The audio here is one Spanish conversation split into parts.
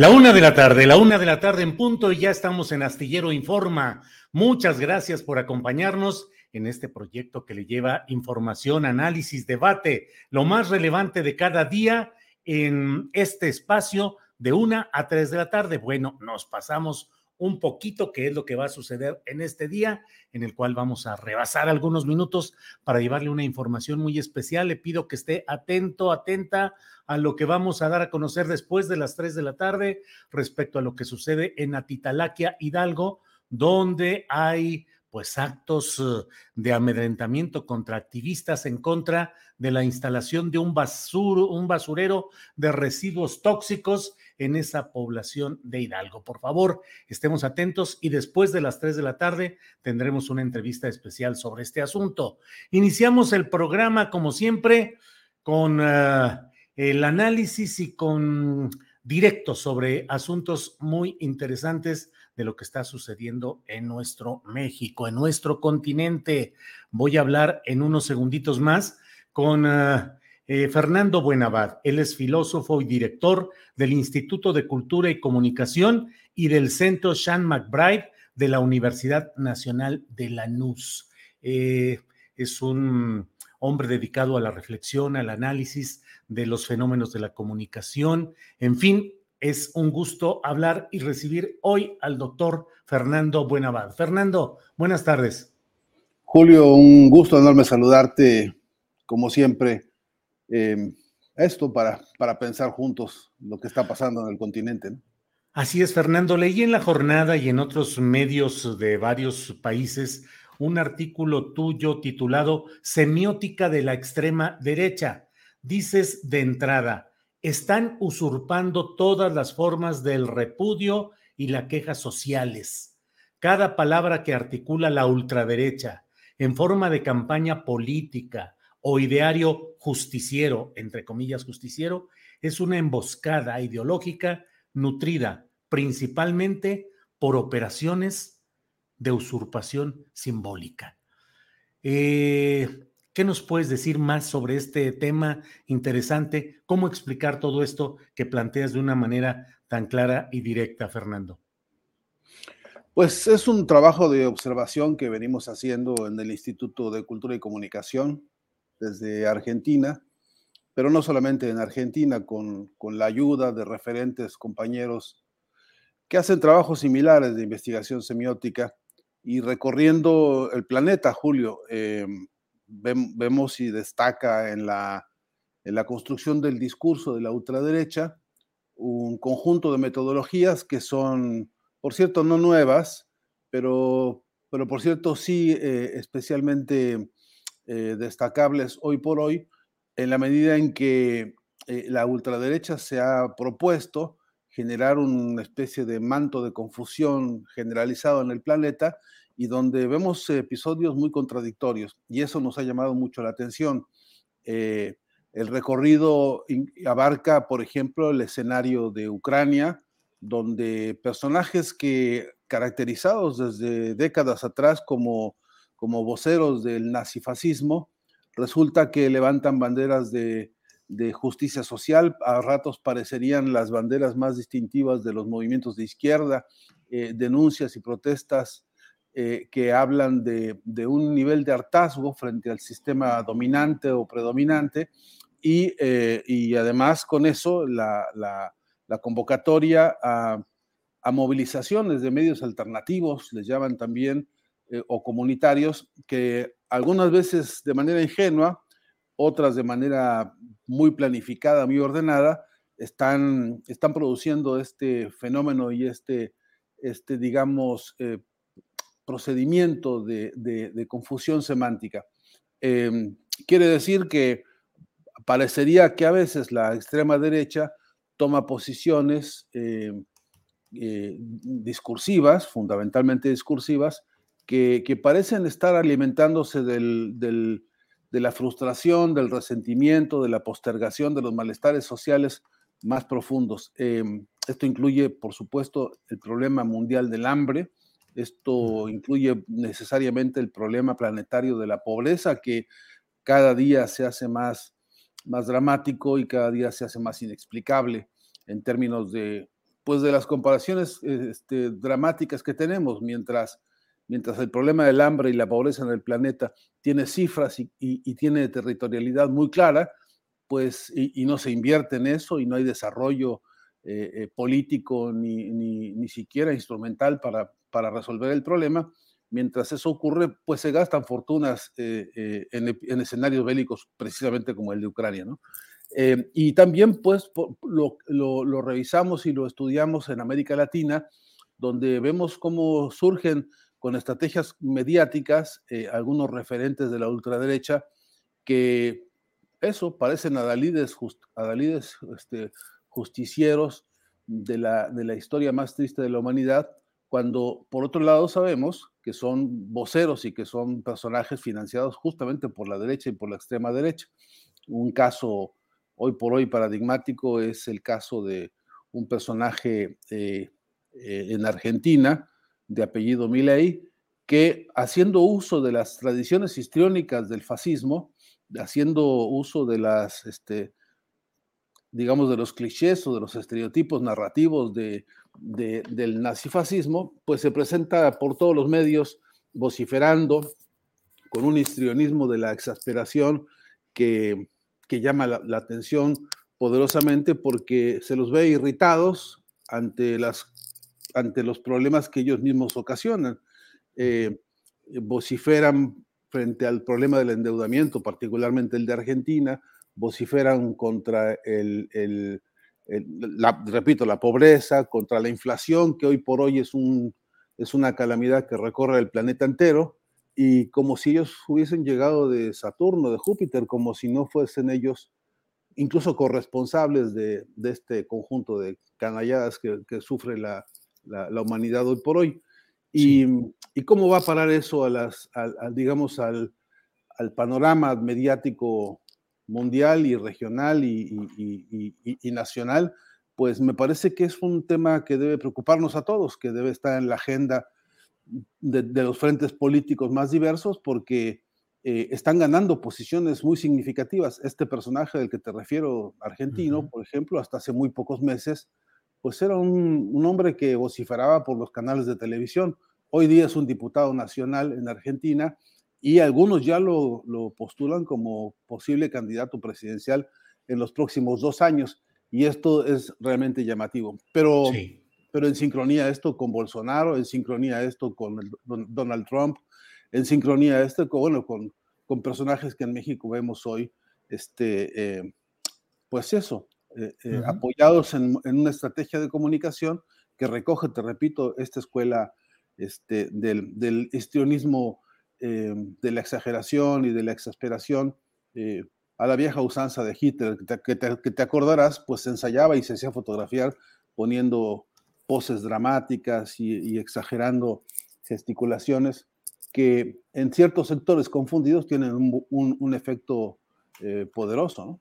La una de la tarde, la una de la tarde en punto y ya estamos en Astillero Informa. Muchas gracias por acompañarnos en este proyecto que le lleva información, análisis, debate, lo más relevante de cada día en este espacio de una a tres de la tarde. Bueno, nos pasamos un poquito qué es lo que va a suceder en este día, en el cual vamos a rebasar algunos minutos para llevarle una información muy especial. Le pido que esté atento, atenta a lo que vamos a dar a conocer después de las 3 de la tarde respecto a lo que sucede en Atitalaquia, Hidalgo, donde hay pues actos eh, de amedrentamiento contra activistas en contra de la instalación de un, un basurero de residuos tóxicos en esa población de Hidalgo. Por favor, estemos atentos y después de las 3 de la tarde tendremos una entrevista especial sobre este asunto. Iniciamos el programa, como siempre, con eh, el análisis y con directo sobre asuntos muy interesantes de lo que está sucediendo en nuestro México, en nuestro continente. Voy a hablar en unos segunditos más con uh, eh, Fernando Buenavad. Él es filósofo y director del Instituto de Cultura y Comunicación y del Centro Sean McBride de la Universidad Nacional de Lanús. Eh, es un hombre dedicado a la reflexión, al análisis de los fenómenos de la comunicación. En fin, es un gusto hablar y recibir hoy al doctor Fernando Buenavad. Fernando, buenas tardes. Julio, un gusto enorme saludarte, como siempre. Eh, esto para, para pensar juntos lo que está pasando en el continente. Así es, Fernando. Leí en la jornada y en otros medios de varios países un artículo tuyo titulado Semiótica de la extrema derecha. Dices de entrada, están usurpando todas las formas del repudio y la queja sociales. Cada palabra que articula la ultraderecha en forma de campaña política o ideario justiciero, entre comillas justiciero, es una emboscada ideológica nutrida principalmente por operaciones de usurpación simbólica. Eh, ¿Qué nos puedes decir más sobre este tema interesante? ¿Cómo explicar todo esto que planteas de una manera tan clara y directa, Fernando? Pues es un trabajo de observación que venimos haciendo en el Instituto de Cultura y Comunicación desde Argentina, pero no solamente en Argentina, con, con la ayuda de referentes compañeros que hacen trabajos similares de investigación semiótica y recorriendo el planeta, Julio. Eh, vemos y destaca en la, en la construcción del discurso de la ultraderecha un conjunto de metodologías que son, por cierto, no nuevas, pero, pero por cierto sí eh, especialmente eh, destacables hoy por hoy, en la medida en que eh, la ultraderecha se ha propuesto generar una especie de manto de confusión generalizado en el planeta y donde vemos episodios muy contradictorios y eso nos ha llamado mucho la atención. Eh, el recorrido abarca, por ejemplo, el escenario de Ucrania, donde personajes que caracterizados desde décadas atrás como, como voceros del nazifascismo, resulta que levantan banderas de, justicia social, a ratos parecerían las banderas más distintivas de los movimientos de izquierda, eh, denuncias y protestas eh, que hablan de, un nivel de hartazgo frente al sistema dominante o predominante y, eh, además con eso la, convocatoria a, a, movilizaciones de medios alternativos, les llaman también, o comunitarios, que algunas veces de manera ingenua, otras de manera muy planificada, muy ordenada, están, están produciendo este fenómeno y este, este digamos, eh, procedimiento de, confusión semántica. Em, quiere decir que parecería que a veces la extrema derecha toma posiciones eh, discursivas, fundamentalmente discursivas, que, parecen estar alimentándose de la frustración, del resentimiento, de la postergación, de los malestares sociales más profundos. Em, esto incluye, por supuesto, el problema mundial del hambre, esto incluye necesariamente el problema planetario de la pobreza, que cada día se hace más, más dramático y cada día se hace más inexplicable en términos de, pues, de las comparaciones este, dramáticas que tenemos, mientras mientras el problema del hambre y la pobreza en el planeta tiene cifras y, tiene territorialidad muy clara, pues, y, no se invierte en eso y no hay desarrollo eh, eh, político ni, ni, siquiera instrumental para, para resolver el problema, mientras eso ocurre, pues se gastan fortunas eh, en, escenarios bélicos precisamente como el de Ucrania, ¿no? y también, pues, lo, lo, lo, revisamos y lo estudiamos en América Latina, donde vemos cómo surgen con estrategias mediáticas, eh, algunos referentes de la ultraderecha, que eso parecen adalides, adalides este, justicieros de la, de la historia más triste de la humanidad, cuando por otro lado sabemos que son voceros y que son personajes financiados justamente por la derecha y por la extrema derecha. Un caso hoy por hoy paradigmático es el caso de un personaje eh, eh, en Argentina de apellido Milei, que haciendo uso de las tradiciones histriónicas del fascismo, haciendo uso de las, este, digamos, de los clichés o de los estereotipos narrativos de, del nazifascismo, pues se presenta por todos los medios vociferando con un histrionismo de la exasperación que, llama la, la, atención poderosamente porque se los ve irritados ante las ante los problemas que ellos mismos ocasionan. Eh, vociferan frente al problema del endeudamiento, particularmente el de Argentina, vociferan contra el, la, repito, la pobreza, contra la inflación, que hoy por hoy es, un, es una calamidad que recorre el planeta entero, y como si ellos hubiesen llegado de Saturno, de Júpiter, como si no fuesen ellos incluso corresponsables de, de este conjunto de canalladas que sufre la, la, humanidad hoy por hoy. Y, y, cómo va a parar eso a las, digamos, al, al, panorama mediático mundial y regional y, y, nacional? Pues me parece que es un tema que debe preocuparnos a todos, que debe estar en la agenda de, de los frentes políticos más diversos, porque eh, están ganando posiciones muy significativas. Este personaje del que te refiero, argentino, por ejemplo, hasta hace muy pocos meses, pues era un, hombre que vociferaba por los canales de televisión. Hoy día es un diputado nacional en Argentina y algunos ya lo, postulan como posible candidato presidencial en los próximos dos años. Y esto es realmente llamativo. Pero, pero en sincronía esto con Bolsonaro, en sincronía esto con Donald Trump, en sincronía esto con, bueno, con, con personajes que en México vemos hoy, este, eh, pues eso, eh, eh, apoyados en, una estrategia de comunicación que recoge, te repito, esta escuela este, del, del histrionismo, eh, de la exageración y de la exasperación, a la vieja usanza de Hitler, que te, acordarás, pues se ensayaba y se hacía fotografiar poniendo poses dramáticas y, exagerando gesticulaciones que en ciertos sectores confundidos tienen un, efecto eh, poderoso. ¿no?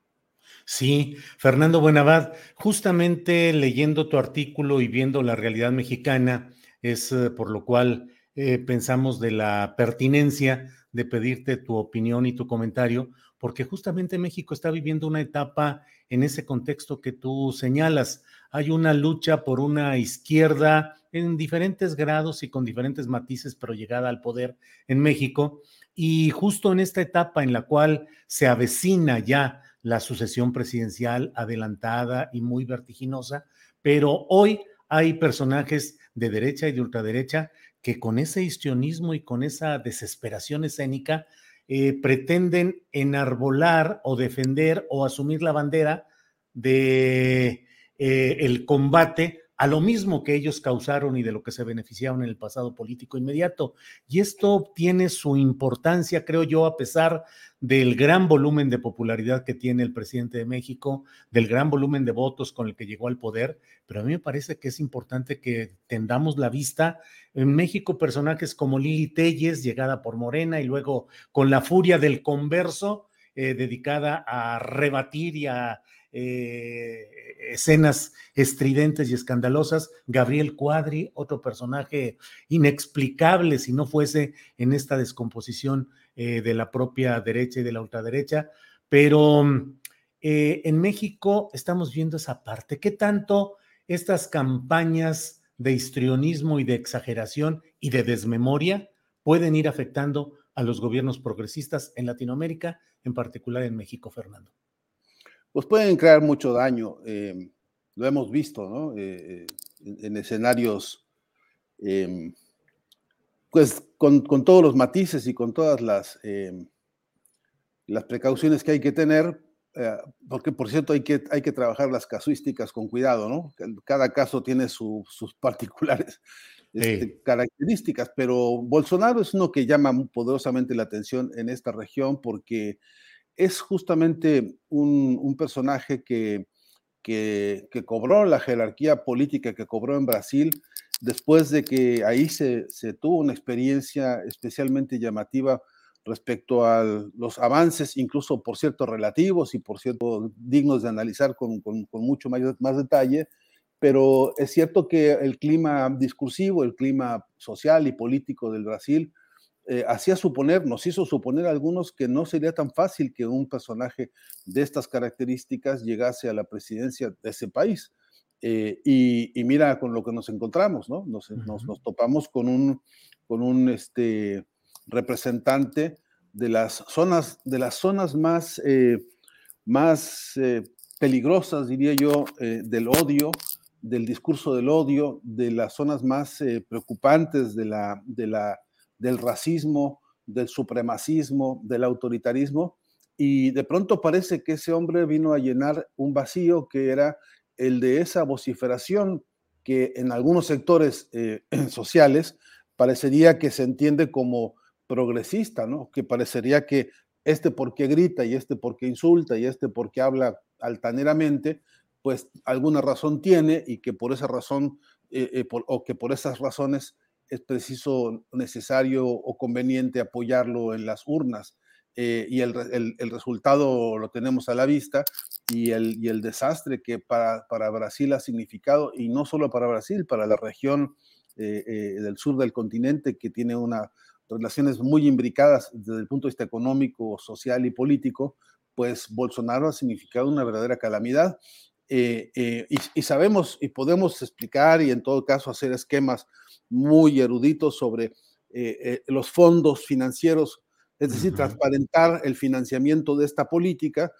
Sí, Fernando Buenavad, justamente leyendo tu artículo y viendo la realidad mexicana, es eh, por lo cual eh, pensamos de la pertinencia de pedirte tu opinión y tu comentario, porque justamente México está viviendo una etapa en ese contexto que tú señalas. Hay una lucha por una izquierda en diferentes grados y con diferentes matices, pero llegada al poder en México. Y justo en esta etapa en la cual se avecina ya la sucesión presidencial adelantada y muy vertiginosa, pero hoy hay personajes de derecha y de ultraderecha que con ese histrionismo y con esa desesperación escénica eh, pretenden enarbolar o defender o asumir la bandera de eh, el combate a lo mismo que ellos causaron y de lo que se beneficiaron en el pasado político inmediato. Y esto tiene su importancia, creo yo, a pesar del gran volumen de popularidad que tiene el presidente de México, del gran volumen de votos con el que llegó al poder, pero a mí me parece que es importante que tendamos la vista en México personajes como Lili Telles, llegada por Morena, y luego con la furia del converso, eh, dedicada a rebatir y a eh, escenas estridentes y escandalosas. Gabriel Cuadri, otro personaje inexplicable si no fuese en esta descomposición eh, de la propia derecha y de la ultraderecha. Pero eh, en México estamos viendo esa parte. ¿Qué tanto estas campañas de histrionismo y de exageración y de desmemoria pueden ir afectando a los gobiernos progresistas en Latinoamérica, en particular en México, Fernando? Pues pueden crear mucho daño. Eh, lo hemos visto, ¿no? Eh, eh, en, escenarios, em, pues con, todos los matices y con todas las, em, las precauciones que hay que tener, porque por cierto hay que, hay que trabajar las casuísticas con cuidado, ¿no? Cada caso tiene sus particulares este, características, pero Bolsonaro es uno que llama poderosamente la atención en esta región porque es justamente un, personaje que, que, cobró la jerarquía política que cobró en Brasil después de que ahí se, tuvo una experiencia especialmente llamativa respecto a los avances, incluso por cierto relativos y por cierto dignos de analizar con, mucho más detalle, pero es cierto que el clima discursivo, el clima social y político del Brasil eh, hacía suponer, nos hizo suponer a algunos que no sería tan fácil que un personaje de estas características llegase a la presidencia de ese país. Eh, y, mira con lo que nos encontramos, ¿no? Nos, topamos con un, con un este, representante de las zonas, de las zonas más, eh, más peligrosas, diría yo, del odio, del discurso del odio, de las zonas más preocupantes de la, de la del racismo, del supremacismo, del autoritarismo, y de pronto parece que ese hombre vino a llenar un vacío que era el de esa vociferación que en algunos sectores eh, sociales parecería que se entiende como progresista, ¿no? Que parecería que este porque grita y este porque insulta y este porque habla altaneramente, pues alguna razón tiene y que por esa razón eh, eh, o que por esas razones es preciso, necesario o conveniente apoyarlo en las urnas. Eh, y el, resultado lo tenemos a la vista y el, desastre que para, para, Brasil ha significado, y no solo para Brasil, para la región eh, eh, del sur del continente que tiene unas relaciones muy imbricadas desde el punto de vista económico, social y político, pues Bolsonaro ha significado una verdadera calamidad. y sabemos y podemos explicar y en todo caso hacer esquemas muy eruditos sobre eh, eh, los fondos financieros, es decir, transparentar el financiamiento de esta política.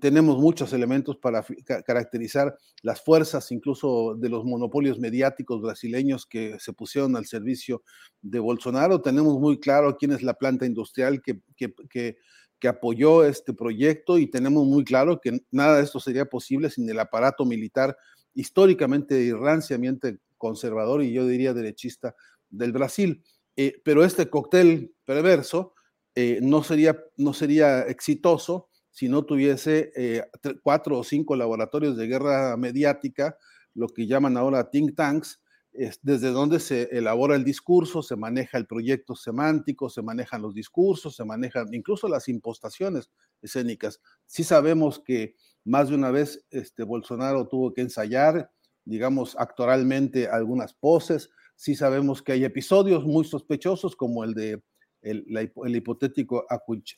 tenemos muchos elementos para caracterizar las fuerzas, incluso de los monopolios mediáticos brasileños que se pusieron al servicio de Bolsonaro. Tenemos muy claro quién es la planta industrial que, que, que, que apoyó este proyecto y tenemos muy claro que nada de esto sería posible sin el aparato militar históricamente y ranciamente conservador y yo diría derechista del Brasil. Eh, pero este cóctel perverso eh, no, sería, no sería exitoso si no tuviese eh, cuatro o cinco laboratorios de guerra mediática lo que llaman ahora think tanks, es desde donde se elabora el discurso, se maneja el proyecto semántico, se manejan los discursos, se manejan incluso las impostaciones escénicas. Sí sabemos que más de una vez este, Bolsonaro tuvo que ensayar, digamos, actoralmente algunas poses. Sí sabemos que hay episodios muy sospechosos como el de el, hipotético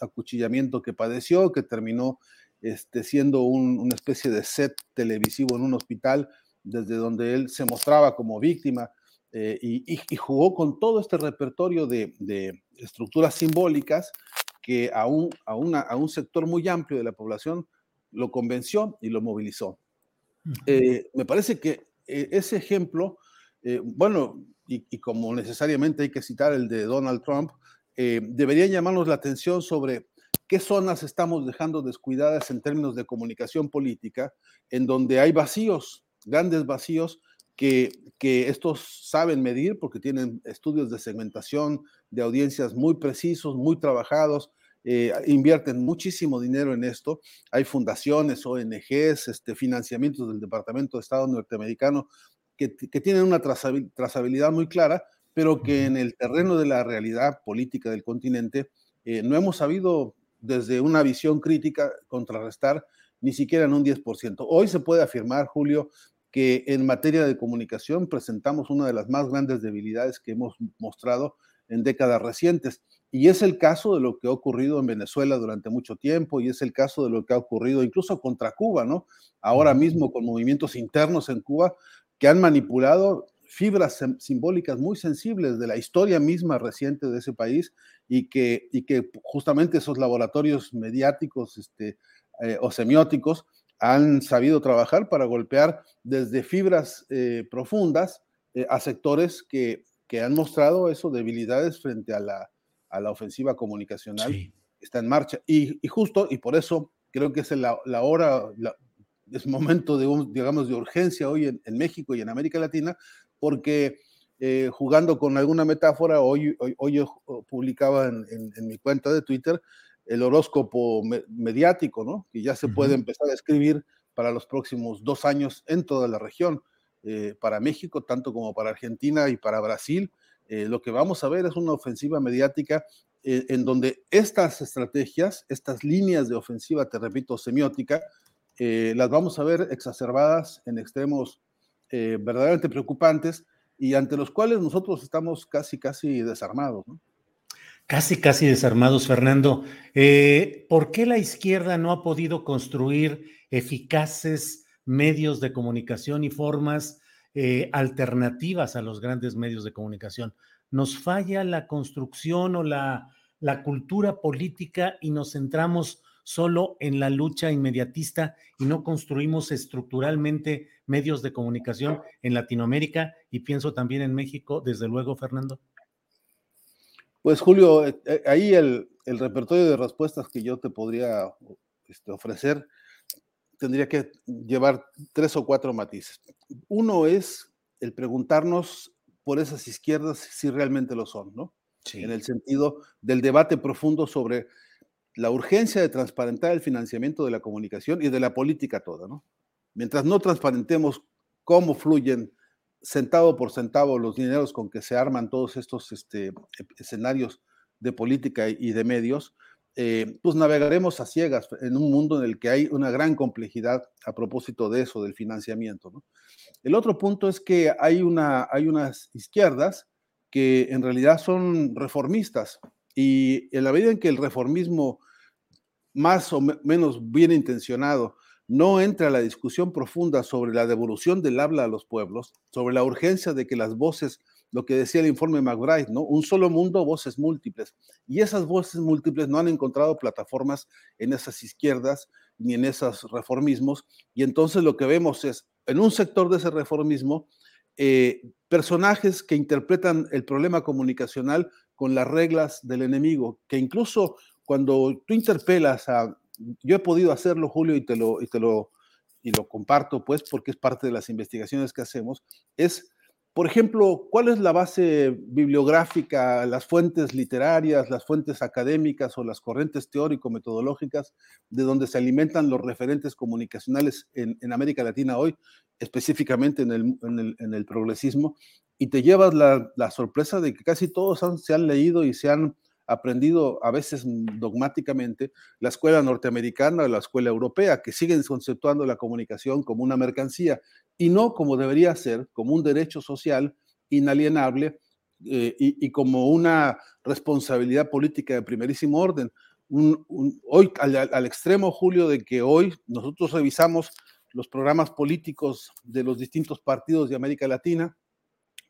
acuchillamiento que padeció, que terminó este, siendo una especie de set televisivo en un hospital desde donde él se mostraba como víctima eh, y, jugó con todo este repertorio de, estructuras simbólicas que a un, a, a un sector muy amplio de la población lo convenció y lo movilizó. Eh, me parece que eh, ese ejemplo, bueno, y, como necesariamente hay que citar el de Donald Trump, debería llamarnos la atención sobre qué zonas estamos dejando descuidadas en términos de comunicación política, en donde hay vacíos grandes vacíos que, que, estos saben medir porque tienen estudios de segmentación de audiencias muy precisos, muy trabajados, eh, invierten muchísimo dinero en esto. Hay fundaciones, ONGs, este, financiamientos del Departamento de Estado norteamericano que, que tienen una trazabilidad muy clara, pero que en el terreno de la realidad política del continente eh, no hemos sabido desde una visión crítica contrarrestar ni siquiera en un 10%. Hoy se puede afirmar, Julio, que en materia de comunicación presentamos una de las más grandes debilidades que hemos mostrado en décadas recientes. Y es el caso de lo que ha ocurrido en Venezuela durante mucho tiempo y es el caso de lo que ha ocurrido incluso contra Cuba, ¿no? Ahora mismo con movimientos internos en Cuba que han manipulado fibras simbólicas muy sensibles de la historia misma reciente de ese país y que, y que justamente esos laboratorios mediáticos este, eh, o semióticos han sabido trabajar para golpear desde fibras eh, profundas eh, a sectores que, que, han mostrado eso, debilidades frente a la, a la ofensiva comunicacional está en marcha. Y, y, justo, y por eso creo que es la, la hora, es momento de, digamos, de urgencia hoy en, en, México y en América Latina, porque eh, jugando con alguna metáfora, hoy, hoy, hoy yo publicaba en, en, mi cuenta de Twitter el horóscopo mediático, ¿no? Que ya se puede empezar a escribir para los próximos dos años en toda la región, eh, para México, tanto como para Argentina y para Brasil. Eh, lo que vamos a ver es una ofensiva mediática eh, en donde estas estrategias, estas líneas de ofensiva, te repito, semiótica, las vamos a ver exacerbadas en extremos verdaderamente preocupantes y ante los cuales nosotros estamos casi, casi desarmados. Casi, casi desarmados, Fernando. Eh, ¿Por qué la izquierda no ha podido construir eficaces medios de comunicación y formas eh, alternativas a los grandes medios de comunicación? ¿Nos falla la construcción o la, cultura política y nos centramos solo en la lucha inmediatista y no construimos estructuralmente medios de comunicación en Latinoamérica y pienso también en México, desde luego, Fernando? Pues Julio, eh, eh, ahí el, repertorio de respuestas que yo te podría este, ofrecer tendría que llevar tres o cuatro matices. Uno es el preguntarnos por esas izquierdas si realmente lo son, ¿no? En el sentido del debate profundo sobre la urgencia de transparentar el financiamiento de la comunicación y de la política toda, ¿no? Mientras no transparentemos cómo fluyen centavo por centavo los dineros con que se arman todos estos este, escenarios de política y de medios, eh, pues navegaremos a ciegas en un mundo en el que hay una gran complejidad a propósito de eso, del financiamiento. El otro punto es que hay, una, hay unas izquierdas que en realidad son reformistas y en la medida en que el reformismo más o menos bien intencionado no entra a la discusión profunda sobre la devolución del habla a los pueblos, sobre la urgencia de que las voces, lo que decía el informe McBride, ¿no? Un solo mundo, voces múltiples. Y esas voces múltiples no han encontrado plataformas en esas izquierdas ni en esos reformismos. Y entonces lo que vemos es, en un sector de ese reformismo, eh, personajes que interpretan el problema comunicacional con las reglas del enemigo, que incluso cuando tú interpelas a yo he podido hacerlo, Julio, y te lo, y te lo, y lo comparto, pues, porque es parte de las investigaciones que hacemos, es, por ejemplo, cuál es la base bibliográfica, las fuentes literarias, las fuentes académicas o las corrientes teórico-metodológicas de donde se alimentan los referentes comunicacionales en, América Latina hoy. específicamente en el, progresismo, y te llevas la, sorpresa de que casi todos se han leído y se han aprendido a veces dogmáticamente la escuela norteamericana o la escuela europea, que siguen conceptuando la comunicación como una mercancía y no como debería ser, como un derecho social inalienable eh, y, como una responsabilidad política de primerísimo orden. hoy, al, extremo, Julio, de que hoy nosotros revisamos los programas políticos de los distintos partidos de América Latina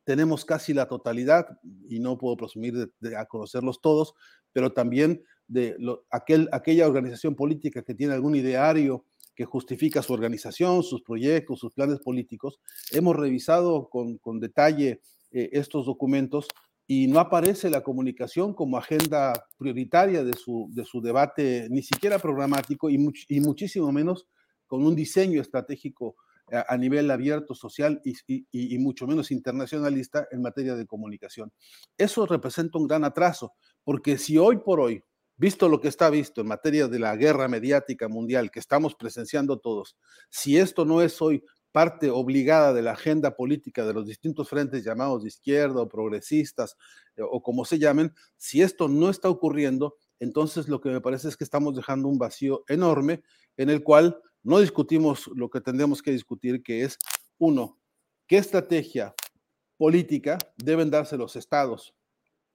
tenemos casi la totalidad, y no puedo presumir de, a conocerlos todos, pero también de aquel, aquella organización política que tiene algún ideario que justifica su organización, sus proyectos, sus planes políticos. Hemos revisado con, con detalle eh, estos documentos y no aparece la comunicación como agenda prioritaria de su, de su debate, ni siquiera programático y, y muchísimo menos con un diseño estratégico a, nivel abierto, social y, mucho menos internacionalista en materia de comunicación. Eso representa un gran atraso, porque si hoy por hoy, visto lo que está visto en materia de la guerra mediática mundial que estamos presenciando todos, si esto no es hoy parte obligada de la agenda política de los distintos frentes llamados de izquierda o progresistas eh, o como se llamen, si esto no está ocurriendo, entonces lo que me parece es que estamos dejando un vacío enorme en el cual no discutimos lo que tendremos que discutir, que es, uno, qué estrategia política deben darse los estados,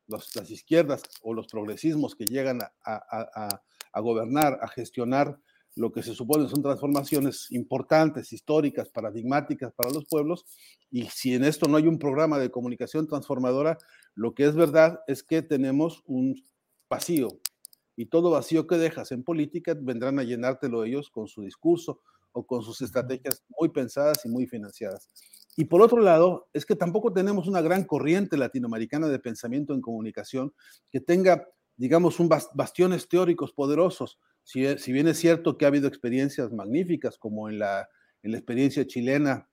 las izquierdas o los progresismos que llegan a, gobernar, a gestionar lo que se supone son transformaciones importantes, históricas, paradigmáticas para los pueblos, y si en esto no hay un programa de comunicación transformadora, lo que es verdad es que tenemos un vacío, y todo vacío que dejas en política vendrán a llenártelo ellos con su discurso o con sus estrategias muy pensadas y muy financiadas. Y por otro lado, es que tampoco tenemos una gran corriente latinoamericana de pensamiento en comunicación que tenga, digamos, un bastiones teóricos poderosos. Si, si bien es cierto que ha habido experiencias magníficas, como en la, en la experiencia chilena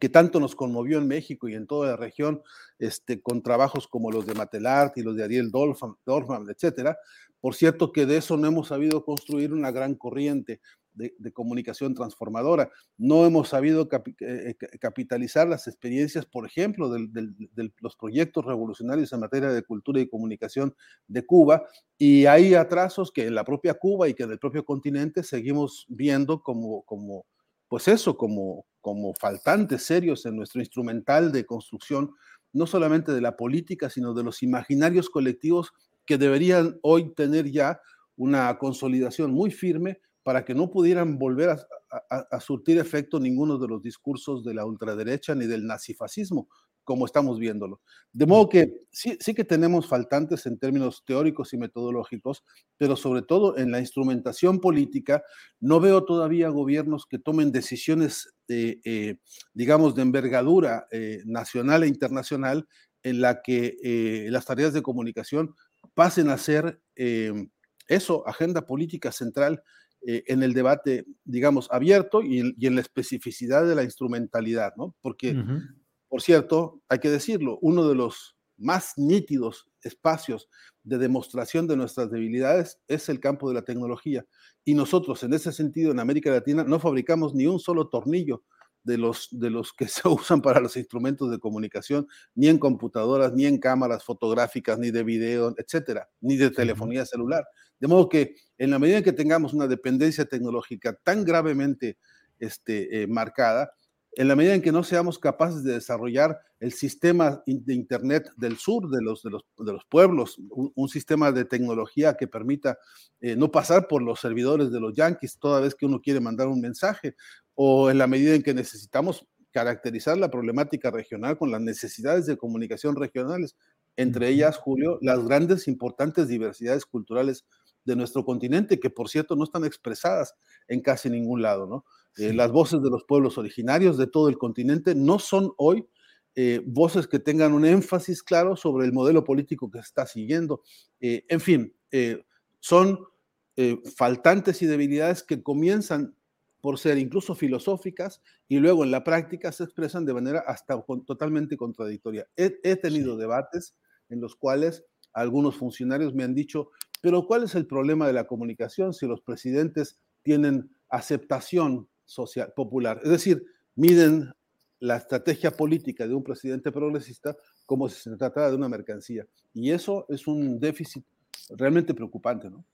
que tanto nos conmovió en México y en toda la región, este, con trabajos como los de Matelart y los de Ariel Dorfman, Dorfman etcétera. Por cierto que de eso no hemos sabido construir una gran corriente de, comunicación transformadora. No hemos sabido eh, eh, capitalizar las experiencias, por ejemplo, de los proyectos revolucionarios en materia de cultura y comunicación de Cuba. Y hay atrasos que en la propia Cuba y que en el propio continente seguimos viendo como, pues eso, como, como faltantes serios en nuestro instrumental de construcción, no solamente de la política, sino de los imaginarios colectivos que deberían hoy tener ya una consolidación muy firme para que no pudieran volver a, surtir efecto ninguno de los discursos de la ultraderecha ni del nazifascismo, como estamos viéndolo. De modo que sí, sí que tenemos faltantes en términos teóricos y metodológicos, pero sobre todo en la instrumentación política, no veo todavía gobiernos que tomen decisiones, eh, digamos, de envergadura eh, nacional e internacional en la que eh, las tareas de comunicación pasen a ser eso, agenda política central en el debate, digamos, abierto y, en la especificidad de la instrumentalidad, ¿no? Porque por cierto, hay que decirlo, uno de los más nítidos espacios de demostración de nuestras debilidades es el campo de la tecnología. Y nosotros, en ese sentido, en América Latina, no fabricamos ni un solo tornillo de los, de los que se usan para los instrumentos de comunicación, ni en computadoras, ni en cámaras fotográficas, ni de video, etcétera, ni de telefonía celular. De modo que en la medida en que tengamos una dependencia tecnológica tan gravemente este, eh, marcada, en la medida en que no seamos capaces de desarrollar el sistema de Internet del sur de los, de los, de los pueblos, un, sistema de tecnología que permita eh, no pasar por los servidores de los yanquis toda vez que uno quiere mandar un mensaje, o en la medida en que necesitamos caracterizar la problemática regional con las necesidades de comunicación regionales, entre ellas, Julio, las grandes, importantes diversidades culturales de nuestro continente, que por cierto no están expresadas en casi ningún lado, ¿no? Eh, las voces de los pueblos originarios de todo el continente no son hoy eh, voces que tengan un énfasis claro sobre el modelo político que se está siguiendo. Eh, en fin, son faltantes y debilidades que comienzan por ser incluso filosóficas y luego en la práctica se expresan de manera hasta totalmente contradictoria. He, tenido debates en los cuales algunos funcionarios me han dicho, pero ¿cuál es el problema de la comunicación si los presidentes tienen aceptación social, popular. Es decir, miden la estrategia política de un presidente progresista como si se tratara de una mercancía. Y eso es un déficit realmente preocupante, ¿no?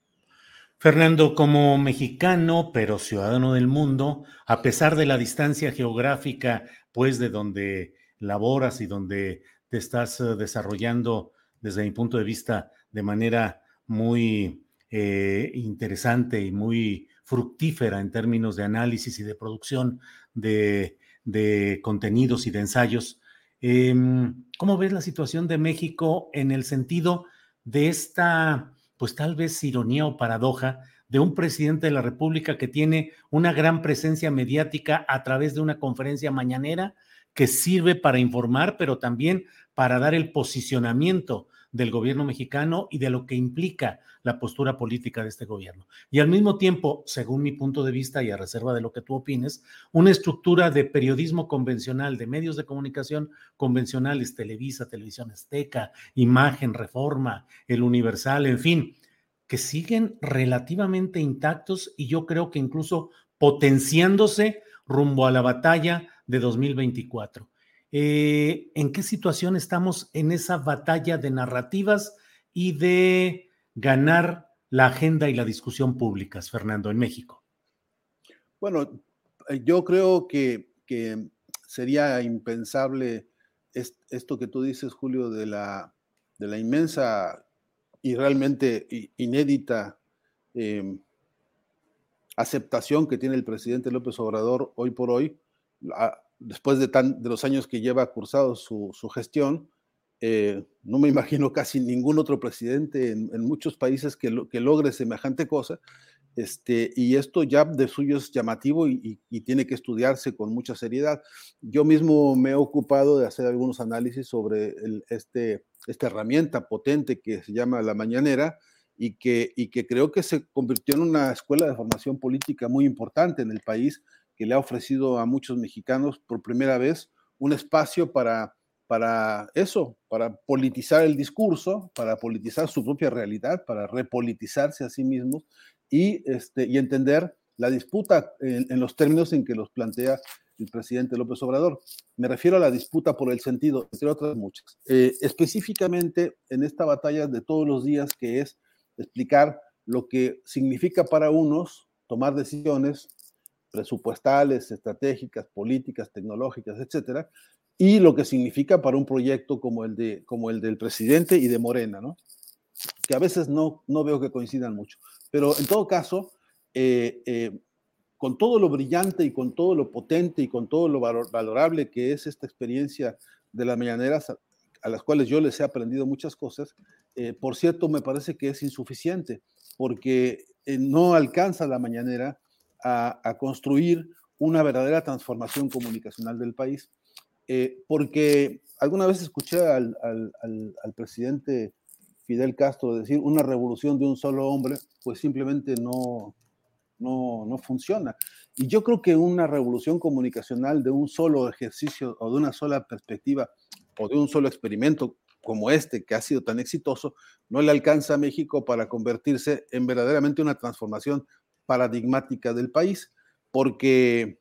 Fernando, como mexicano, pero ciudadano del mundo, a pesar de la distancia geográfica, pues de donde laboras y donde te estás eh, desarrollando, desde mi punto de vista, de manera muy eh, interesante y muy fructífera en términos de análisis y de producción de, contenidos y de ensayos. Em, ¿Cómo ves la situación de México en el sentido de esta, pues tal vez ironía o paradoja de un presidente de la República que tiene una gran presencia mediática a través de una conferencia mañanera que sirve para informar, pero también para dar el posicionamiento del gobierno mexicano y de lo que implica la postura política de este gobierno. Y al mismo tiempo, según mi punto de vista y a reserva de lo que tú opines, una estructura de periodismo convencional, de medios de comunicación convencionales, Televisa, Televisión Azteca, Imagen, Reforma, El Universal, en fin, que siguen relativamente intactos y yo creo que incluso potenciándose rumbo a la batalla de 2024. Eh, ¿En qué situación estamos en esa batalla de narrativas y de ganar la agenda y la discusión públicas, Fernando, en México? Bueno, eh, yo creo que, sería impensable esto que tú dices, Julio, de la, inmensa y realmente inédita em, aceptación que tiene el presidente López Obrador hoy por hoy después de, tan, de los años que lleva cursado su, gestión, eh, no me imagino casi ningún otro presidente en, muchos países que, que, logre semejante cosa. Este, y esto ya de suyo es llamativo y, tiene que estudiarse con mucha seriedad. Yo mismo me he ocupado de hacer algunos análisis sobre este, esta herramienta potente que se llama la mañanera y que, y que creo que se convirtió en una escuela de formación política muy importante en el país que le ha ofrecido a muchos mexicanos por primera vez un espacio para, para eso, para politizar el discurso, para politizar su propia realidad, para repolitizarse a sí mismos y, este, y entender la disputa en, los términos en que los plantea el presidente López Obrador. Me refiero a la disputa por el sentido, entre otras muchas. Eh, específicamente en esta batalla de todos los días, que es explicar lo que significa para unos tomar decisiones presupuestales, estratégicas, políticas, tecnológicas, etcétera, y lo que significa para un proyecto como el, de, como el del presidente y de Morena, ¿no? Que a veces no, no veo que coincidan mucho. Pero en todo caso, eh, eh, con todo lo brillante y con todo lo potente y con todo lo valorable que es esta experiencia de las mañaneras, a las cuales yo les he aprendido muchas cosas, eh, por cierto, me parece que es insuficiente, porque no alcanza la mañanera a, construir una verdadera transformación comunicacional del país. Eh, porque alguna vez escuché al, presidente Fidel Castro decir una revolución de un solo hombre, pues simplemente no, no, no, funciona. Y yo creo que una revolución comunicacional de un solo ejercicio o de una sola perspectiva o de un solo experimento como este, que ha sido tan exitoso, no le alcanza a México para convertirse en verdaderamente una transformación paradigmática del país, porque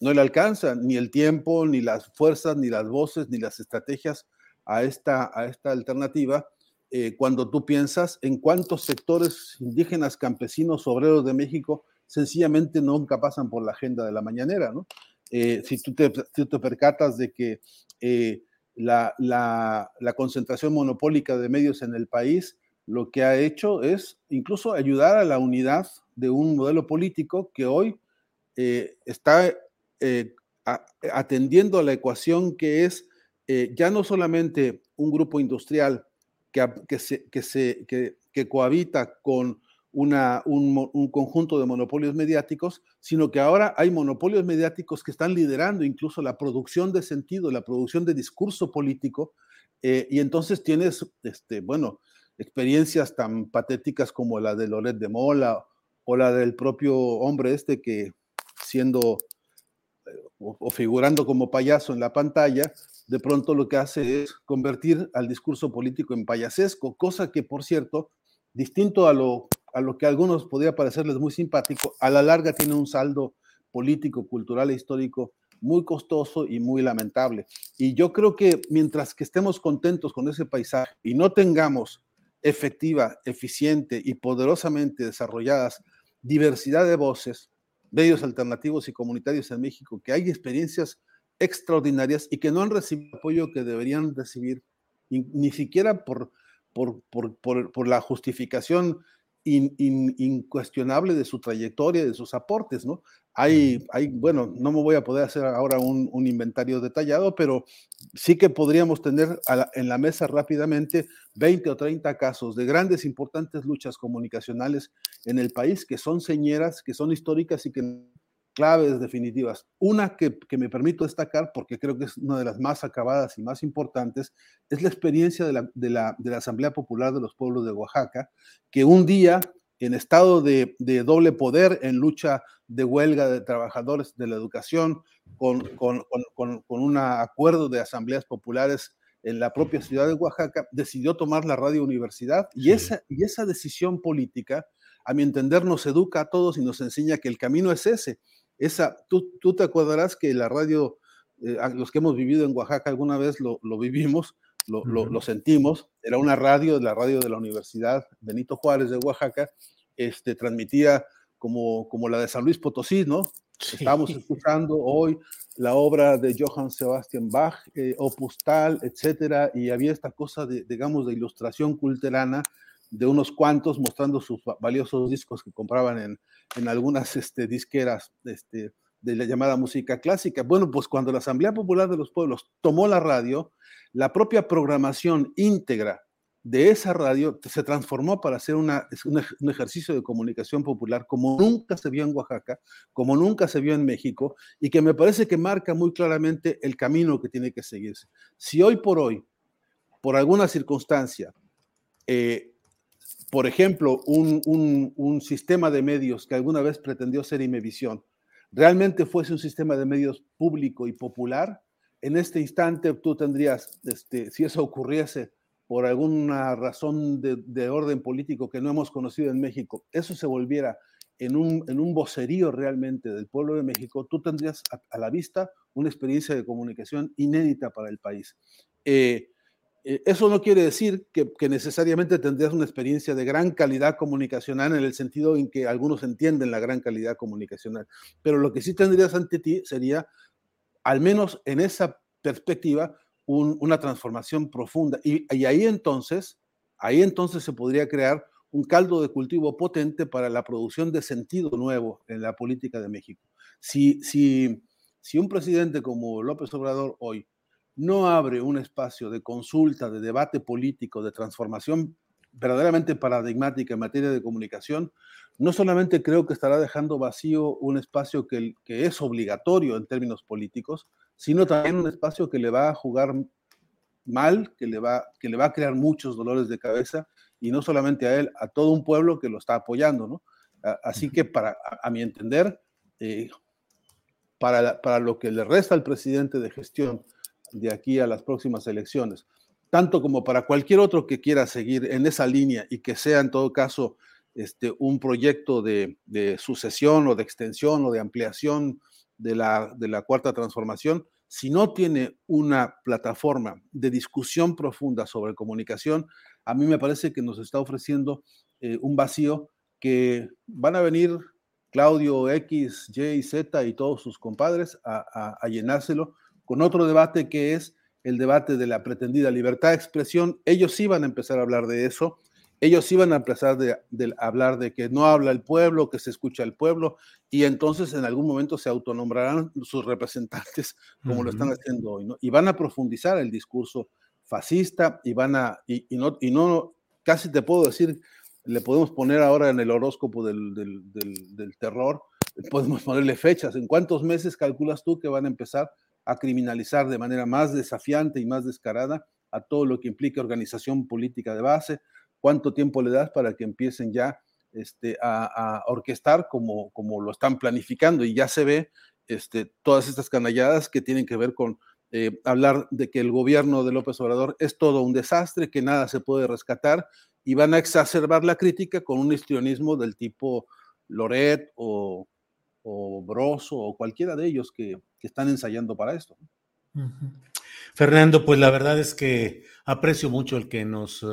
no le alcanza ni el tiempo, ni las fuerzas, ni las voces, ni las estrategias a esta, a esta alternativa. Eh, cuando tú piensas en cuántos sectores indígenas, campesinos, obreros de México sencillamente nunca pasan por la agenda de la mañanera, ¿no? Eh, si, tú te, te, percatas de que eh, la, la, la, concentración monopólica de medios en el país lo que ha hecho es incluso ayudar a la unidad de un modelo político que hoy eh, está eh, atendiendo a la ecuación que es eh, ya no solamente un grupo industrial que, que, se, que, se, que, cohabita con una, un, un, conjunto de monopolios mediáticos, sino que ahora hay monopolios mediáticos que están liderando incluso la producción de sentido, la producción de discurso político, y entonces tienes, este, bueno, experiencias tan patéticas como la de Loret de Mola o la del propio hombre este que siendo eh, o, figurando como payaso en la pantalla, de pronto lo que hace es convertir al discurso político en payasesco, cosa que, por cierto, distinto a lo, a lo que a algunos podría parecerles muy simpático, a la larga tiene un saldo político, cultural e histórico muy costoso y muy lamentable. Y yo creo que mientras que estemos contentos con ese paisaje y no tengamos efectiva, eficiente y poderosamente desarrolladas diversidad de voces, medios alternativos y comunitarios en México, que hay experiencias extraordinarias y que no han recibido apoyo que deberían recibir, ni, siquiera por, por, por, la justificación incuestionable de su trayectoria, de sus aportes, ¿no? Hay, hay, bueno, no me voy a poder hacer ahora un, un inventario detallado, pero sí que podríamos tener en la mesa rápidamente 20 o 30 casos de grandes, importantes luchas comunicacionales en el país que son señeras, que son históricas y que claves definitivas. Una que, que, me permito destacar, porque creo que es una de las más acabadas y más importantes, es la experiencia de la, de la, de la Asamblea Popular de los Pueblos de Oaxaca, que un día, en estado de, de doble poder, en lucha de huelga de trabajadores de la educación, con, con, con, con un acuerdo de asambleas populares en la propia ciudad de Oaxaca, decidió tomar la radio universidad y, esa, y esa decisión política, a mi entender, nos educa a todos y nos enseña que el camino es ese, esa, tú, tú te acordarás que la radio, eh, los que hemos vivido en Oaxaca alguna vez lo, lo vivimos, lo, lo, lo, sentimos, era una radio, la radio de la Universidad Benito Juárez de Oaxaca, este, transmitía como, como la de San Luis Potosí, ¿no? Estamos escuchando hoy la obra de Johann Sebastian Bach, eh, Opus Tal, etcétera, y había esta cosa, de, digamos, de ilustración culterana de unos cuantos mostrando sus valiosos discos que compraban en, en algunas este, disqueras este, de la llamada música clásica. Bueno, pues cuando la Asamblea Popular de los Pueblos tomó la radio, la propia programación íntegra de esa radio se transformó para hacer una, un ejercicio de comunicación popular como nunca se vio en Oaxaca, como nunca se vio en México, y que me parece que marca muy claramente el camino que tiene que seguirse. Si hoy por hoy, por alguna circunstancia, eh, por ejemplo, un, sistema de medios que alguna vez pretendió ser Imevisión, realmente fuese un sistema de medios público y popular, en este instante tú tendrías, este, si eso ocurriese por alguna razón de, orden político que no hemos conocido en México, eso se volviera en un, en un vocerío realmente del pueblo de México, tú tendrías a, la vista una experiencia de comunicación inédita para el país. Eh, eso no quiere decir que, necesariamente tendrías una experiencia de gran calidad comunicacional en el sentido en que algunos entienden la gran calidad comunicacional, pero lo que sí tendrías ante ti sería, al menos en esa perspectiva, una transformación profunda. Y, ahí entonces, ahí entonces se podría crear un caldo de cultivo potente para la producción de sentido nuevo en la política de México. Si, si, si un presidente como López Obrador hoy no abre un espacio de consulta, de debate político, de transformación verdaderamente paradigmática en materia de comunicación, no solamente creo que estará dejando vacío un espacio que, que es obligatorio en términos políticos, sino también un espacio que le va a jugar mal, que le va, que le va a crear muchos dolores de cabeza, y no solamente a él, a todo un pueblo que lo está apoyando, ¿no? Así que para, a, mi entender, eh, para, para lo que le resta al presidente de gestión, de aquí a las próximas elecciones, tanto como para cualquier otro que quiera seguir en esa línea y que sea en todo caso este, un proyecto de, sucesión o de extensión o de ampliación de la, de la cuarta transformación, si no tiene una plataforma de discusión profunda sobre comunicación, a mí me parece que nos está ofreciendo eh, un vacío que van a venir Claudio X, Y, Z y todos sus compadres a, a llenárselo con otro debate que es el debate de la pretendida libertad de expresión. Ellos iban a empezar a hablar de eso, ellos iban a empezar de, hablar de que no habla el pueblo, que se escucha el pueblo, y entonces en algún momento se autonombrarán sus representantes como lo están haciendo hoy, ¿no? Y van a profundizar el discurso fascista y van a, y, no, y no, casi te puedo decir, le podemos poner ahora en el horóscopo del, del, del terror, podemos ponerle fechas, ¿en cuántos meses calculas tú que van a empezar a criminalizar de manera más desafiante y más descarada a todo lo que implica organización política de base, cuánto tiempo le das para que empiecen ya este, a, orquestar como, como lo están planificando y ya se ve este, todas estas canalladas que tienen que ver con eh, hablar de que el gobierno de López Obrador es todo un desastre, que nada se puede rescatar y van a exacerbar la crítica con un histrionismo del tipo Loret o o Broso o cualquiera de ellos que, están ensayando para esto. Fernando, pues la verdad es que aprecio mucho el que nos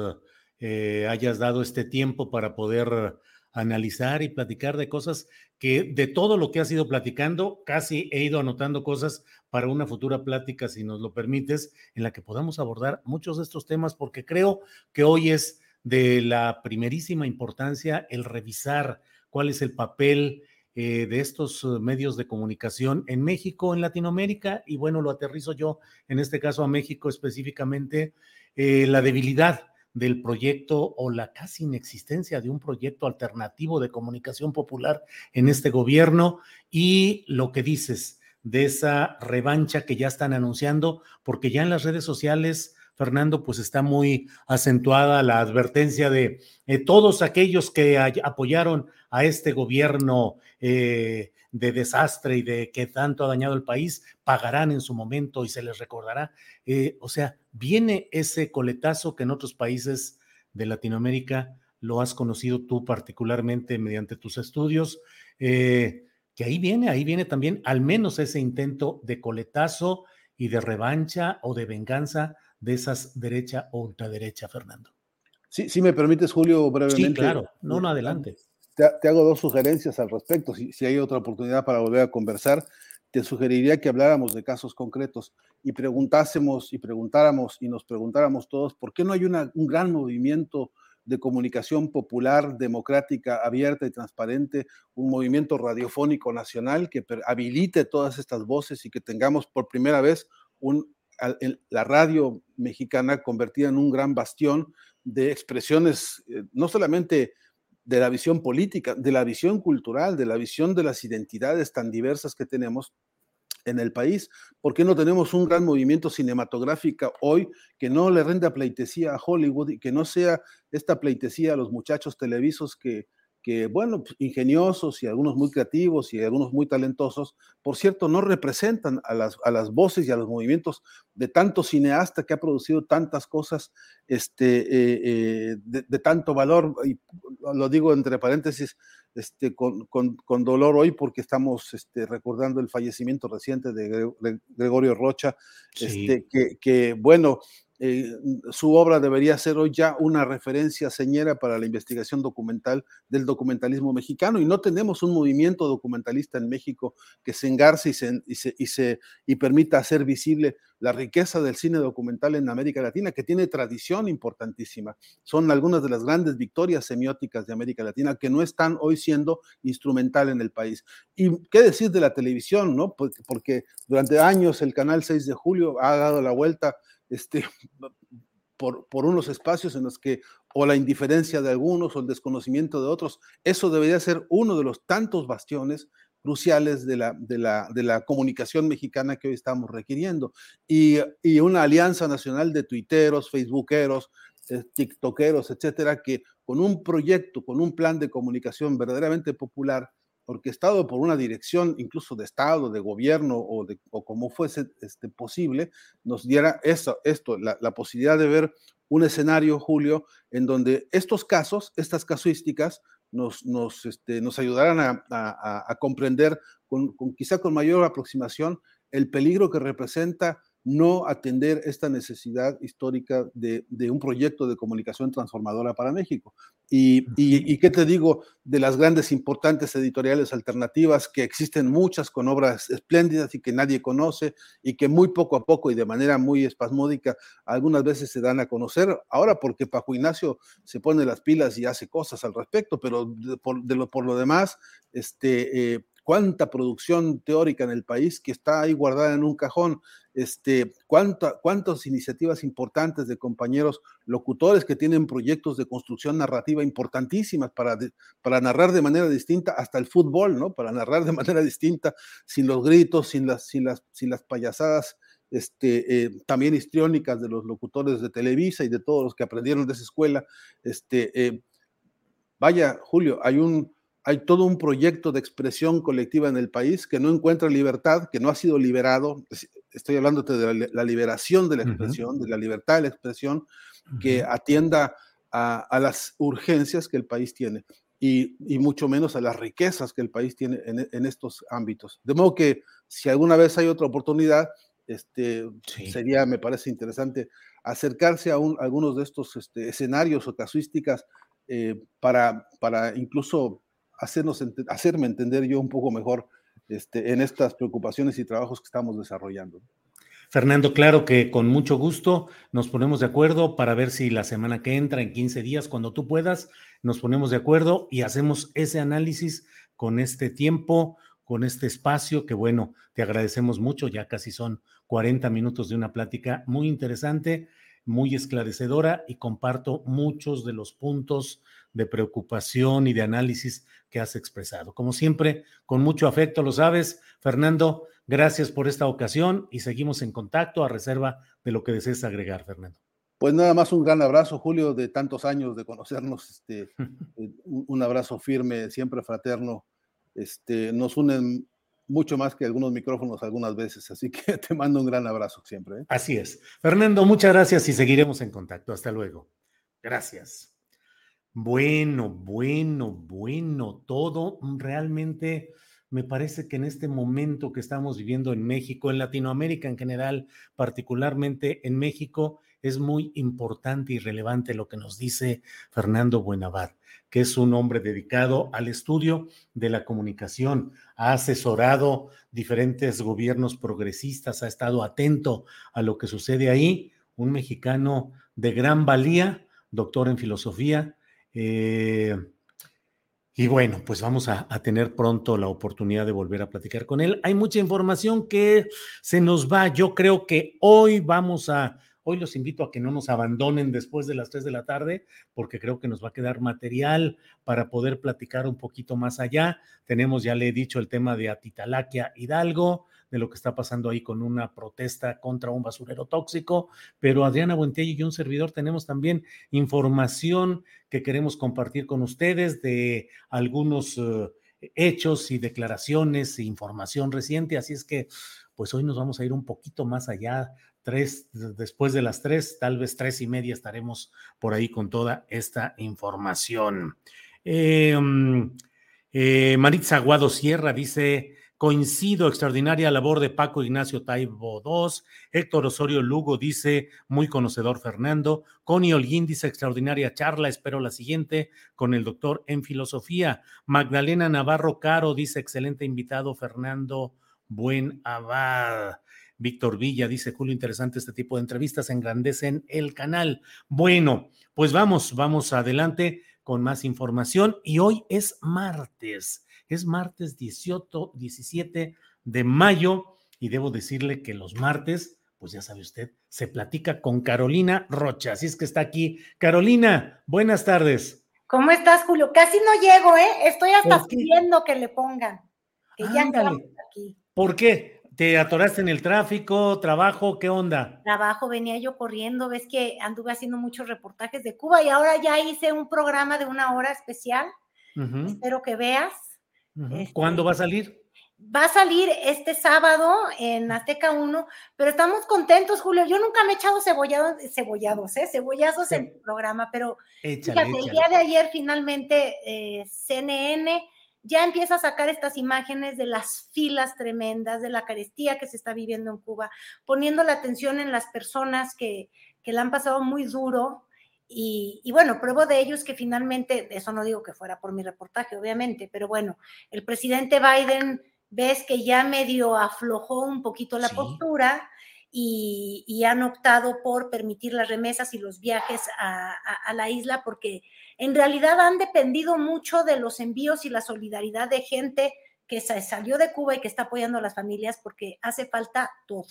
eh, hayas dado este tiempo para poder analizar y platicar de cosas que de todo lo que has ido platicando, casi he ido anotando cosas para una futura plática, si nos lo permites, en la que podamos abordar muchos de estos temas, porque creo que hoy es de la primerísima importancia el revisar cuál es el papel eh, de estos uh, medios de comunicación en México, en Latinoamérica, y bueno, lo aterrizo yo en este caso a México específicamente, eh, la debilidad del proyecto o la casi inexistencia de un proyecto alternativo de comunicación popular en este gobierno y lo que dices de esa revancha que ya están anunciando, porque ya en las redes sociales, Fernando, pues está muy acentuada la advertencia de eh, todos aquellos que apoyaron a este gobierno eh, de desastre y de que tanto ha dañado el país, pagarán en su momento y se les recordará. Eh, o sea, viene ese coletazo que en otros países de Latinoamérica lo has conocido tú particularmente mediante tus estudios, que ahí viene, ahí viene también al menos ese intento de coletazo y de revancha o de venganza de esas derecha o ultraderecha, Fernando. Sí, si me permites, Julio, brevemente. Sí, claro, no, no, adelante te, hago dos sugerencias al respecto. Si, si, hay otra oportunidad para volver a conversar, te sugeriría que habláramos de casos concretos y preguntásemos y preguntáramos y nos preguntáramos todos por qué no hay una, un gran movimiento de comunicación popular, democrática, abierta y transparente, un movimiento radiofónico nacional que habilite todas estas voces y que tengamos por primera vez un, la radio mexicana convertida en un gran bastión de expresiones, eh, no solamente de la visión política, de la visión cultural, de la visión de las identidades tan diversas que tenemos en el país. ¿Por qué no tenemos un gran movimiento cinematográfico hoy que no le renda pleitesía a Hollywood y que no sea esta pleitesía a los muchachos televisos que, que, bueno, pues, ingeniosos y algunos muy creativos y algunos muy talentosos, por cierto, no representan a las, a las voces y a los movimientos de tanto cineasta que ha producido tantas cosas este, eh, eh, de, tanto valor, y lo digo entre paréntesis, este, con, con, dolor hoy porque estamos este, recordando el fallecimiento reciente de Gregorio Rocha, este, que, que, bueno, eh, su obra debería ser hoy ya una referencia señera para la investigación documental del documentalismo mexicano y no tenemos un movimiento documentalista en México que se engarce y, se, y, se, y, permita hacer visible la riqueza del cine documental en América Latina, que tiene tradición importantísima. Son algunas de las grandes victorias semióticas de América Latina que no están hoy siendo instrumental en el país. Y qué decir de la televisión, ¿no? Porque durante años el canal 6 de julio ha dado la vuelta este, por, por, unos espacios en los que o la indiferencia de algunos o el desconocimiento de otros, eso debería ser uno de los tantos bastiones cruciales de la, de la, de la comunicación mexicana que hoy estamos requiriendo. Y, y una alianza nacional de tuiteros, facebookeros, eh, tiktokeros, etcétera, que con un proyecto, con un plan de comunicación verdaderamente popular, orquestado por una dirección incluso de Estado, de gobierno o, de, como fuese este, posible, nos diera eso, esto, la, posibilidad de ver un escenario, Julio, en donde estos casos, estas casuísticas, nos, este, nos ayudaran a, a, comprender con, con, quizá con mayor aproximación el peligro que representa no atender esta necesidad histórica de, un proyecto de comunicación transformadora para México. Y, y, qué te digo de las grandes importantes editoriales alternativas, que existen muchas con obras espléndidas y que nadie conoce y que muy poco a poco y de manera muy espasmódica algunas veces se dan a conocer. Ahora porque Paco Ignacio se pone las pilas y hace cosas al respecto, pero por, de lo, por lo demás, este, eh, cuánta producción teórica en el país que está ahí guardada en un cajón, este, cuántas iniciativas importantes de compañeros locutores que tienen proyectos de construcción narrativa importantísimas para, para narrar de manera distinta hasta el fútbol, ¿no? Para narrar de manera distinta, sin los gritos, sin las, sin las, sin las payasadas este, eh, también histriónicas de los locutores de Televisa y de todos los que aprendieron de esa escuela. Este, eh, vaya, Julio, hay un, hay todo un proyecto de expresión colectiva en el país que no encuentra libertad, que no ha sido liberado. Estoy hablando de la liberación de la expresión, de la libertad de la expresión, que atienda a, las urgencias que el país tiene. y, mucho menos a las riquezas que el país tiene en, estos ámbitos. De modo que si alguna vez hay otra oportunidad, este, sería, me parece interesante, acercarse a, algunos de estos este, escenarios o casuísticas eh, para, para incluso hacernos, hacerme entender yo un poco mejor este, en estas preocupaciones y trabajos que estamos desarrollando. Fernando, claro que con mucho gusto nos ponemos de acuerdo para ver si la semana que entra, en 15 días, cuando tú puedas, nos ponemos de acuerdo y hacemos ese análisis con este tiempo, con este espacio, que bueno, te agradecemos mucho, ya casi son 40 minutos de una plática muy interesante, muy esclarecedora y comparto muchos de los puntos de preocupación y de análisis que has expresado. Como siempre, con mucho afecto, lo sabes, Fernando, gracias por esta ocasión y seguimos en contacto a reserva de lo que desees agregar, Fernando. Pues nada más un gran abrazo, Julio, de tantos años de conocernos, este, eh, un abrazo firme, siempre fraterno. Este, nos unen mucho más que algunos micrófonos algunas veces, así que te mando un gran abrazo siempre. ¿eh? Así es. Fernando, muchas gracias y seguiremos en contacto. Hasta luego. Gracias. Bueno, bueno, bueno, todo realmente me parece que en este momento que estamos viviendo en México, en Latinoamérica en general, particularmente en México, es muy importante y relevante lo que nos dice Fernando Buenavad, que es un hombre dedicado al estudio de la comunicación, ha asesorado diferentes gobiernos progresistas, ha estado atento a lo que sucede ahí, un mexicano de gran valía, doctor en filosofía, eh, y bueno, pues vamos a, tener pronto la oportunidad de volver a platicar con él. Hay mucha información que se nos va. Yo creo que hoy vamos a, hoy los invito a que no nos abandonen después de las 3 de la tarde, porque creo que nos va a quedar material para poder platicar un poquito más allá. Tenemos, ya le he dicho, el tema de Atitalaquia Hidalgo de lo que está pasando ahí con una protesta contra un basurero tóxico, pero Adriana Buentello y un servidor tenemos también información que queremos compartir con ustedes de algunos eh, hechos y declaraciones e información reciente, así es que pues hoy nos vamos a ir un poquito más allá, tres, después de las tres, tal vez tres y media estaremos por ahí con toda esta información. Eh, eh, Maritza Aguado Sierra dice, Coincido, extraordinaria labor de Paco Ignacio Taibo II. Héctor Osorio Lugo dice, muy conocedor Fernando. Connie Holguín dice, extraordinaria charla, espero la siguiente con el doctor en filosofía. Magdalena Navarro Caro dice, excelente invitado Fernando Buen Abad. Víctor Villa dice, Julio, interesante este tipo de entrevistas, engrandecen el canal. Bueno, pues vamos, vamos adelante con más información y hoy es martes. Es martes 18, 17 de mayo y debo decirle que los martes, pues ya sabe usted, se platica con Carolina Rocha. Así es que está aquí. Carolina, buenas tardes. ¿Cómo estás, Julio? Casi no llego, ¿eh? Estoy hasta pidiendo que le pongan. Que ya aquí. ¿Por qué? ¿Te atoraste en el tráfico? ¿Trabajo? ¿Qué onda? Trabajo, venía yo corriendo. Ves que anduve haciendo muchos reportajes de Cuba y ahora ya hice un programa de una hora especial. Espero que veas. Este, ¿Cuándo va a salir? Va a salir este sábado en Azteca 1, pero estamos contentos, Julio. Yo nunca me he echado cebollados, cebollados, ¿eh? cebollazos en el programa, pero el día de ayer finalmente eh, CNN ya empieza a sacar estas imágenes de las filas tremendas, de la carestía que se está viviendo en Cuba, poniendo la atención en las personas que, que la han pasado muy duro, y, bueno, pruebo de ello es que finalmente, eso no digo que fuera por mi reportaje, obviamente, pero bueno, el presidente Biden ves que ya medio aflojó un poquito la postura y, han optado por permitir las remesas y los viajes a, la isla porque en realidad han dependido mucho de los envíos y la solidaridad de gente que salió de Cuba y que está apoyando a las familias porque hace falta todo.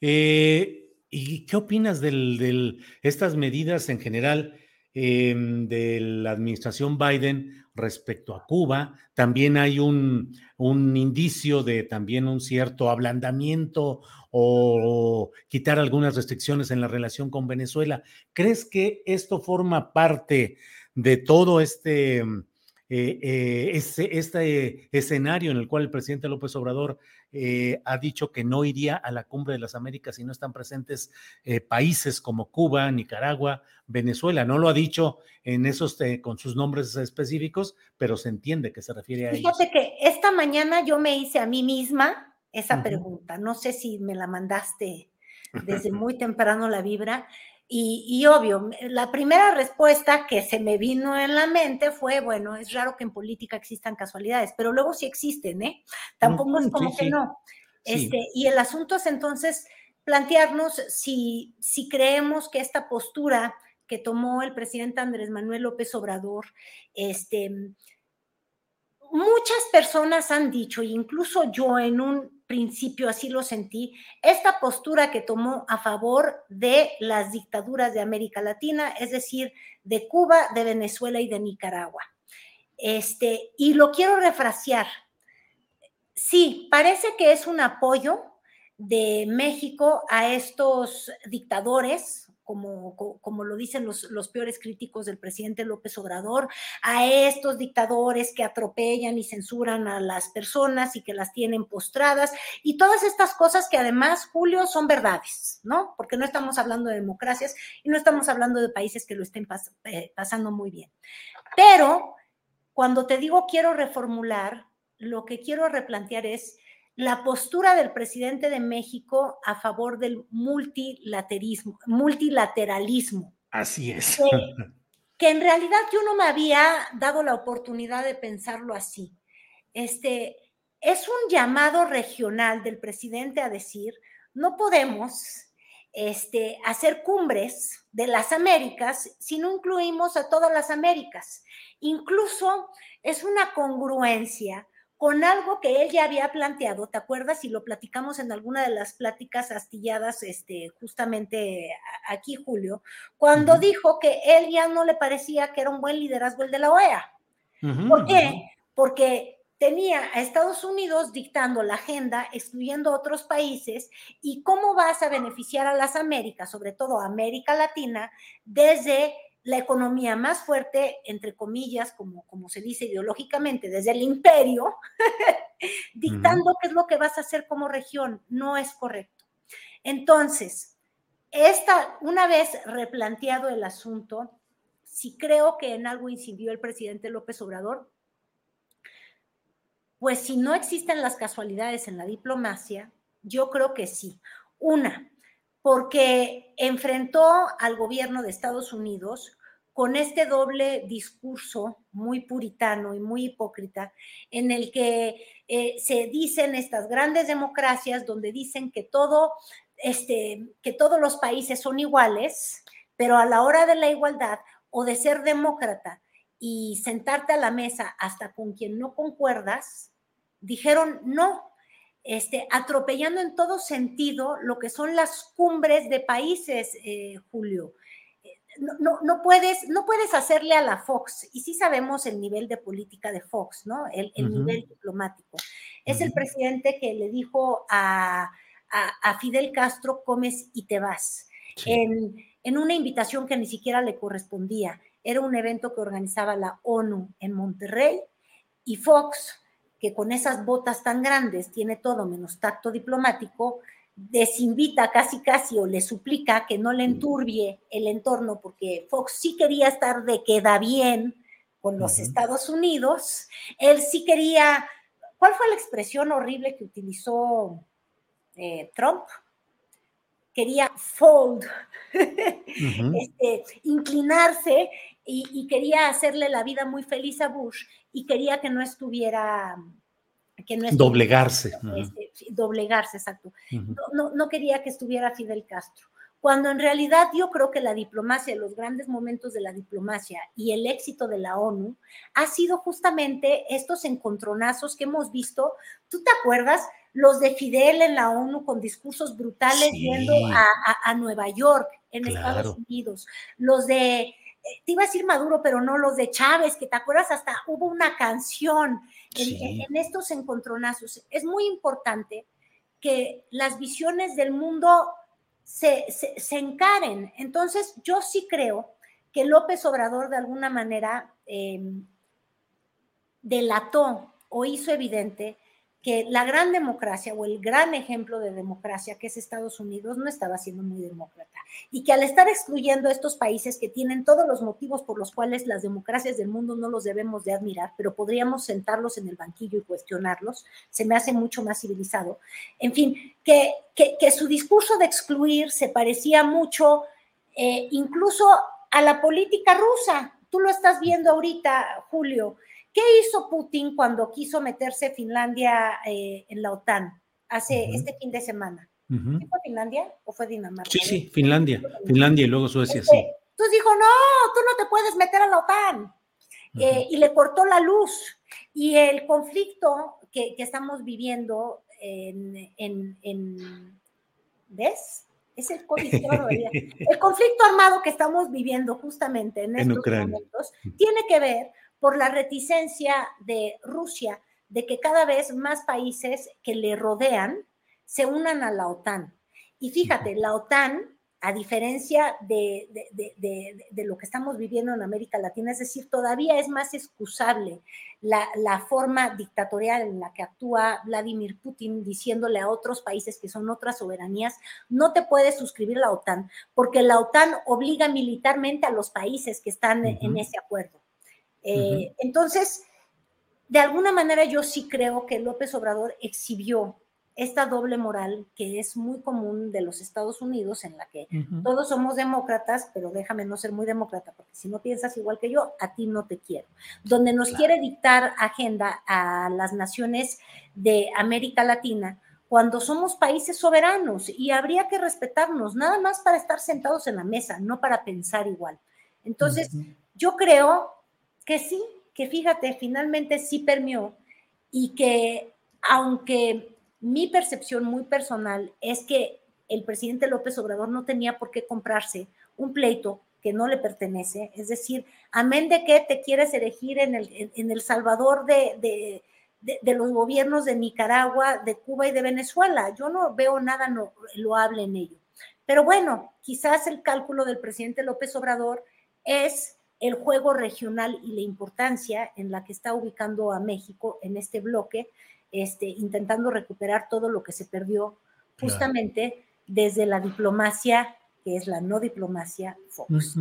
eh, ¿Y qué opinas de estas medidas en general em, de la administración Biden respecto a Cuba? También hay un, indicio de también un cierto ablandamiento o quitar algunas restricciones en la relación con Venezuela. ¿Crees que esto forma parte de todo este, eh, eh, este escenario en el cual el presidente López Obrador eh, ha dicho que no iría a la cumbre de las Américas si no están presentes eh, países como Cuba, Nicaragua, Venezuela. No lo ha dicho en esos con sus nombres específicos, pero se entiende que se refiere a Fíjate que esta mañana yo me hice a mí misma esa pregunta. No sé si me la mandaste desde muy temprano la vibra. Y, obvio, la primera respuesta que se me vino en la mente fue, bueno, es raro que en política existan casualidades, pero luego sí existen, ¿eh? Tampoco es como que no. Este, y el asunto es entonces plantearnos si, si creemos que esta postura que tomó el presidente Andrés Manuel López Obrador, este, muchas personas han dicho, incluso yo en un principio así lo sentí, esta postura que tomó a favor de las dictaduras de América Latina, es decir, de Cuba, de Venezuela y de Nicaragua. Este, y lo quiero refrasear. Sí, parece que es un apoyo de México a estos dictadores, como, como lo dicen los, los, peores críticos del presidente López Obrador, a estos dictadores que atropellan y censuran a las personas y que las tienen postradas, y todas estas cosas que además, Julio, son verdades, ¿no? Porque no estamos hablando de democracias y no estamos hablando de países que lo estén eh, pasando muy bien. Pero cuando te digo quiero reformular, lo que quiero replantear es la postura del presidente de México a favor del multilateralismo. multilateralismo Así es. Que, en realidad yo no me había dado la oportunidad de pensarlo así. Este, es un llamado regional del presidente a decir, no podemos este, hacer cumbres de las Américas si no incluimos a todas las Américas. Incluso es una congruencia con algo que él ya había planteado, ¿te acuerdas? Y lo platicamos en alguna de las pláticas astilladas, este, justamente aquí, Julio, cuando dijo que él ya no le parecía que era un buen liderazgo el de la OEA. ¿Por qué? Porque tenía a Estados Unidos dictando la agenda, excluyendo a otros países, y cómo vas a beneficiar a las Américas, sobre todo a América Latina, desde la economía más fuerte, entre comillas, como, como se dice ideológicamente, desde el imperio, dictando qué es lo que vas a hacer como región. No es correcto. Entonces, esta, una vez replanteado el asunto, si creo que en algo incidió el presidente López Obrador, pues si no existen las casualidades en la diplomacia, yo creo que sí. Una, porque enfrentó al gobierno de Estados Unidos con este doble discurso muy puritano y muy hipócrita, en el que eh, se dicen estas grandes democracias donde dicen que todo, este, que todos los países son iguales, pero a la hora de la igualdad o de ser demócrata y sentarte a la mesa hasta con quien no concuerdas, dijeron no, este, atropellando en todo sentido lo que son las cumbres de países, eh, Julio. No, no, puedes, no puedes hacerle a la Fox, y sí sabemos el nivel de política de Fox, ¿no? El, nivel diplomático. Es el presidente que le dijo a, Fidel Castro, comes y te vas, en, en una invitación que ni siquiera le correspondía. Era un evento que organizaba la ONU en Monterrey y Fox que con esas botas tan grandes tiene todo menos tacto diplomático, desinvita casi casi o le suplica que no le enturbie el entorno, porque Fox sí quería estar de queda bien con los Estados Unidos, él sí quería, ¿cuál fue la expresión horrible que utilizó eh, Trump? Quería fold, este, inclinarse y, quería hacerle la vida muy feliz a Bush y quería que no estuviera... Que no doblegarse. Este, doblegarse, exacto. no, no, quería que estuviera Fidel Castro cuando en realidad yo creo que la diplomacia, los grandes momentos de la diplomacia y el éxito de la ONU ha sido justamente estos encontronazos que hemos visto. ¿Tú te acuerdas? Los de Fidel en la ONU con discursos brutales yendo a, Nueva York, en Estados Unidos. Los de te iba a decir Maduro, pero no los de Chávez, que te acuerdas, hasta hubo una canción en, estos encontronazos. Es muy importante que las visiones del mundo se, encaren. Entonces, yo sí creo que López Obrador de alguna manera em, delató o hizo evidente que la gran democracia o el gran ejemplo de democracia que es Estados Unidos no estaba siendo muy demócrata y que al estar excluyendo a estos países que tienen todos los motivos por los cuales las democracias del mundo no los debemos de admirar, pero podríamos sentarlos en el banquillo y cuestionarlos, se me hace mucho más civilizado. En fin, que, que, su discurso de excluir se parecía mucho eh, incluso a la política rusa. Tú lo estás viendo ahorita, Julio. ¿Qué hizo Putin cuando quiso meterse Finlandia eh, en la OTAN hace este fin de semana? ¿Fue Finlandia o fue Dinamarca? Sí, sí, Finlandia. Finlandia y luego Suecia, sí. Entonces dijo, no, tú no te puedes meter a la OTAN. Eh, y le cortó la luz. Y el conflicto que, estamos viviendo en, en, ¿ves? Es el, el conflicto armado que estamos viviendo justamente en estos momentos tiene que ver por la reticencia de Rusia de que cada vez más países que le rodean se unan a la OTAN. Y fíjate, la OTAN, a diferencia de, lo que estamos viviendo en América Latina, es decir, todavía es más excusable la, la, forma dictatorial en la que actúa Vladimir Putin diciéndole a otros países que son otras soberanías, no te puedes suscribir a la OTAN, porque la OTAN obliga militarmente a los países que están en ese acuerdo. Eh, entonces, de alguna manera yo sí creo que López Obrador exhibió esta doble moral que es muy común de los Estados Unidos, en la que todos somos demócratas, pero déjame no ser muy demócrata, porque si no piensas igual que yo, a ti no te quiero. Donde nos quiere dictar agenda a las naciones de América Latina cuando somos países soberanos y habría que respetarnos, nada más para estar sentados en la mesa, no para pensar igual. Entonces, yo creo que sí, que fíjate, finalmente sí permeó y que aunque mi percepción muy personal es que el presidente López Obrador no tenía por qué comprarse un pleito que no le pertenece, es decir, amén de que te quieres elegir en el, en, el Salvador de, de, los gobiernos de Nicaragua, de Cuba y de Venezuela. Yo no veo nada no, loable en ello. Pero bueno, quizás el cálculo del presidente López Obrador es el juego regional y la importancia en la que está ubicando a México en este bloque, este, intentando recuperar todo lo que se perdió justamente desde la diplomacia, que es la no diplomacia Fox.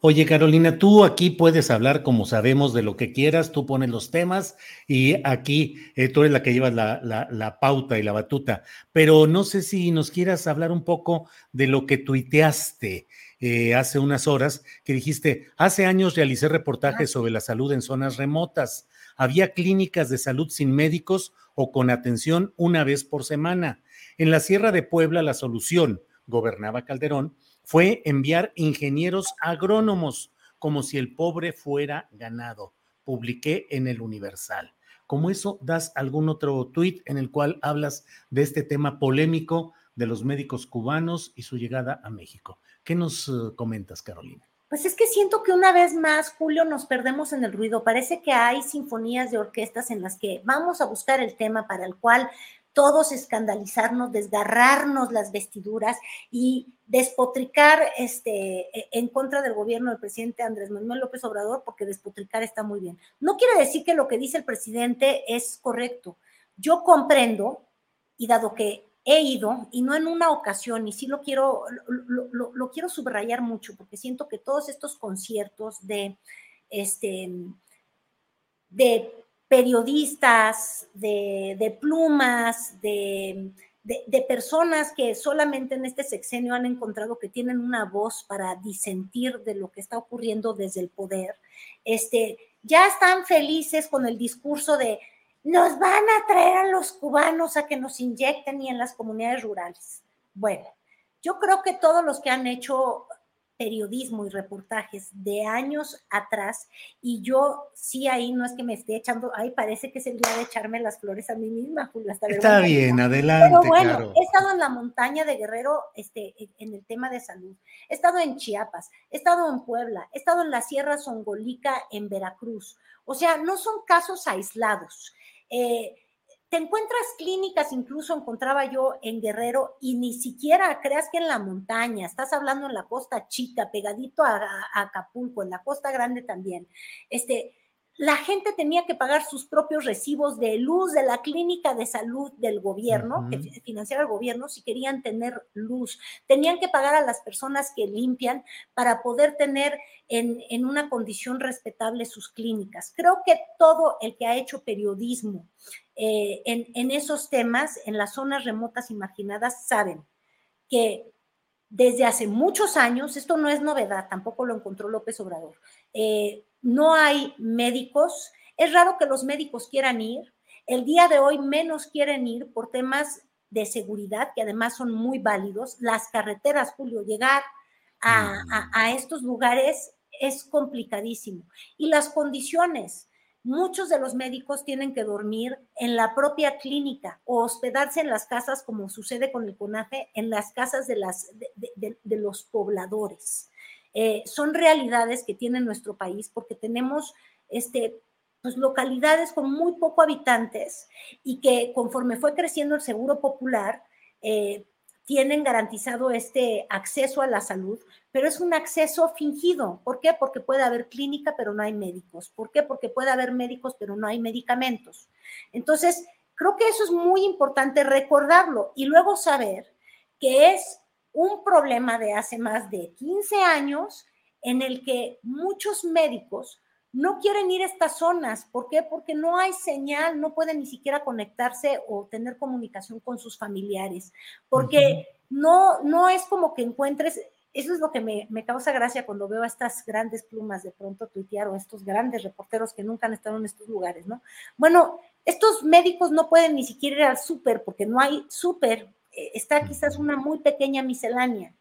Oye, Carolina, tú aquí puedes hablar como sabemos de lo que quieras, tú pones los temas y aquí eh, tú eres la que llevas la, la, pauta y la batuta, pero no sé si nos quieras hablar un poco de lo que tuiteaste eh, hace unas horas, que dijiste, hace años realicé reportajes sobre la salud en zonas remotas. Había clínicas de salud sin médicos o con atención una vez por semana. En la Sierra de Puebla la solución, gobernaba Calderón, fue enviar ingenieros agrónomos como si el pobre fuera ganado. Publiqué en el Universal. Como eso, das algún otro tuit en el cual hablas de este tema polémico de los médicos cubanos y su llegada a México. ¿Qué nos eh, comentas, Carolina? Pues es que siento que una vez más, Julio, nos perdemos en el ruido. Parece que hay sinfonías de orquestas en las que vamos a buscar el tema para el cual todos escandalizarnos, desgarrarnos las vestiduras y despotricar este, e, en contra del gobierno del presidente Andrés Manuel López Obrador, porque despotricar está muy bien. No quiere decir que lo que dice el presidente es correcto. Yo comprendo, y dado que he ido, y no en una ocasión, y sí lo quiero, lo, quiero subrayar mucho, porque siento que todos estos conciertos de, este, de periodistas, de, plumas, de, de, personas que solamente en este sexenio han encontrado que tienen una voz para disentir de lo que está ocurriendo desde el poder, este, ya están felices con el discurso de nos van a traer a los cubanos a que nos inyecten y en las comunidades rurales. Bueno, yo creo que todos los que han hecho periodismo y reportajes de años atrás, y yo sí ahí no es que me esté echando, ahí parece que es el día de echarme las flores a mí misma, Julia. Está bien, adelante. Pero bueno, he estado en la montaña de Guerrero este, en el tema de salud, he estado en Chiapas, he estado en Puebla, he estado en la Sierra Songolica en Veracruz. O sea, no son casos aislados. Eh, te encuentras clínicas, incluso encontraba yo en Guerrero, y ni siquiera creas que en la montaña, estás hablando en la costa chica, pegadito a, Acapulco, en la costa grande también. Este, la gente tenía que pagar sus propios recibos de luz de la clínica de salud del gobierno, que financiaba el gobierno, si querían tener luz. Tenían que pagar a las personas que limpian para poder tener en, una condición respetable sus clínicas. Creo que todo el que ha hecho periodismo eh, en, en esos temas, en las zonas remotas y marginadas, saben que desde hace muchos años, esto no es novedad, tampoco lo encontró López Obrador, eh, no hay médicos, es raro que los médicos quieran ir, el día de hoy menos quieren ir por temas de seguridad, que además son muy válidos, las carreteras, Julio, llegar a, a estos lugares es complicadísimo. Y las condiciones, muchos de los médicos tienen que dormir en la propia clínica o hospedarse en las casas, como sucede con el CONAFE, en las casas de, las, de, los pobladores. Eh, son realidades que tiene nuestro país porque tenemos este, pues, localidades con muy poco habitantes y que conforme fue creciendo el seguro popular, eh, tienen garantizado este acceso a la salud, pero es un acceso fingido. ¿Por qué? Porque puede haber clínica, pero no hay médicos. ¿Por qué? Porque puede haber médicos, pero no hay medicamentos. Entonces, creo que eso es muy importante recordarlo y luego saber que es un problema de hace más de 15 años en el que muchos médicos no quieren ir a estas zonas. ¿Por qué? Porque no hay señal, no pueden ni siquiera conectarse o tener comunicación con sus familiares, porque no, no es como que encuentres, eso es lo que me, me, causa gracia cuando veo a estas grandes plumas de pronto tuitear o estos grandes reporteros que nunca han estado en estos lugares, ¿no? Bueno, estos médicos no pueden ni siquiera ir al súper porque no hay súper, está quizás una muy pequeña miscelánea.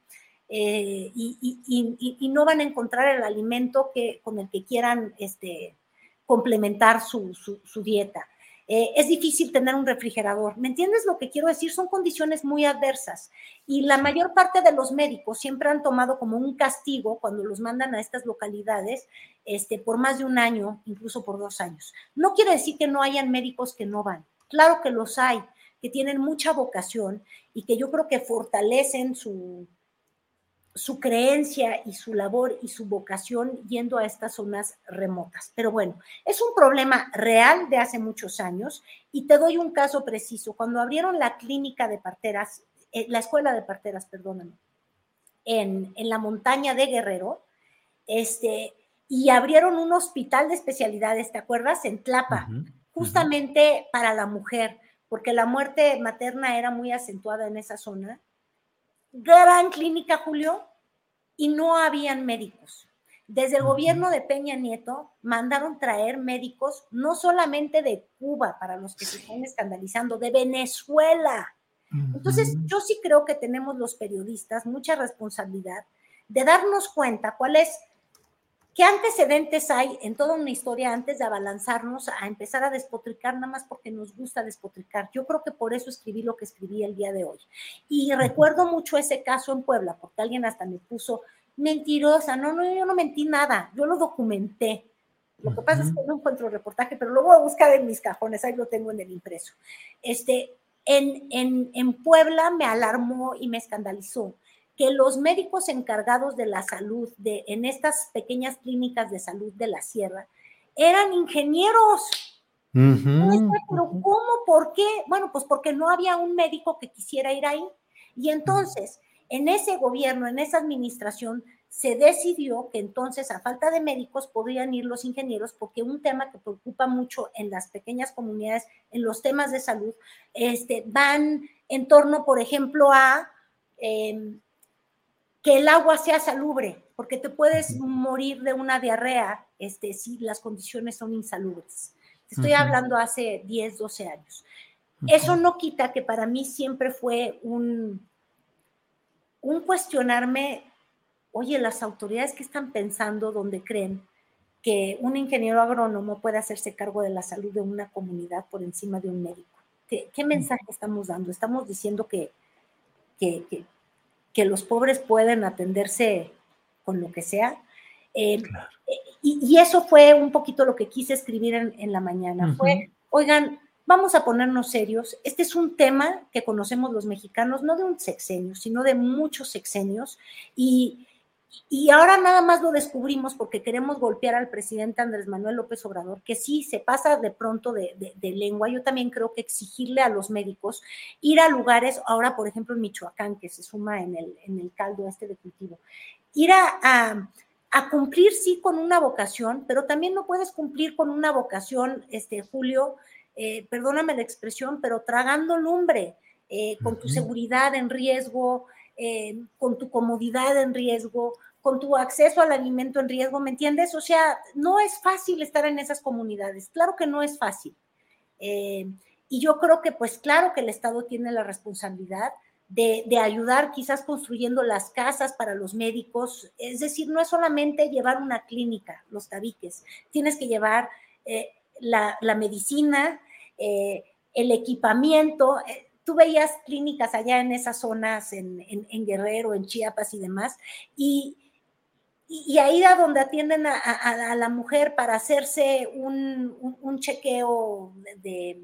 Eh, y, no van a encontrar el alimento que, con el que quieran este, complementar su, dieta. Eh, es difícil tener un refrigerador. ¿Me entiendes lo que quiero decir? Son condiciones muy adversas y la mayor parte de los médicos siempre han tomado como un castigo cuando los mandan a estas localidades este, por más de un año, incluso por dos años. No quiere decir que no hayan médicos que no van. Claro que los hay, que tienen mucha vocación y que yo creo que fortalecen su, su creencia y su labor y su vocación yendo a estas zonas remotas. Pero bueno, es un problema real de hace muchos años y te doy un caso preciso. Cuando abrieron la clínica de parteras, eh, la escuela de parteras, perdóname, en, en, la montaña de Guerrero, este, y abrieron un hospital de especialidades, ¿te acuerdas? En Tlapa, justamente para la mujer, porque la muerte materna era muy acentuada en esa zona gran clínica, Julio, y no habían médicos. Desde el gobierno de Peña Nieto mandaron traer médicos no solamente de Cuba, para los que se están escandalizando, de Venezuela. Entonces, yo sí creo que tenemos los periodistas mucha responsabilidad de darnos cuenta cuál es ¿Qué antecedentes hay en toda una historia antes de abalanzarnos a empezar a despotricar nada más porque nos gusta despotricar? Yo creo que por eso escribí lo que escribí el día de hoy. Y recuerdo mucho ese caso en Puebla, porque alguien hasta me puso mentirosa. No, no, yo no mentí nada, yo lo documenté. Lo que pasa es que no encuentro el reportaje, pero lo voy a buscar en mis cajones, ahí lo tengo en el impreso. Este, en, en, en Puebla me alarmó y me escandalizó que los médicos encargados de la salud de, en estas pequeñas clínicas de salud de la sierra eran ingenieros. Pero ¿cómo? ¿Por qué? Bueno, pues porque no había un médico que quisiera ir ahí. Y entonces, en ese gobierno, en esa administración, se decidió que entonces a falta de médicos podrían ir los ingenieros porque un tema que preocupa mucho en las pequeñas comunidades, en los temas de salud, este, van en torno, por ejemplo, a em, que el agua sea salubre, porque te puedes morir de una diarrea este, si las condiciones son insalubres. estoy hablando hace 10, 12 años. Eso no quita que para mí siempre fue un, un cuestionarme, oye, las autoridades que están pensando donde creen que un ingeniero agrónomo puede hacerse cargo de la salud de una comunidad por encima de un médico. ¿Qué, mensaje estamos dando? Estamos diciendo que, que, que los pobres pueden atenderse con lo que sea. Eh, y, eso fue un poquito lo que quise escribir en, la mañana. Fue, oigan, vamos a ponernos serios. Este es un tema que conocemos los mexicanos, no de un sexenio, sino de muchos sexenios. Y, y ahora nada más lo descubrimos porque queremos golpear al presidente Andrés Manuel López Obrador, que sí se pasa de pronto de, lengua. Yo también creo que exigirle a los médicos ir a lugares, ahora por ejemplo en Michoacán, que se suma en el, en el caldo este de cultivo, ir a, a, cumplir sí con una vocación, pero también no puedes cumplir con una vocación, este Julio, eh, perdóname la expresión, pero tragando lumbre, eh, con tu seguridad en riesgo, eh, con tu comodidad en riesgo, con tu acceso al alimento en riesgo, ¿me entiendes? O sea, no es fácil estar en esas comunidades, claro que no es fácil. Eh, y yo creo que, pues claro que el Estado tiene la responsabilidad de, ayudar quizás construyendo las casas para los médicos. Es decir, no es solamente llevar una clínica, los tabiques, tienes que llevar eh, la, medicina, el equipamiento tú veías clínicas allá en esas zonas, en, Guerrero, en Chiapas y demás, y, y, ahí a donde atienden a, la mujer para hacerse un, chequeo de,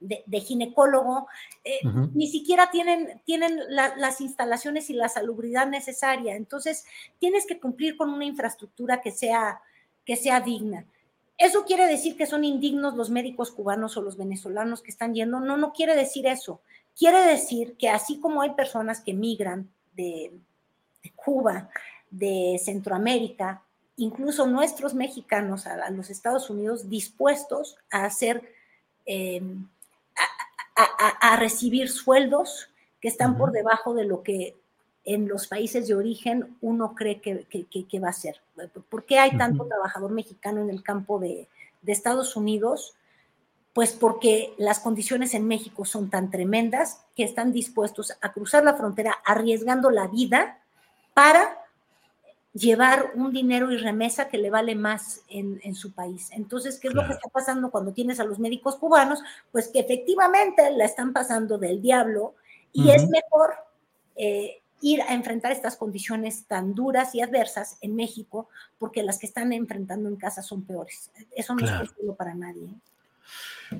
de, ginecólogo, eh, ni siquiera tienen, tienen las instalaciones y la salubridad necesaria. Entonces, tienes que cumplir con una infraestructura que sea, que sea digna. ¿Eso quiere decir que son indignos los médicos cubanos o los venezolanos que están yendo? No, no quiere decir eso. Quiere decir que así como hay personas que migran de, Cuba, de Centroamérica, incluso nuestros mexicanos a, los Estados Unidos dispuestos a hacer, em, a, recibir sueldos que están por debajo de lo que en los países de origen uno cree que, que, va a ser. ¿Por qué hay tanto trabajador mexicano en el campo de, de, Estados Unidos? Pues porque las condiciones en México son tan tremendas que están dispuestos a cruzar la frontera arriesgando la vida para llevar un dinero y remesa que le vale más en, en su país. Entonces, ¿qué es lo que está pasando cuando tienes a los médicos cubanos? Pues que efectivamente la están pasando del diablo y es mejor eh, ir a enfrentar estas condiciones tan duras y adversas en México, porque las que están enfrentando en casa son peores. Eso no es posible para nadie. ¿eh?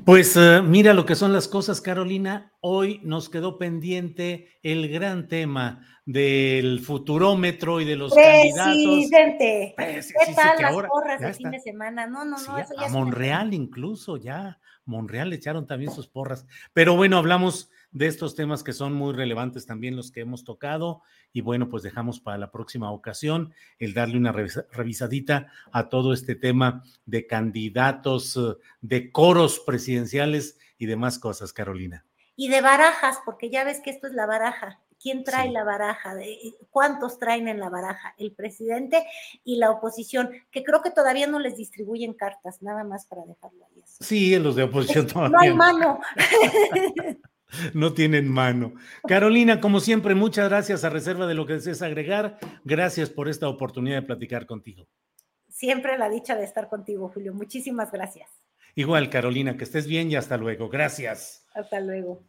Pues eh, mira lo que son las cosas, Carolina. Hoy nos quedó pendiente el gran tema del futurómetro y de los Presidente. candidatos. ¿Qué tal las porras de fin de semana? No, no, no. a Monreal incluso ya. Monreal le echaron también sus porras. Pero bueno, hablamos de estos temas que son muy relevantes también los que hemos tocado. Y bueno, pues dejamos para la próxima ocasión el darle una revisadita a todo este tema de candidatos, eh, de coros presidenciales y demás cosas, Carolina. Y de barajas, porque ya ves que esto es la baraja. ¿Quién trae la baraja? ¿Cuántos traen en la baraja? El presidente y la oposición, que creo que todavía no les distribuyen cartas, nada más para dejarlo ahí. Sí, los de oposición todavía. No hay mano. no tienen mano. Carolina, como siempre, muchas gracias a reserva de lo que desees agregar. Gracias por esta oportunidad de platicar contigo. Siempre la dicha de estar contigo, Julio. Muchísimas gracias. Igual, Carolina, que estés bien y hasta luego. Gracias. Hasta luego.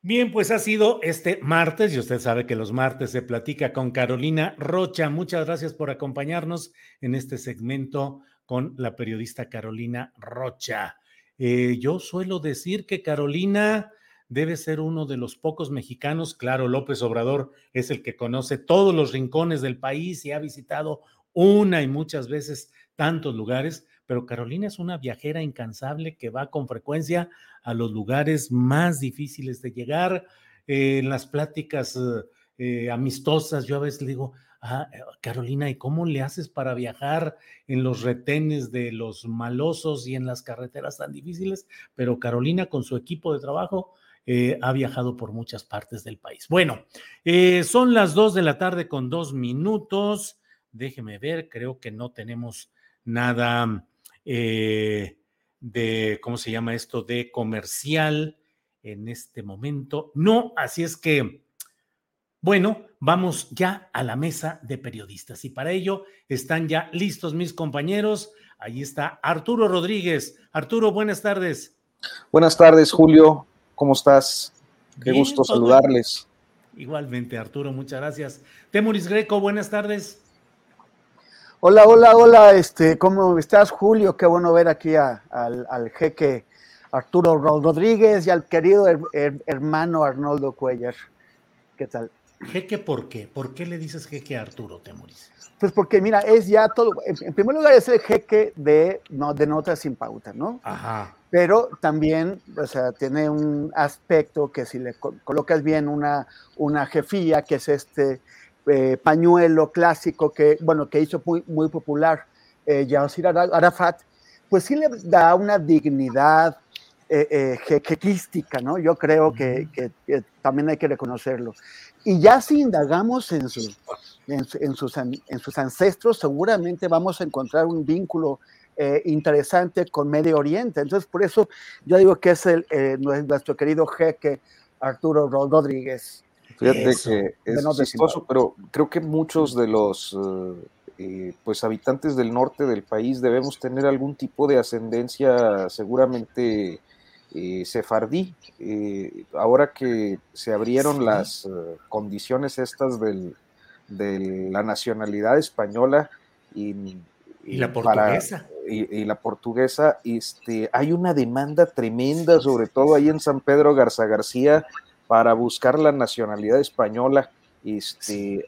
Bien, pues ha sido este martes y usted sabe que los martes se platica con Carolina Rocha. Muchas gracias por acompañarnos en este segmento con la periodista Carolina Rocha. Eh, yo suelo decir que Carolina debe ser uno de los pocos mexicanos, claro, López Obrador es el que conoce todos los rincones del país y ha visitado una y muchas veces tantos lugares, pero Carolina es una viajera incansable que va con frecuencia a los lugares más difíciles de llegar. Eh, en las pláticas eh, amistosas, yo a veces le digo, ah, Carolina, ¿y cómo le haces para viajar en los retenes de los malosos y en las carreteras tan difíciles? Pero Carolina con su equipo de trabajo eh, ha viajado por muchas partes del país. Bueno, eh, son las dos de la tarde con dos minutos. Déjeme ver, creo que no tenemos nada eh, de, ¿cómo se llama esto? De comercial en este momento. No, así es que, bueno, vamos ya a la mesa de periodistas y para ello están ya listos mis compañeros. Ahí está Arturo Rodríguez. Arturo, buenas tardes. Buenas tardes, Julio. ¿Cómo estás? Qué gusto saludarles. Igualmente, Arturo, muchas gracias. Temoris Greco, buenas tardes. Hola, hola, hola, este, ¿cómo estás, Julio? Qué bueno ver aquí al, jeque Arturo Rodríguez y al querido hermano Arnoldo Cuellar. ¿Qué tal? Jeque, ¿por qué? ¿Por qué le dices jeque a Arturo Temoris? Pues porque, mira, es ya todo. En, primer lugar, es el jeque de, no, de notas sin pauta, ¿no? Ajá. Pero también, o sea, tiene un aspecto que si le colocas bien una, una jefía, que es este eh, pañuelo clásico que, bueno, que hizo muy, muy popular eh, Yasir Arafat, pues sí le da una dignidad eh, eh ¿no? Yo creo que, también hay que reconocerlo. Y ya si indagamos en, en, sus, en, sus, ancestros, seguramente vamos a encontrar un vínculo eh, interesante con Medio Oriente. Entonces, por eso yo digo que es el, eh, nuestro querido jeque Arturo Rodríguez. Fíjate que es chistoso, pero creo que muchos de los eh, pues habitantes del norte del país debemos tener algún tipo de ascendencia seguramente eh, sefardí. Eh, ahora que se abrieron las eh, condiciones estas del, de la nacionalidad española y, la portuguesa. y, la portuguesa, este, hay una demanda tremenda, sobre todo ahí en San Pedro Garza García, para buscar la nacionalidad española este,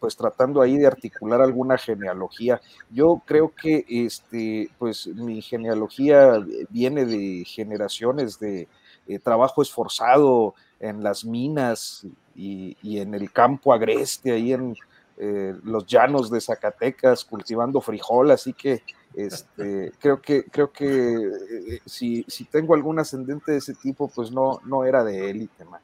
pues tratando ahí de articular alguna genealogía. Yo creo que este, pues mi genealogía viene de generaciones de eh, trabajo esforzado en las minas y, en el campo agreste, ahí en eh, los llanos de Zacatecas, cultivando frijol, así que este, creo que, creo que eh, si, si tengo algún ascendente de ese tipo, pues no, no era de élite, man.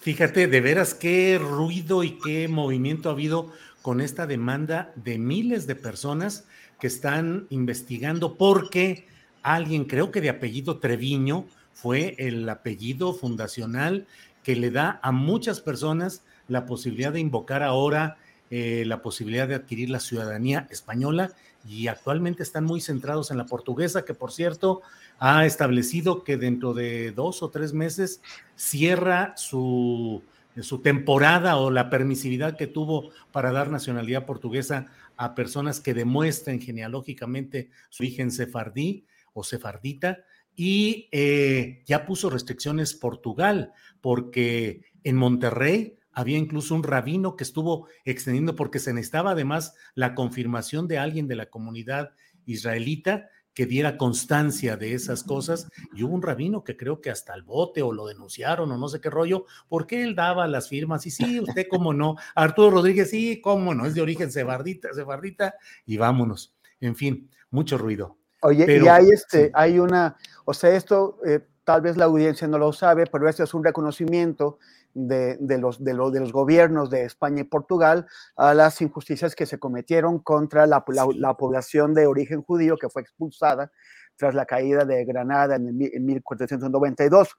Fíjate, de veras qué ruido y qué movimiento ha habido con esta demanda de miles de personas que están investigando porque alguien, creo que de apellido Treviño, fue el apellido fundacional que le da a muchas personas la posibilidad de invocar ahora eh, la posibilidad de adquirir la ciudadanía española y actualmente están muy centrados en la portuguesa, que por cierto ha establecido que dentro de dos o tres meses cierra su, su temporada o la permisividad que tuvo para dar nacionalidad portuguesa a personas que demuestren genealógicamente su origen sefardí o sefardita. Y eh, ya puso restricciones Portugal, porque en Monterrey había incluso un rabino que estuvo extendiendo porque se necesitaba además la confirmación de alguien de la comunidad israelita que diera constancia de esas cosas. Y hubo un rabino que creo que hasta el bote o lo denunciaron o no sé qué rollo, porque él daba las firmas y sí, usted cómo no, Arturo Rodríguez sí, cómo no, es de origen sefardita, sefardita y vámonos. En fin, mucho ruido. Oye, y hay este, hay una, o sea, esto eh, tal vez la audiencia no lo sabe, pero este es un reconocimiento de, los, de, de, los gobiernos de España y Portugal a las injusticias que se cometieron contra la, población de origen judío que fue expulsada tras la caída de Granada en, 1492.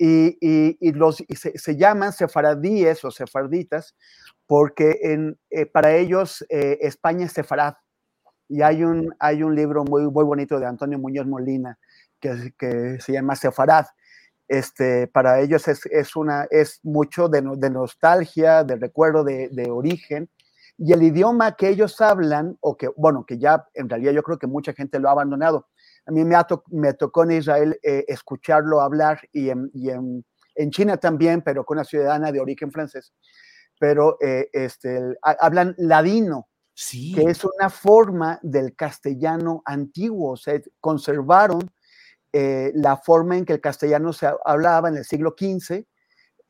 Y, y, los, se, llaman sefaradíes o sefarditas porque en, eh, para ellos eh, España es sefarad. Y hay un, hay un libro muy, muy bonito de Antonio Muñoz Molina que, que se llama Sefarad este, para ellos es, es, una, es mucho de, de nostalgia, de recuerdo de, de, origen. Y el idioma que ellos hablan, o que, bueno, que ya en realidad yo creo que mucha gente lo ha abandonado. A mí me, me tocó en Israel eh, escucharlo hablar y, en, y en, en, China también, pero con una ciudadana de origen francés. Pero eh, este, hablan ladino, sí. que es una forma del castellano antiguo. O sea, conservaron eh, la forma en que el castellano se hablaba en el siglo XV.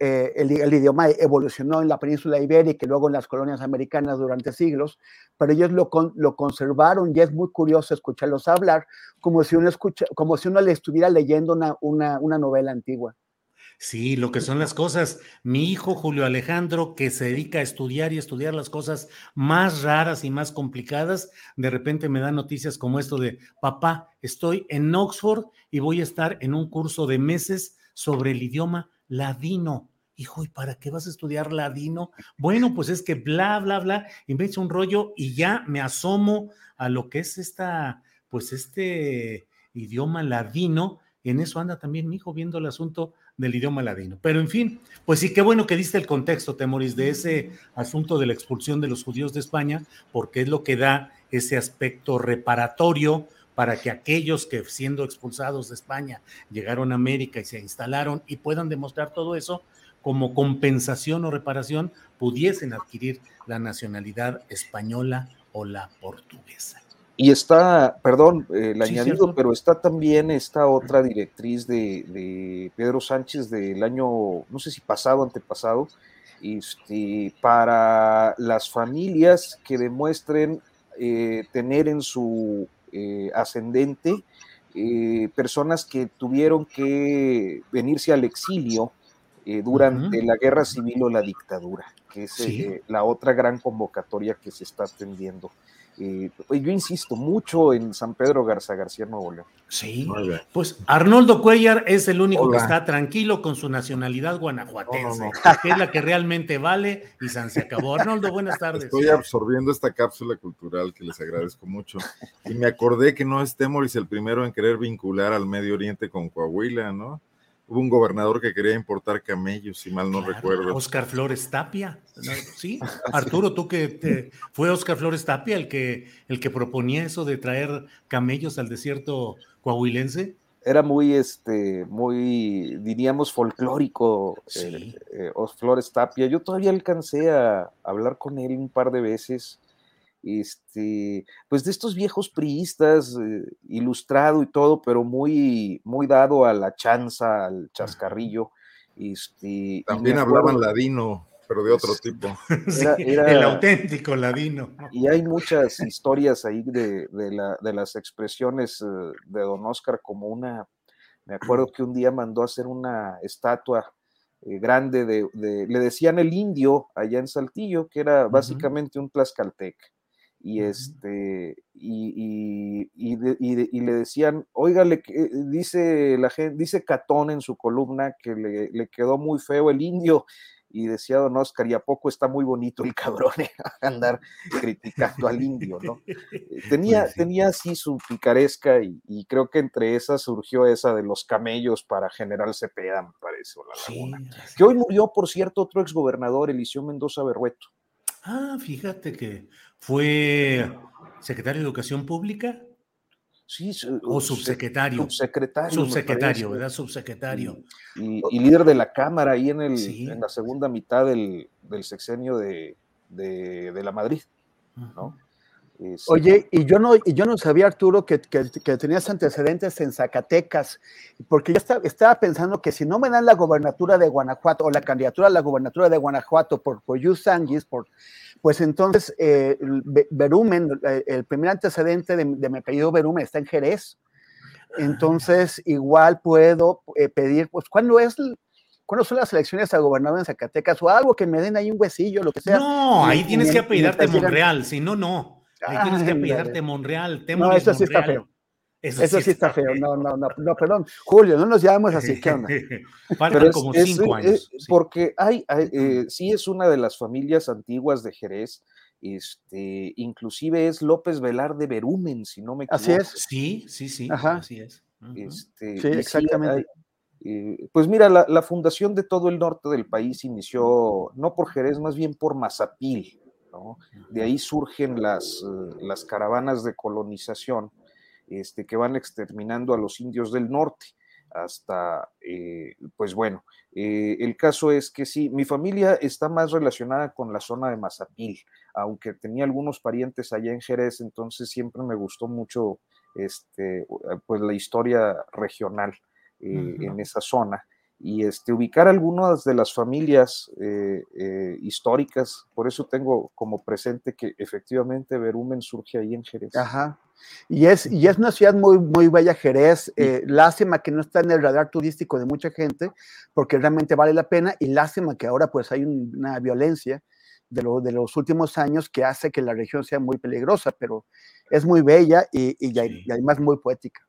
Eh, el, idioma evolucionó en la península ibérica y luego en las colonias americanas durante siglos, pero ellos lo, conservaron y es muy curioso escucharlos hablar como si uno, como si uno le estuviera leyendo una, una novela antigua. Sí, lo que son las cosas. Mi hijo Julio Alejandro, que se dedica a estudiar y estudiar las cosas más raras y más complicadas, de repente me da noticias como esto de, papá, estoy en Oxford y voy a estar en un curso de meses sobre el idioma ladino. Hijo, ¿y para qué vas a estudiar ladino? Bueno, pues es que bla, bla, bla, y me echa un rollo y ya me asomo a lo que es esta, pues este idioma ladino. En eso anda también mi hijo viendo el asunto del idioma ladino. Pero en fin, pues sí, qué bueno que diste el contexto, Temoris, de ese asunto de la expulsión de los judíos de España, porque es lo que da ese aspecto reparatorio para que aquellos que siendo expulsados de España llegaron a América y se instalaron y puedan demostrar todo eso, como compensación o reparación pudiesen adquirir la nacionalidad española o la portuguesa. Y está, perdón, el añadido, pero está también esta otra directriz de, Pedro Sánchez del año, no sé si pasado, antepasado, este, para las familias que demuestren eh, tener en su eh, ascendente eh, personas que tuvieron que venirse al exilio durante la guerra civil o la dictadura, que es la otra gran convocatoria que se está atendiendo. Eh, yo insisto mucho en San Pedro Garza García Nuevo León. Sí, pues Arnoldo Cuellar es el único que está tranquilo con su nacionalidad guanajuatense, que es la que realmente vale y San se acabó. Arnoldo, buenas tardes. Estoy absorbiendo esta cápsula cultural que les agradezco mucho y me acordé que no es Temoris el primero en querer vincular al Medio Oriente con Coahuila, ¿no? Hubo un gobernador que quería importar camellos, si mal no recuerdo. Oscar Flores Tapia, sí. Arturo, tú que te, fue Oscar Flores Tapia el que, el que proponía eso de traer camellos al desierto coahuilense. Era muy, este, muy, diríamos, folclórico, eh, eh, Oscar Flores Tapia. Yo todavía alcancé a hablar con él un par de veces este, pues de estos viejos priistas, eh, ilustrado y todo, pero muy, muy dado a la chanza, al chascarrillo. Este, También hablaban ladino, pero de otro tipo. el auténtico ladino. Y hay muchas historias ahí de, las expresiones eh, de don Oscar, como una, me acuerdo que un día mandó a hacer una estatua eh, grande de, le decían el indio allá en Saltillo, que era básicamente un tlaxcaltec y este y, y, le decían, oiga, le, eh, dice la gente, dice Catón en su columna que le, quedó muy feo el indio, y decía don Oscar, y a poco está muy bonito el cabrón eh, andar criticando al indio, ¿no? Eh, tenía, pues tenía así su picaresca, y, creo que entre esas surgió esa de los camellos para General Cepeda, me parece, o la laguna. que hoy murió, por cierto, otro exgobernador, Eliseo Mendoza Berrueto. Ah, fíjate que fue secretario de Educación Pública. Sí, o subsecretario. Subsecretario. Subsecretario, ¿verdad? Subsecretario. Y, líder de la Cámara ahí en, el, en la segunda mitad del, sexenio de, la Madrid, ¿no? Oye, y yo no, y yo no sabía, Arturo, que, tenías antecedentes en Zacatecas, porque yo estaba, pensando que si no me dan la gobernatura de Guanajuato o la candidatura a la gobernatura de Guanajuato por, por por, pues entonces eh, Berumen, eh, el primer antecedente de, mi apellido Berumen está en Jerez. Entonces, igual puedo eh, pedir, pues, ¿cuándo es ¿Cuándo son las elecciones a gobernador en Zacatecas? O algo que me den ahí un huesillo, lo que sea. No, ahí tienes que apellidarte Monreal, si no, no. Ahí tienes que pillarte Monreal. No, eso sí está feo. Eso, sí, está, feo. No, no, no, no, perdón. Julio, no nos llamamos así. ¿Qué onda? Faltan como cinco años. Porque hay, eh, sí es una de las familias antiguas de Jerez. Este, inclusive es López Velar de Berumen, si no me equivoco. Así es. Sí, sí, sí. Ajá. Así es. Este, sí, exactamente. Eh, pues mira, la, la, fundación de todo el norte del país inició no por Jerez, más bien por Mazapil. De ahí surgen las, eh, las caravanas de colonización este, que van exterminando a los indios del norte hasta, eh, pues bueno, eh, el caso es que sí, mi familia está más relacionada con la zona de Mazapil, aunque tenía algunos parientes allá en Jerez, entonces siempre me gustó mucho este, pues la historia regional en esa zona y este, ubicar algunas de las familias eh, eh, históricas. Por eso tengo como presente que efectivamente Berumen surge ahí en Jerez. Ajá. Y es, y es una ciudad muy, muy bella, Jerez. Eh, lástima que no está en el radar turístico de mucha gente, porque realmente vale la pena. Y lástima que ahora pues hay una violencia de, lo, de los últimos años que hace que la región sea muy peligrosa, pero es muy bella y, y además muy poética.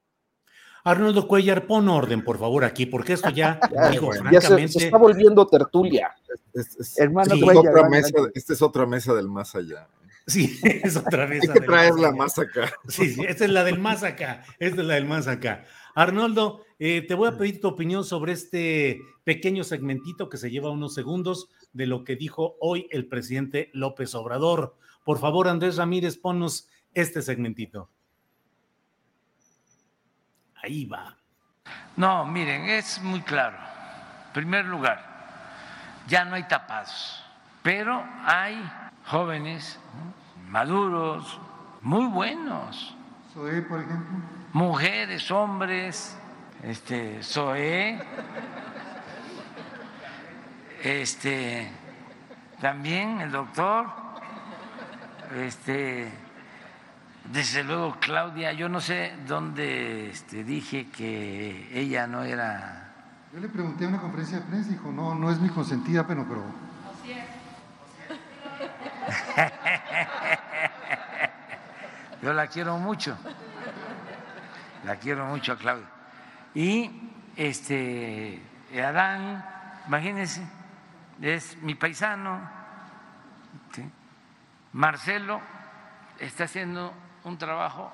Arnoldo Cuellar, pon orden, por favor, aquí, porque esto ya, digo, francamente... se, está volviendo tertulia. Hermano Cuellar. esta es otra mesa del más allá. Sí, es otra mesa. Hay que traerla más acá. Sí, sí, esta es la del más acá. Esta es la del más acá. Arnoldo, eh, te voy a pedir tu opinión sobre este pequeño segmentito que se lleva unos segundos de lo que dijo hoy el presidente López Obrador. Por favor, Andrés Ramírez, ponnos este segmentito. Ahí va. No, miren, es muy claro. En primer lugar, ya no hay tapados, pero hay jóvenes maduros, muy buenos. Zoé, por ejemplo. Mujeres, hombres, este, Zoé, este, también el doctor, este, desde luego Claudia, yo no sé dónde este, dije que ella no era. Yo le pregunté en una conferencia de prensa y dijo, no, no es mi consentida, pero... pero... Yo la quiero mucho. La quiero mucho a Claudia. Y este Adán, imagínense, es mi paisano. Marcelo está haciendo un trabajo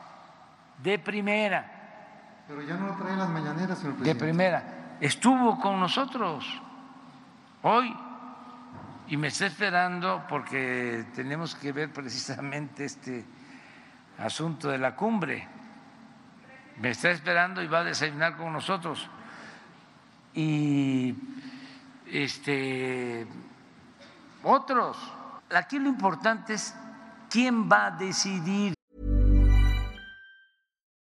de primera. Pero ya no lo trae las mañaneras, señor presidente. De primera. Estuvo con nosotros hoy y me está esperando porque tenemos que ver precisamente este asunto de la cumbre. Me está esperando y va a desayunar con nosotros. Y este otros. Aquí lo importante es quién va a decidir.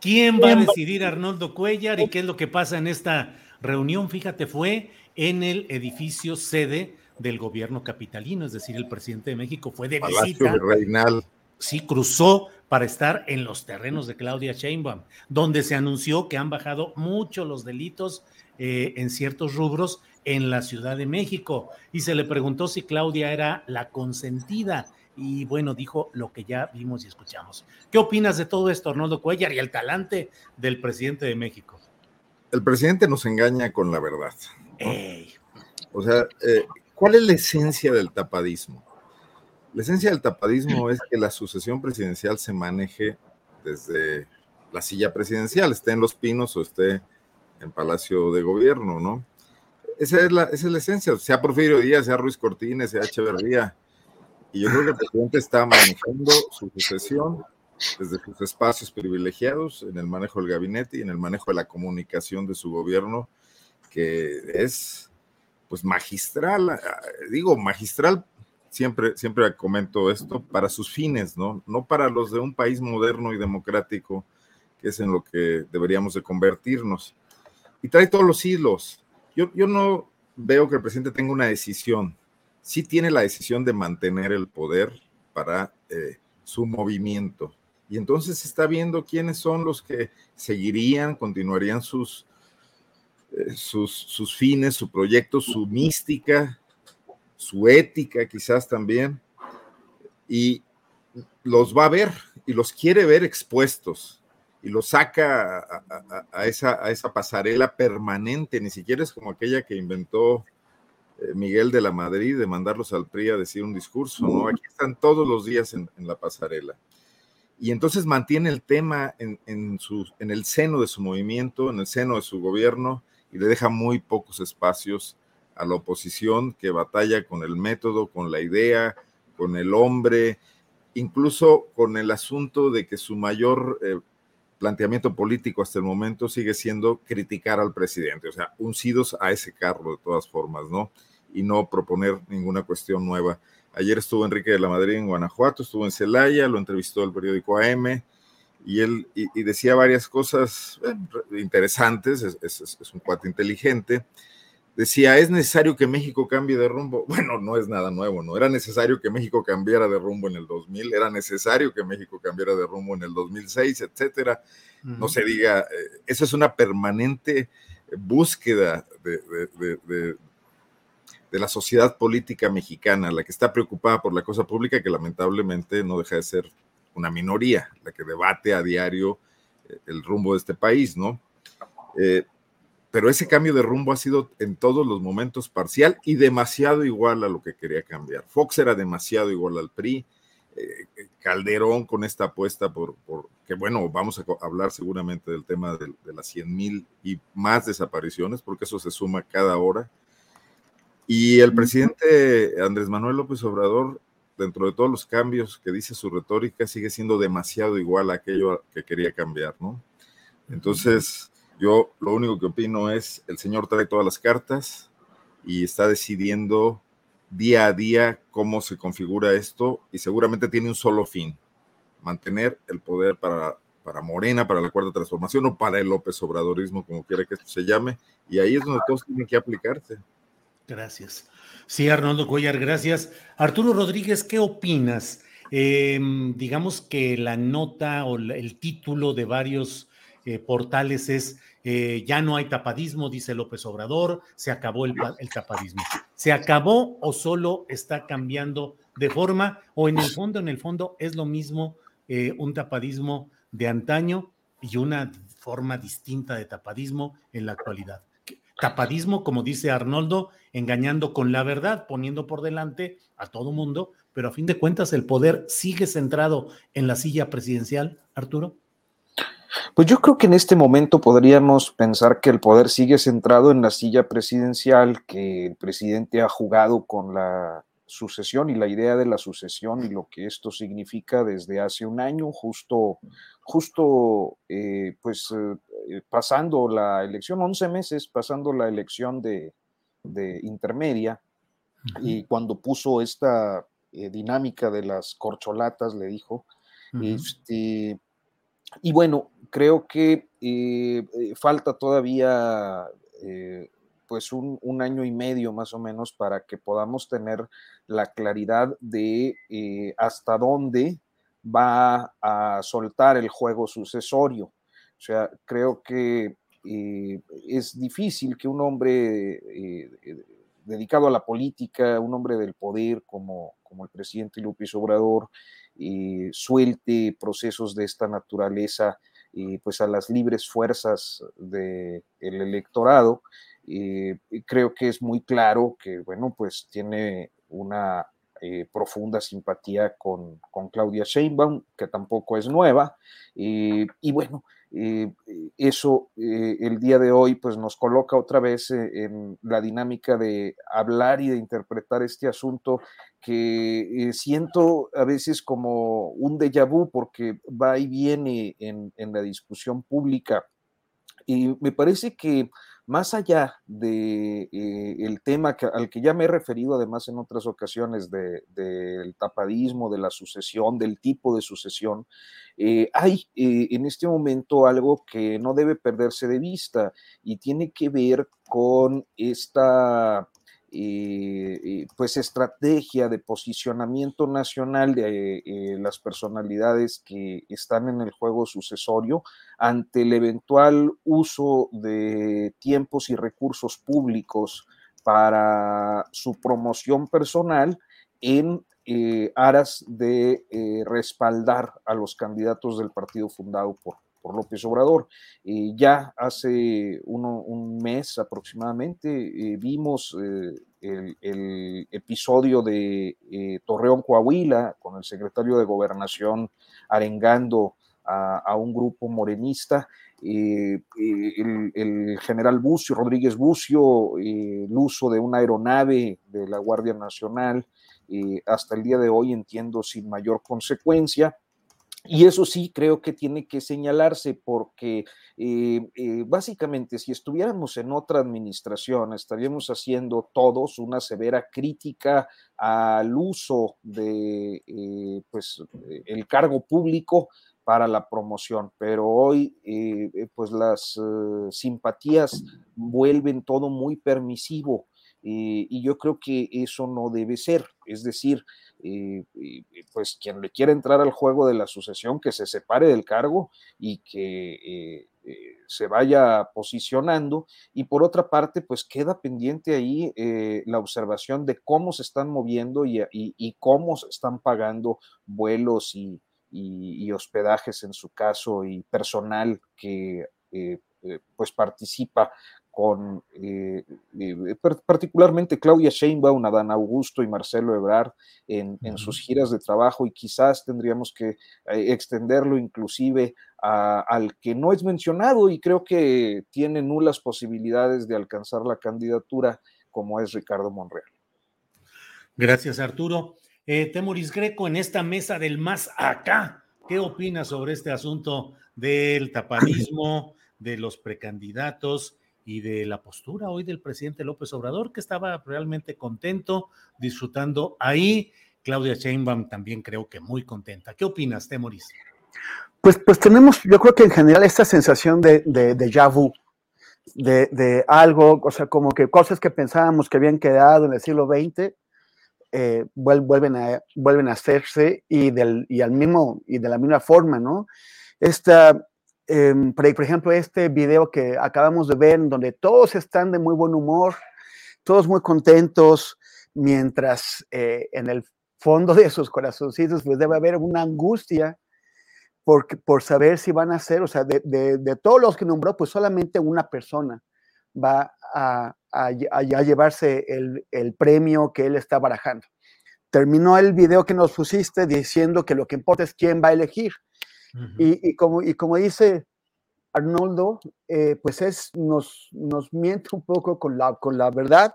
¿Quién va a decidir Arnoldo Cuellar y qué es lo que pasa en esta reunión? Fíjate, fue en el edificio sede del gobierno capitalino, es decir, el presidente de México fue de Palacio visita. Reinal. Sí, cruzó para estar en los terrenos de Claudia Sheinbaum, donde se anunció que han bajado mucho los delitos eh, en ciertos rubros en la Ciudad de México. Y se le preguntó si Claudia era la consentida. Y bueno, dijo lo que ya vimos y escuchamos. ¿Qué opinas de todo esto, Arnoldo Cuellar, y el talante del presidente de México? El presidente nos engaña con la verdad. O sea, eh, ¿cuál es la esencia del tapadismo? La esencia del tapadismo es que la sucesión presidencial se maneje desde la silla presidencial, esté en Los Pinos o esté en Palacio de Gobierno, ¿no? Esa es la, esa es la esencia, sea Porfirio Díaz, sea Ruiz Cortines, sea Echeverría. Y yo creo que el presidente está manejando su sucesión desde sus espacios privilegiados, en el manejo del gabinete y en el manejo de la comunicación de su gobierno, que es pues magistral, ah, digo magistral, siempre, siempre comento esto, para sus fines, ¿no? No para los de un país moderno y democrático, que es en lo que deberíamos de convertirnos. Y trae todos los hilos. Yo, yo no veo que el presidente tenga una decisión. Sí tiene la decisión de mantener el poder para eh, su movimiento. Y entonces está viendo quiénes son los que seguirían, continuarían sus, eh, sus, sus fines, su proyecto, su mística, su ética quizás también, y los va a ver y los quiere ver expuestos y los saca a, esa, a esa pasarela permanente, ni siquiera es como aquella que inventó Miguel de la Madrid de mandarlos al PRI a decir un discurso, ¿no? Aquí están todos los días en, en la pasarela. Y entonces mantiene el tema en, en, su, en el seno de su movimiento, en el seno de su gobierno, y le deja muy pocos espacios a la oposición que batalla con el método, con la idea, con el hombre, incluso con el asunto de que su mayor eh, planteamiento político hasta el momento sigue siendo criticar al presidente, o sea, uncidos a ese carro de todas formas, ¿no? Y no proponer ninguna cuestión nueva. Ayer estuvo Enrique de la Madrid en Guanajuato, estuvo en Celaya, lo entrevistó el periódico AM y él y, decía varias cosas interesantes, es, es, un cuate inteligente. Decía, es necesario que México cambie de rumbo. Bueno, no es nada nuevo, ¿no? Era necesario que México cambiara de rumbo en el 2000, era necesario que México cambiara de rumbo en el 2006, etcétera. No se diga, eh, eso es una permanente búsqueda de, de, de, la sociedad política mexicana, la que está preocupada por la cosa pública, que lamentablemente no deja de ser una minoría, la que debate a diario eh, el rumbo de este país, ¿no? Eh, pero ese cambio de rumbo ha sido en todos los momentos parcial y demasiado igual a lo que quería cambiar. Fox era demasiado igual al PRI, eh, Calderón con esta apuesta por, que bueno, vamos a hablar seguramente del tema de, de las 100 mil y más desapariciones, porque eso se suma cada hora. Y el presidente Andrés Manuel López Obrador dentro de todos los cambios que dice su retórica, sigue siendo demasiado igual a aquello que quería cambiar, ¿no? Entonces, yo lo único que opino es, el señor trae todas las cartas y está decidiendo día a día cómo se configura esto y seguramente tiene un solo fin, mantener el poder para, para Morena, para la cuarta transformación o para el López Obradorismo, como quiera que esto se llame, y ahí es donde todos tienen que aplicarse. Gracias. Sí, Arnoldo Cuellar, gracias. Arturo Rodríguez, ¿qué opinas? Em, digamos que la nota o el título de varios eh, portales es eh, ya no hay tapadismo, dice López Obrador, se acabó el, tapadismo. ¿Se acabó o solo está cambiando de forma? O en el fondo, en el fondo es lo mismo eh, un tapadismo de antaño y una forma distinta de tapadismo en la actualidad. Tapadismo, como dice Arnoldo, engañando con la verdad, poniendo por delante a todo mundo, pero a fin de cuentas el poder sigue centrado en la silla presidencial, Arturo. Pues yo creo que en este momento podríamos pensar que el poder sigue centrado en la silla presidencial, que el presidente ha jugado con la sucesión y la idea de la sucesión y lo que esto significa desde hace un año, justo, justo eh, pues eh, pasando la elección, 11 meses pasando la elección de, de intermedia, y cuando puso esta eh, dinámica de las corcholatas, le dijo, este, y bueno, creo que eh, eh, falta todavía pues un, un, año y medio más o menos para que podamos tener la claridad de hasta dónde va a soltar el juego sucesorio. O sea, creo que eh, es difícil que un hombre eh, eh, dedicado a la política, un hombre del poder como, como el presidente López Obrador, suelte procesos de esta naturaleza pues a las libres fuerzas del electorado. creo que es muy claro que, bueno, pues tiene una profunda simpatía con, con, Claudia Sheinbaum, que tampoco es nueva. y bueno, eh, eso eh, el día de hoy pues nos coloca otra vez eh, en la dinámica de hablar y de interpretar este asunto que siento a veces como un déjà vu porque va y viene en, en la discusión pública. Y me parece que más allá del de, el tema al que ya me he referido además en otras ocasiones del de, tapadismo, de la sucesión, del tipo de sucesión, eh, hay eh, en este momento algo que no debe perderse de vista y tiene que ver con esta eh, pues estrategia de posicionamiento nacional de eh, las personalidades que están en el juego sucesorio ante el eventual uso de tiempos y recursos públicos para su promoción personal en eh, aras de respaldar a los candidatos del partido fundado por por López Obrador. Eh, ya hace un mes aproximadamente eh, vimos eh, el, episodio de Torreón Coahuila con el secretario de Gobernación arengando a, un grupo morenista. El, el, general Bucio, Rodríguez Bucio, el uso de una aeronave de la Guardia Nacional, hasta el día de hoy entiendo sin mayor consecuencia. Y eso sí creo que tiene que señalarse porque eh, eh, básicamente si estuviéramos en otra administración estaríamos haciendo todos una severa crítica al uso de eh, pues, el cargo público para la promoción, pero hoy pues las simpatías vuelven todo muy permisivo y yo creo que eso no debe ser, es decir, pues quien le quiera entrar al juego de la sucesión, que se separe del cargo y que eh, eh, se vaya posicionando. Y por otra parte, pues queda pendiente ahí eh, la observación de cómo se están moviendo y, cómo se están pagando vuelos y, hospedajes en su caso y personal que pues participa con eh, eh, particularmente Claudia Sheinbaum, Adán Augusto y Marcelo Ebrard en, sus giras de trabajo y quizás tendríamos que eh, extenderlo inclusive al que no es mencionado y creo que tiene nulas posibilidades de alcanzar la candidatura como es Ricardo Monreal. Gracias Arturo. Temoris Greco, en esta mesa del más acá, ¿qué opinas sobre este asunto del tapadismo, de los precandidatos? Y de la postura hoy del presidente López Obrador, que estaba realmente contento, disfrutando ahí. Claudia Sheinbaum también creo que muy contenta. ¿Qué opinas, Temoris? Pues, pues tenemos, yo creo que en general esta sensación de, de, de vu, de, de, algo, o sea, como que cosas que pensábamos que habían quedado en el siglo XX, eh, vuelven, a, vuelven a hacerse y, del, y, al mismo, y de la misma forma, ¿no? Esta, Em, por, ejemplo, este video que acabamos de ver, donde todos están de muy buen humor, todos muy contentos, mientras eh, en el fondo de sus corazoncitos pues debe haber una angustia por, por saber si van a ser, o sea, de, de, todos los que nombró, pues solamente una persona va a, a, llevarse el, el, premio que él está barajando. Terminó el video que nos pusiste diciendo que lo que importa es quién va a elegir y, como, y como dice Arnoldo, eh, pues es, nos, nos miente un poco con la, con la verdad,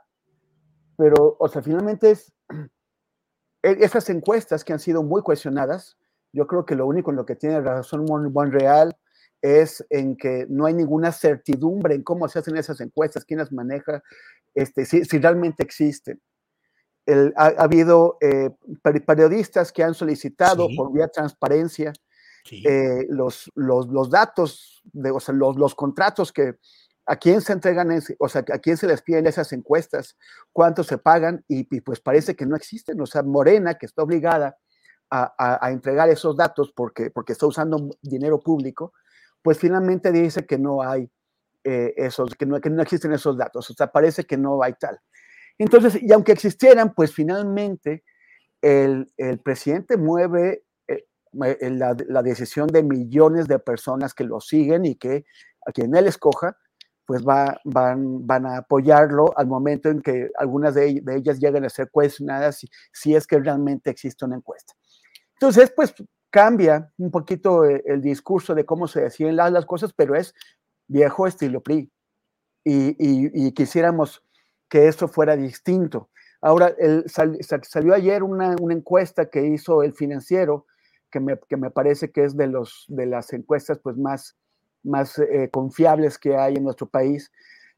pero, o sea, finalmente es, e, esas encuestas que han sido muy cuestionadas, yo creo que lo único en lo que tiene razón Monreal es en que no hay ninguna certidumbre en cómo se hacen esas encuestas, quién las maneja, este, si, si realmente existen. ha, habido eh, periodistas que han solicitado por vía transparencia eh, los, los, los, datos, de, o sea, los, los contratos que a quién se entregan, o sea, a quién se les piden esas encuestas, cuánto se pagan, y, pues parece que no existen. O sea, Morena, que está obligada a, a, entregar esos datos porque, porque está usando dinero público, pues finalmente dice que no hay eh, esos, que no, que no existen esos datos. O sea, parece que no hay tal. Entonces, y aunque existieran, pues finalmente el, el presidente mueve la, la, decisión de millones de personas que lo siguen y que a quien él escoja, pues va, van, van a apoyarlo al momento en que algunas de, ellas lleguen a ser cuestionadas si, es que realmente existe una encuesta. Entonces, pues cambia un poquito el, el discurso de cómo se deciden las, cosas, pero es viejo estilo PRI. Y, y, y quisiéramos que eso fuera distinto. Ahora, salió ayer una, una encuesta que hizo el financiero, que me, parece que es de, los, de las encuestas pues, más, más eh, confiables que hay en nuestro país,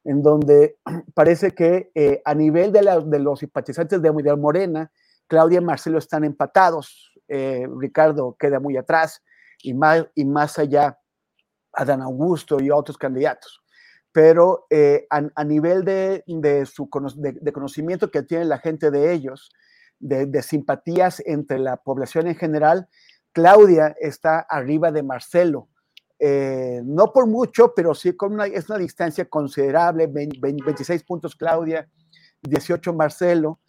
en donde parece que eh, a nivel de, de, los simpatizantes de, de Morena, Claudia y Marcelo están empatados, eh, Ricardo queda muy atrás y más, y más allá Adán Augusto y otros candidatos. Pero a, a, nivel de, de su de, conocimiento que tiene la gente de ellos, de, simpatías entre la población en general, Claudia está arriba de Marcelo. Eh, no por mucho, pero sí con una, es una distancia considerable, 26 puntos Claudia, 18 Marcelo.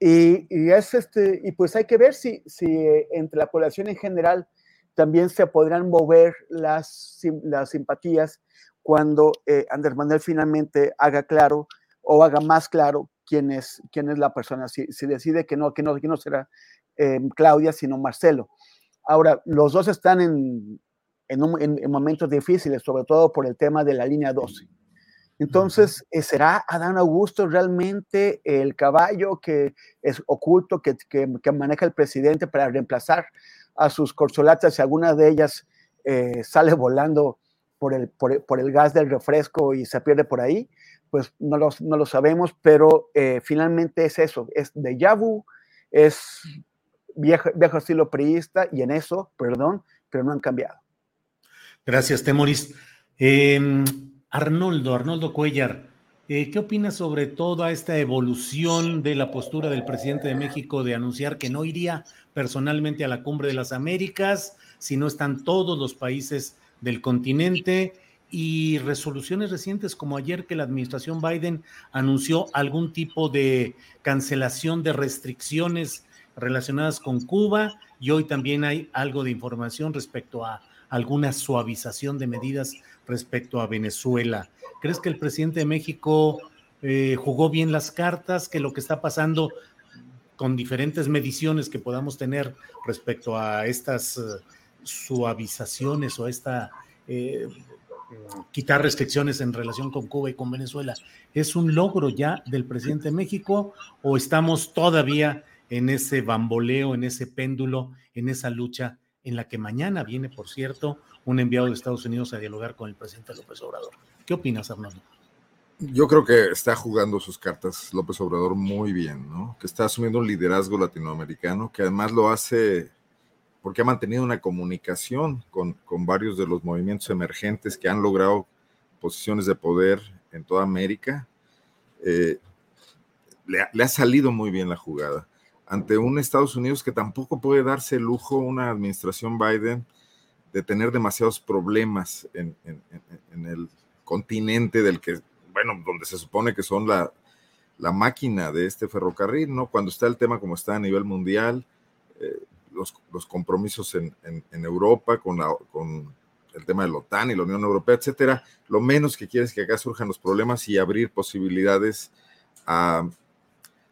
Y, es este, y pues hay que ver si, si eh, entre la población en general también se podrán mover las, las simpatías cuando eh, Andrés Manuel finalmente haga claro o haga más claro quién es, quién es la persona, si, decide que no, que no, que no será Claudia, sino Marcelo. Ahora, los dos están en, en, momentos difíciles, sobre todo por el tema de la línea 12. Entonces, eh, ¿será Adán Augusto realmente el caballo que es oculto que, que, maneja el presidente para reemplazar a sus corsolatas si alguna de ellas eh, sale volando por el, por, el gas del refresco y se pierde por ahí? Pues no lo, no lo sabemos, pero eh, finalmente es eso, es de Yabu, es viejo, estilo priista y en eso, perdón, pero no han cambiado. Gracias, Temoris. Em, Arnoldo, Arnoldo Cuellar, eh, ¿qué opinas sobre toda esta evolución de la postura del presidente de México de anunciar que no iría personalmente a la cumbre de las Américas, si no están todos los países del continente? y resoluciones recientes como ayer que la administración Biden anunció algún tipo de cancelación de restricciones relacionadas con Cuba y hoy también hay algo de información respecto a alguna suavización de medidas respecto a Venezuela. ¿Crees que el presidente de México eh, jugó bien las cartas, que lo que está pasando con diferentes mediciones que podamos tener respecto a estas eh, suavizaciones o esta eh, quitar restricciones en relación con Cuba y con Venezuela, ¿es un logro ya del presidente de México o estamos todavía en ese bamboleo, en ese péndulo, en esa lucha en la que mañana viene, por cierto, un enviado de Estados Unidos a dialogar con el presidente López Obrador? ¿Qué opinas, Arnoldo? Yo creo que está jugando sus cartas López Obrador muy bien, ¿no? Que está asumiendo un liderazgo latinoamericano, que además lo hace porque ha mantenido una comunicación con, varios de los movimientos emergentes que han logrado posiciones de poder en toda América. Eh, le, ha salido muy bien la jugada ante un Estados Unidos que tampoco puede darse el lujo, una administración Biden, de tener demasiados problemas en, el continente del que, bueno, donde se supone que son la, la, máquina de este ferrocarril, ¿no? Cuando está el tema como está a nivel mundial, eh, los, compromisos en, Europa con, con el tema de la OTAN y la Unión Europea, etcétera, lo menos que quiere es que acá surjan los problemas y abrir posibilidades a,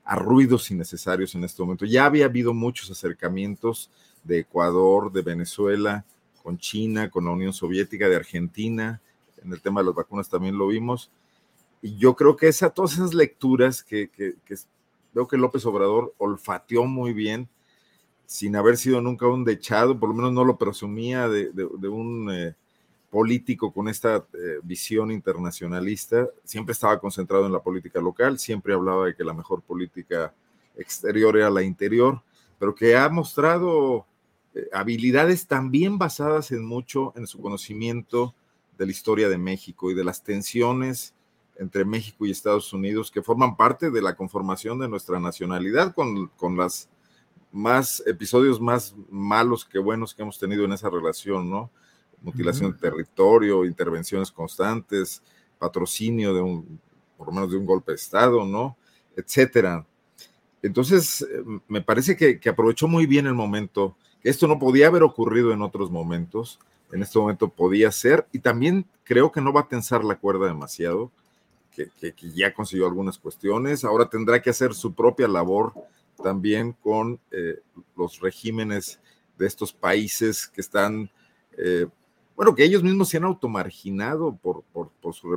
ruidos innecesarios en este momento. Ya había habido muchos acercamientos de Ecuador, de Venezuela, con China, con la Unión Soviética, de Argentina, en el tema de las vacunas también lo vimos. Y yo creo que esa, todas esas lecturas que, que, que veo que López Obrador olfateó muy bien, sin haber sido nunca un dechado, por lo menos no lo presumía de, un eh, político con esta eh, visión internacionalista, siempre estaba concentrado en la política local, siempre hablaba de que la mejor política exterior era la interior, pero que ha mostrado eh, habilidades también basadas en mucho en su conocimiento de la historia de México y de las tensiones entre México y Estados Unidos que forman parte de la conformación de nuestra nacionalidad con, con las más episodios más malos que buenos que hemos tenido en esa relación, ¿no? Mutilación de territorio, intervenciones constantes, patrocinio de un, por lo menos de un golpe de Estado, ¿no? Etcétera. Entonces, eh, me parece que, aprovechó muy bien el momento, que esto no podía haber ocurrido en otros momentos, en este momento podía ser, y también creo que no va a tensar la cuerda demasiado, que, que ya consiguió algunas cuestiones, ahora tendrá que hacer su propia labor también con eh, los regímenes de estos países que están, eh, bueno, que ellos mismos se han automarginado por, por,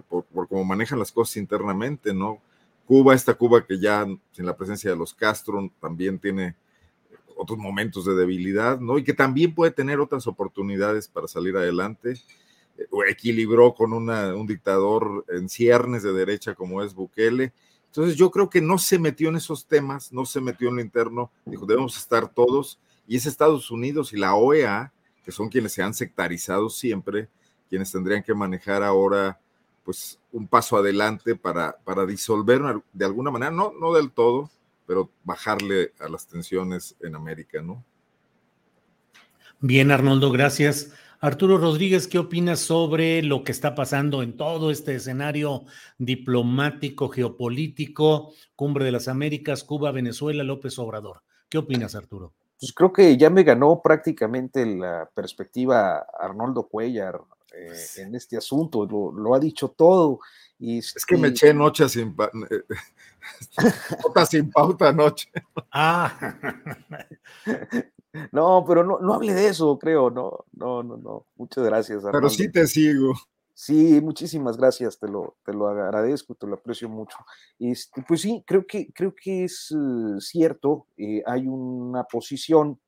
por, cómo manejan las cosas internamente, ¿no? Cuba, esta Cuba que ya sin la presencia de los Castro también tiene otros momentos de debilidad, ¿no? Y que también puede tener otras oportunidades para salir adelante. Eh, equilibró con un dictador en ciernes de derecha como es Bukele entonces yo creo que no se metió en esos temas, no se metió en lo interno, dijo, debemos estar todos, y es Estados Unidos y la OEA, que son quienes se han sectarizado siempre, quienes tendrían que manejar ahora pues un paso adelante para, para disolver de alguna manera, no, no del todo, pero bajarle a las tensiones en América, ¿no? Bien, Arnoldo, gracias. Arturo Rodríguez, ¿qué opinas sobre lo que está pasando en todo este escenario diplomático, geopolítico, Cumbre de las Américas, Cuba, Venezuela, López Obrador? ¿Qué opinas, Arturo? Pues creo que ya me ganó prácticamente la perspectiva Arnoldo Cuellar eh, en este asunto, lo, ha dicho todo. Y, es que me eché noche sin, sin pauta anoche. Ah. No, pero no, no hable de eso, creo, no, no, no, no. Muchas gracias. Pero sí te sigo. Sí, muchísimas gracias, te lo, te lo agradezco, te lo aprecio mucho. Este, pues sí, creo que, creo que es eh, cierto, eh, hay una posición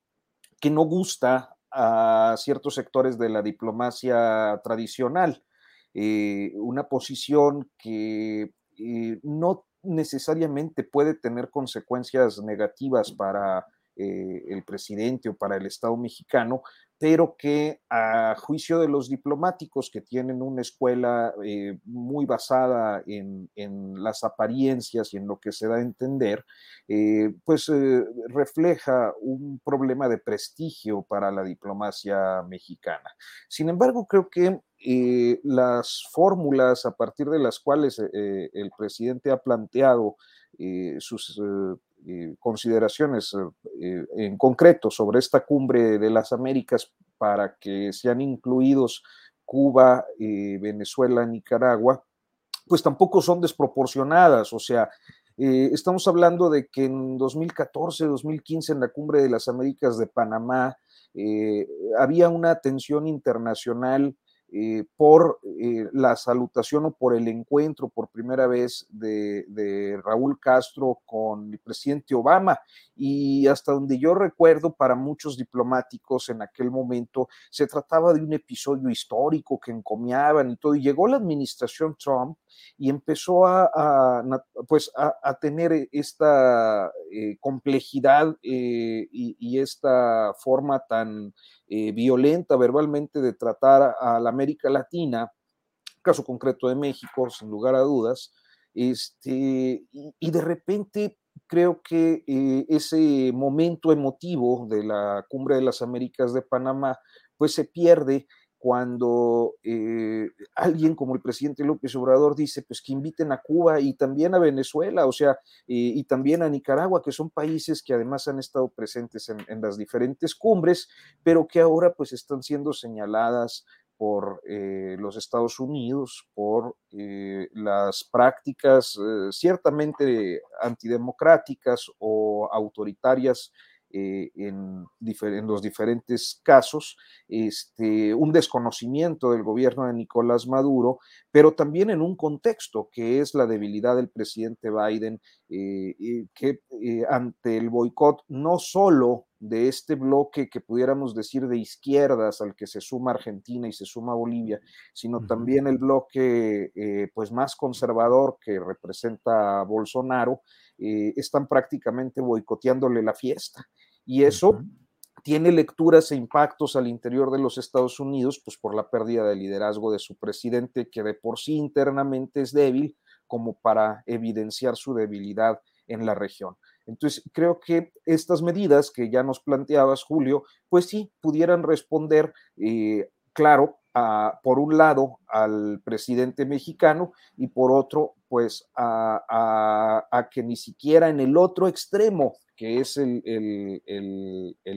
que no gusta a ciertos sectores de la diplomacia tradicional, eh, una posición que no necesariamente puede tener consecuencias negativas para el presidente o para el Estado mexicano, pero que a juicio de los diplomáticos que tienen una escuela eh, muy basada en, las apariencias y en lo que se da a entender, eh, pues eh, refleja un problema de prestigio para la diplomacia mexicana. Sin embargo, creo que las fórmulas a partir de las cuales el presidente ha planteado sus consideraciones eh, en concreto sobre esta cumbre de las Américas para que sean incluidos Cuba, eh, Venezuela, Nicaragua, pues tampoco son desproporcionadas. O sea, estamos hablando de que en 2014, 2015, en la cumbre de las Américas de Panamá, había una tensión internacional eh, por eh, la salutación o por el encuentro por primera vez de, Raúl Castro con el presidente Obama. Y hasta donde yo recuerdo, para muchos diplomáticos en aquel momento se trataba de un episodio histórico que encomiaban y todo. Y llegó la administración Trump y empezó a, pues a, tener esta eh, complejidad y, esta forma tan violenta verbalmente de tratar a la América Latina, caso concreto de México, sin lugar a dudas, este, y, de repente creo que eh, ese momento emotivo de la Cumbre de las Américas de Panamá, pues se pierde cuando eh, alguien como el presidente López Obrador dice, pues que inviten a Cuba y también a Venezuela, o sea, eh, y también a Nicaragua, que son países que además han estado presentes en, las diferentes cumbres, pero que ahora pues están siendo señaladas por eh, los Estados Unidos, por las prácticas ciertamente antidemocráticas o autoritarias en, en, los diferentes casos, este, un desconocimiento del gobierno de Nicolás Maduro, pero también en un contexto que es la debilidad del presidente Biden, que ante el boicot no solo de este bloque que pudiéramos decir de izquierdas al que se suma Argentina y se suma Bolivia, sino también el bloque eh, pues más conservador que representa a Bolsonaro, eh, están prácticamente boicoteándole la fiesta. Y eso tiene lecturas e impactos al interior de los Estados Unidos, pues por la pérdida de liderazgo de su presidente, que de por sí internamente es débil, como para evidenciar su debilidad en la región. Entonces, creo que estas medidas que ya nos planteabas, Julio, pues sí, pudieran responder, eh, claro, por un lado al presidente mexicano y por otro, pues a, que ni siquiera en el otro extremo, que es el,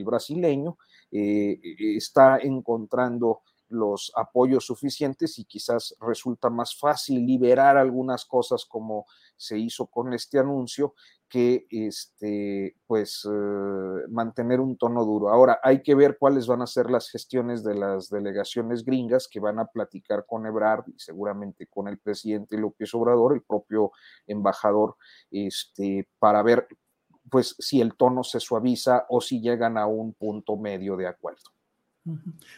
brasileño, eh, está encontrando los apoyos suficientes y quizás resulta más fácil liberar algunas cosas como se hizo con este anuncio que este, pues, eh, mantener un tono duro. Ahora, hay que ver cuáles van a ser las gestiones de las delegaciones gringas que van a platicar con Ebrard y seguramente con el presidente López Obrador, el propio embajador, este, para ver pues si el tono se suaviza o si llegan a un punto medio de acuerdo.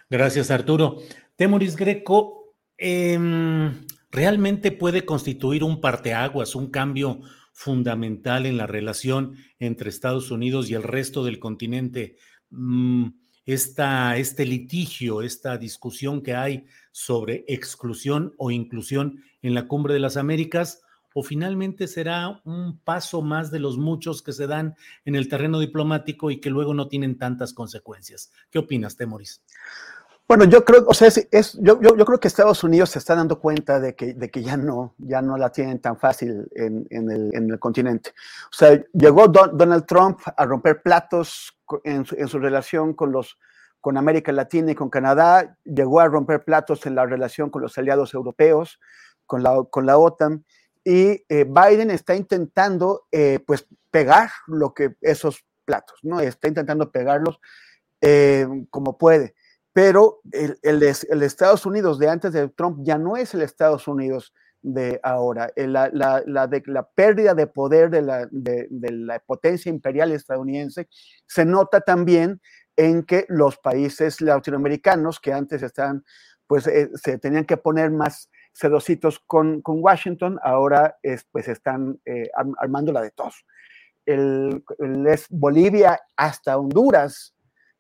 Gracias, Arturo. Temoris Greco, em, ¿realmente puede constituir un parteaguas, un cambio fundamental en la relación entre Estados Unidos y el resto del continente. Mm, este litigio, esta discusión que hay sobre exclusión o inclusión en la Cumbre de las Américas, o finalmente será un paso más de los muchos que se dan en el terreno diplomático y que luego no tienen tantas consecuencias. ¿Qué opinas, Temoris? Bueno, yo creo, o sea, es, yo, yo, creo que Estados Unidos se está dando cuenta de que, de que ya, no, ya no la tienen tan fácil en, en, el, en el, continente. O sea, llegó Donald Trump a romper platos en su, en su, relación con, los, con América Latina y con Canadá, llegó a romper platos en la relación con los aliados europeos, con la, con la OTAN, y eh, Biden está intentando, eh, pues, pegar lo que esos platos, ¿no? Está intentando pegarlos eh, como puede pero el, el, Estados Unidos de antes de Trump ya no es el Estados Unidos de ahora. La, la, la, pérdida de poder de la, de, la, potencia imperial estadounidense se nota también en que los países latinoamericanos que antes estaban, pues se tenían que poner más sedositos con, con Washington, ahora es, pues están eh, armando la de todos. el, Bolivia hasta Honduras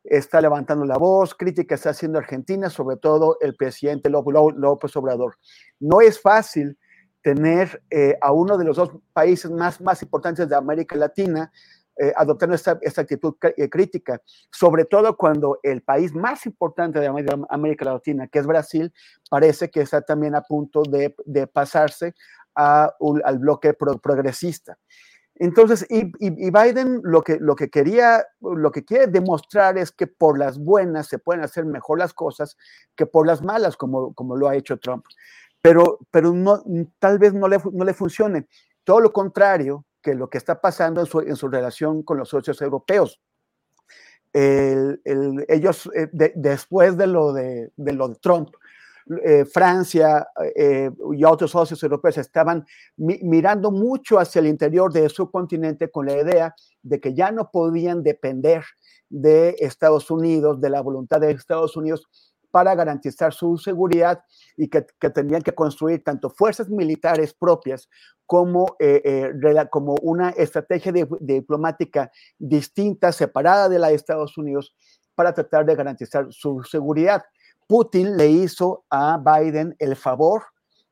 está levantando la voz, crítica está haciendo Argentina, sobre todo el presidente López Obrador. No es fácil tener eh, a uno de los dos países más, más importantes de América Latina eh, adoptando esta, actitud eh, crítica, sobre todo cuando el país más importante de América Latina, que es Brasil, parece que está también a punto de, pasarse al bloque progresista. Entonces, y, Biden lo que, lo que quería, lo que quiere demostrar es que por las buenas se pueden hacer mejor las cosas que por las malas, como, como lo ha hecho Trump. Pero, pero tal vez no le, no le funcione. Todo lo contrario, que lo que está pasando en su, relación con los socios europeos. ellos, eh, después de lo de, lo de Trump, eh, Francia eh, y otros socios europeos estaban mirando mucho hacia el interior de su continente con la idea de que ya no podían depender de Estados Unidos, de la voluntad de Estados Unidos para garantizar su seguridad y que, tenían que construir tanto fuerzas militares propias como, eh, eh, como una estrategia diplomática distinta, separada de la de Estados Unidos, para tratar de garantizar su seguridad. Putin le hizo a Biden el favor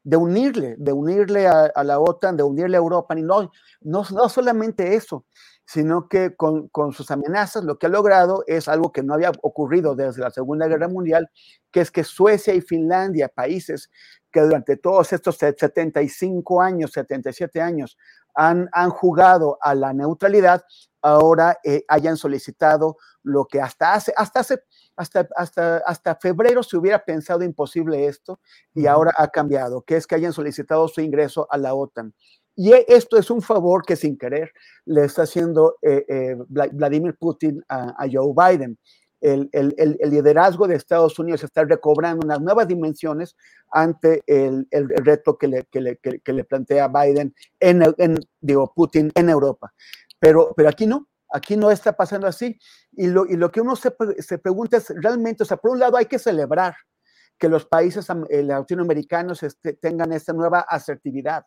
de unirle, de unirle a, la OTAN, de unirle a Europa, y no, no, no solamente eso, sino que con, con, sus amenazas lo que ha logrado es algo que no había ocurrido desde la Segunda Guerra Mundial, que es que Suecia y Finlandia, países que durante todos estos 75 años, 77 años, han, han jugado a la neutralidad, ahora eh, hayan solicitado lo que hasta hace, hasta hace, hasta, hasta, hasta febrero se hubiera pensado imposible esto y ahora ha cambiado, que es que hayan solicitado su ingreso a la OTAN. Y e, esto es un favor que sin querer le está haciendo eh, eh, Vladimir Putin a, Joe Biden. El, liderazgo de Estados Unidos está recobrando unas nuevas dimensiones ante el, reto que le, que le, plantea Biden en, digo, Putin en Europa. Pero, pero aquí no, aquí no está pasando así. Y lo, y lo que uno se, se pregunta es realmente, o sea, por un lado hay que celebrar que los países eh, latinoamericanos este, tengan esta nueva asertividad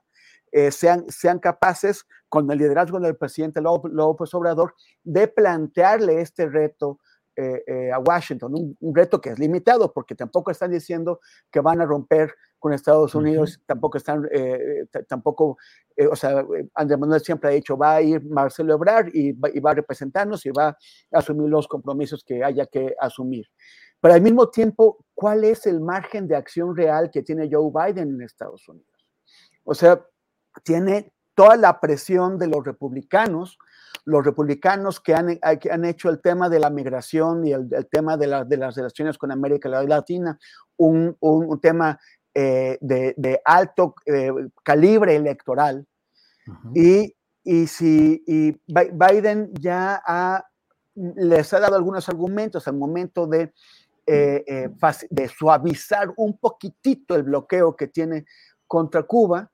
eh, sean, sean capaces, con el liderazgo del presidente López Obrador, de plantearle este reto eh, eh, a Washington, un, reto que es limitado, porque tampoco están diciendo que van a romper con Estados Unidos, tampoco están, tampoco, o sea, Andrés Manuel siempre ha dicho, va a ir Marcelo Ebrard y va, y va a representarnos y va a asumir los compromisos que haya que asumir. Pero al mismo tiempo, ¿cuál es el margen de acción real que tiene Joe Biden en Estados Unidos? O sea, tiene toda la presión de los republicanos, los republicanos que han, han hecho el tema de la migración y el, tema de, las relaciones con América Latina un, tema eh, de, alto eh, calibre electoral. y, si Biden ya les ha dado algunos argumentos al momento de, eh, de suavizar un poquitito el bloqueo que tiene contra Cuba,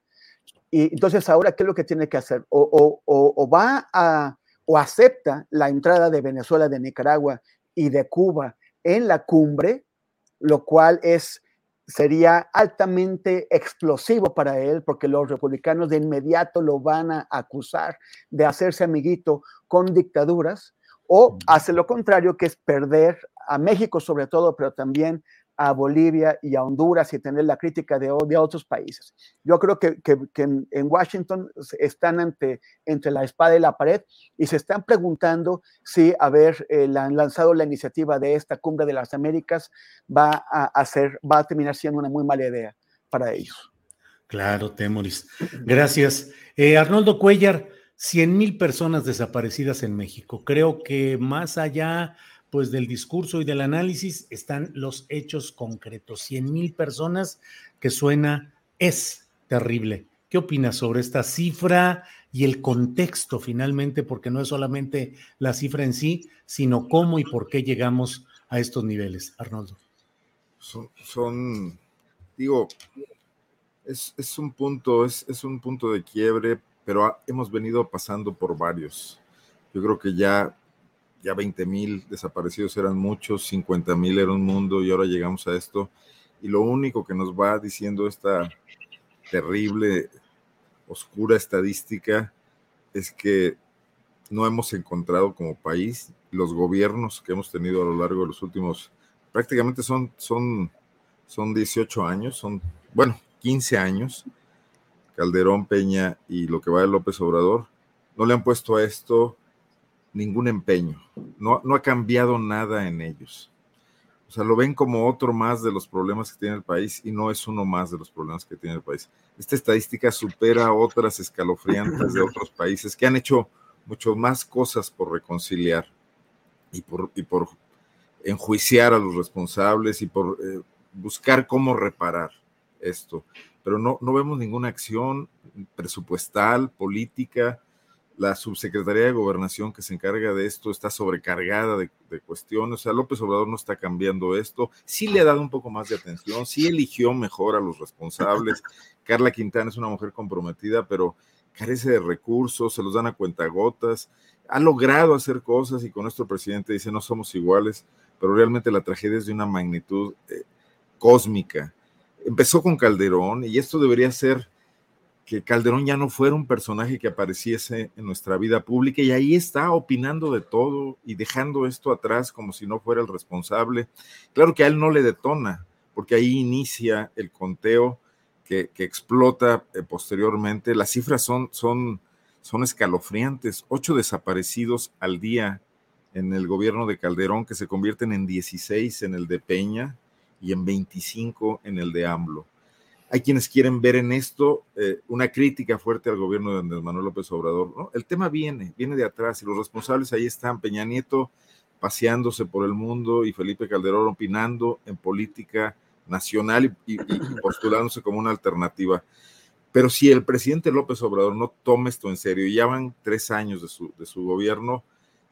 y entonces ahora, ¿qué es lo que tiene que hacer? O, va a, o acepta la entrada de Venezuela, de Nicaragua y de Cuba en la cumbre, lo cual es, sería altamente explosivo para él, porque los republicanos de inmediato lo van a acusar de hacerse amiguito con dictaduras, o hace lo contrario, que es perder a México sobre todo, pero también a Bolivia y a Honduras y tener la crítica de, de otros países. Yo creo que, en, Washington están ante, entre la espada y la pared y se están preguntando si haber eh, lanzado la iniciativa de esta cumbre de las Américas va a, hacer, va a terminar siendo una muy mala idea para ellos. Claro, Temoris. Gracias. Eh, Arnoldo Cuellar, 100 mil personas desaparecidas en México. Creo que más allá pues del discurso y del análisis están los hechos concretos. 100 mil personas que suena es terrible. ¿Qué opinas sobre esta cifra y el contexto finalmente? Porque no es solamente la cifra en sí, sino cómo y por qué llegamos a estos niveles, Arnoldo. Son, digo, es, un punto, es, es, un punto de quiebre, pero hemos venido pasando por varios. Yo creo que ya ya 20 mil desaparecidos eran muchos, 50 mil era un mundo y ahora llegamos a esto. Y lo único que nos va diciendo esta terrible, oscura estadística es que no hemos encontrado como país los gobiernos que hemos tenido a lo largo de los últimos, prácticamente son, son, son 18 años, son, bueno, 15 años, Calderón, Peña y lo que va de López Obrador, no le han puesto a esto ningún empeño, no, no ha cambiado nada en ellos. O sea, lo ven como otro más de los problemas que tiene el país y no es uno más de los problemas que tiene el país. Esta estadística supera otras escalofriantes de otros países que han hecho mucho más cosas por reconciliar y por, y por enjuiciar a los responsables y por eh, buscar cómo reparar esto. Pero no, no vemos ninguna acción presupuestal, política. La subsecretaría de Gobernación que se encarga de esto está sobrecargada de, de, cuestiones. O sea, López Obrador no está cambiando esto. Sí le ha dado un poco más de atención, sí eligió mejor a los responsables. Carla Quintana es una mujer comprometida, pero carece de recursos, se los dan a cuentagotas, ha logrado hacer cosas y con nuestro presidente dice no somos iguales, pero realmente la tragedia es de una magnitud eh, cósmica. Empezó con Calderón y esto debería ser que Calderón ya no fuera un personaje que apareciese en nuestra vida pública y ahí está opinando de todo y dejando esto atrás como si no fuera el responsable. Claro que a él no le detona, porque ahí inicia el conteo que, explota eh, posteriormente. Las cifras son, son, son escalofriantes. Ocho desaparecidos al día en el gobierno de Calderón que se convierten en 16 en el de Peña y en 25 en el de AMLO. Hay quienes quieren ver en esto eh, una crítica fuerte al gobierno de Andrés Manuel López Obrador. ¿no? El tema viene, viene de atrás y los responsables ahí están. Peña Nieto paseándose por el mundo y Felipe Calderón opinando en política nacional y, postulándose como una alternativa. Pero si el presidente López Obrador no toma esto en serio, y ya van tres años de su, de su gobierno,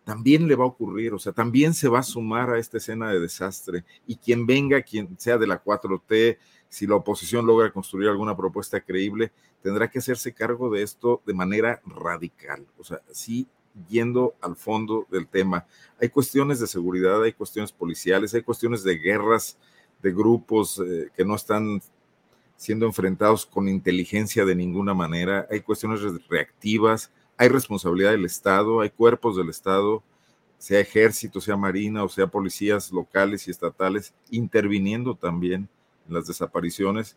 también le va a ocurrir, o sea, también se va a sumar a esta escena de desastre. Y quien venga, quien sea de la 4T, si la oposición logra construir alguna propuesta creíble, tendrá que hacerse cargo de esto de manera radical, o sea, sí yendo al fondo del tema. Hay cuestiones de seguridad, hay cuestiones policiales, hay cuestiones de guerras de grupos eh, que no están siendo enfrentados con inteligencia de ninguna manera, hay cuestiones reactivas, hay responsabilidad del Estado, hay cuerpos del Estado, sea ejército, sea marina o sea policías locales y estatales, interviniendo también las desapariciones.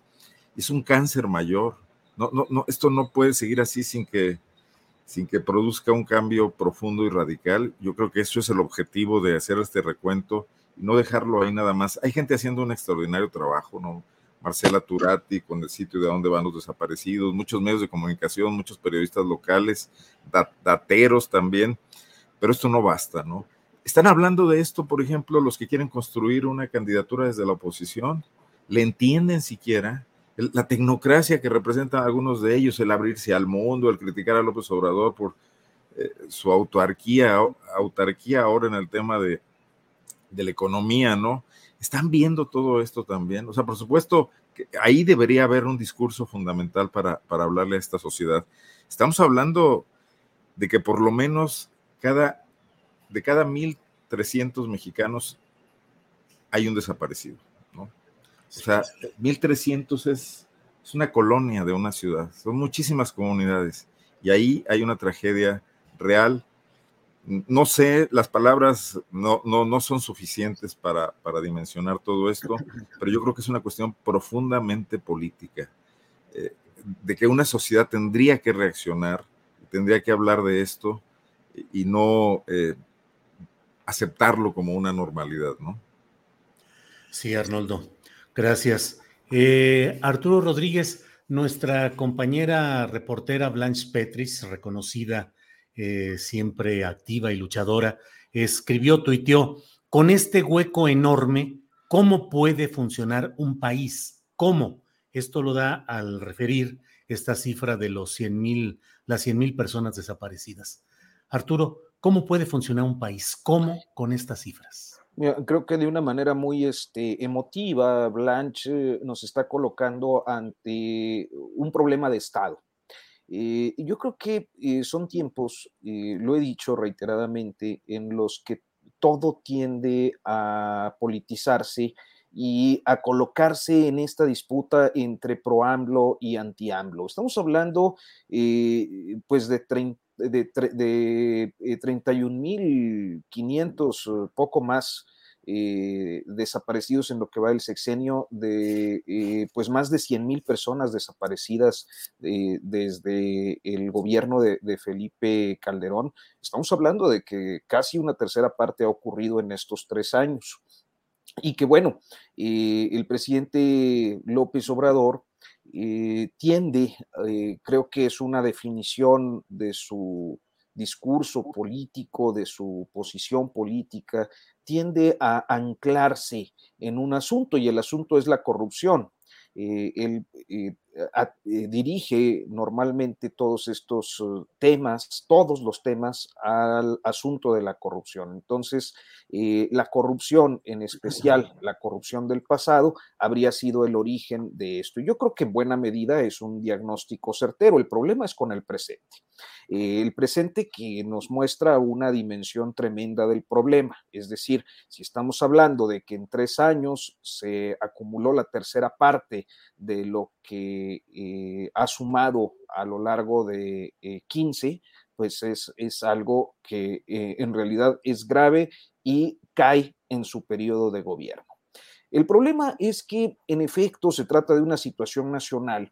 Es un cáncer mayor. No, no, no, esto no puede seguir así sin que, sin que produzca un cambio profundo y radical. Yo creo que eso es el objetivo de hacer este recuento no dejarlo ahí nada más. Hay gente haciendo un extraordinario trabajo, ¿no? Marcela Turati con el sitio de dónde van los desaparecidos, muchos medios de comunicación, muchos periodistas locales, dateros también, pero esto no basta, ¿no? Están hablando de esto, por ejemplo, los que quieren construir una candidatura desde la oposición, le entienden siquiera la tecnocracia que representan algunos de ellos, el abrirse al mundo, el criticar a López Obrador por eh, su autarquía, autarquía ahora en el tema de, de la economía, ¿no? Están viendo todo esto también. O sea, por supuesto, que ahí debería haber un discurso fundamental para, para hablarle a esta sociedad. Estamos hablando de que por lo menos cada, de cada 1.300 mexicanos hay un desaparecido. O sea, 1.300 es, es una colonia de una ciudad, son muchísimas comunidades. Y ahí hay una tragedia real. No sé, las palabras no, no, no son suficientes para, para, dimensionar todo esto, pero yo creo que es una cuestión profundamente política, eh, de que una sociedad tendría que reaccionar, tendría que hablar de esto y no eh, aceptarlo como una normalidad, ¿no? Sí, Arnoldo, gracias. Eh, Arturo Rodríguez, nuestra compañera reportera Blanche Petris, reconocida eh, siempre activa y luchadora, escribió, tuiteó, con este hueco enorme, ¿cómo puede funcionar un país? ¿Cómo? Esto lo da al referir esta cifra de los 100 mil, las 100 mil personas desaparecidas. Arturo, ¿cómo puede funcionar un país? ¿Cómo con estas cifras? Creo que de una manera muy este, emotiva, Blanche nos está colocando ante un problema de Estado. Eh, yo creo que eh, son tiempos, eh, lo he dicho reiteradamente, en los que todo tiende a politizarse y a colocarse en esta disputa entre pro-AMLO y anti-AMLO. Estamos hablando pues de de, de 31.500, poco más eh, desaparecidos en lo que va el sexenio, de eh, pues más de 100 mil personas desaparecidas eh, desde el gobierno de, Felipe Calderón. Estamos hablando de que casi una tercera parte ha ocurrido en estos tres años. Y que bueno, el presidente López Obrador tiende, creo que es una definición de su discurso político, de su posición política, tiende a anclarse en un asunto y el asunto es la corrupción. Eh, él eh, eh, dirige normalmente todos estos temas, todos los temas al asunto de la corrupción. Entonces, la corrupción, en especial la corrupción del pasado, habría sido el origen de esto. Yo creo que en buena medida es un diagnóstico certero. El problema es con el presente. el presente que nos muestra una dimensión tremenda del problema. Es decir, si estamos hablando de que en tres años se acumuló la tercera parte de lo que eh, ha sumado a lo largo de 15, eh, pues es, es, algo que eh, en realidad es grave y cae en su periodo de gobierno. El problema es que en efecto se trata de una situación nacional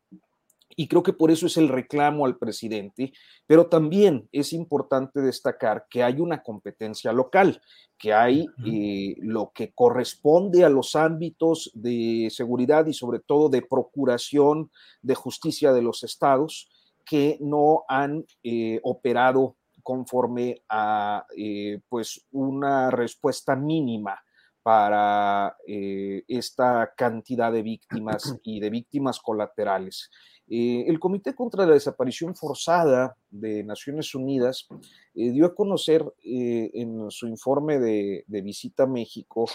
y creo que por eso es el reclamo al presidente, pero también es importante destacar que hay una competencia local, que hay eh, lo que corresponde a los ámbitos de seguridad y sobre todo de procuración de justicia de los estados que no han eh, operado conforme a eh, pues una respuesta mínima para esta cantidad de víctimas y de víctimas colaterales. Eh, el Comité contra la Desaparición Forzada de Naciones Unidas eh, dio a conocer eh, en su informe de, visita a México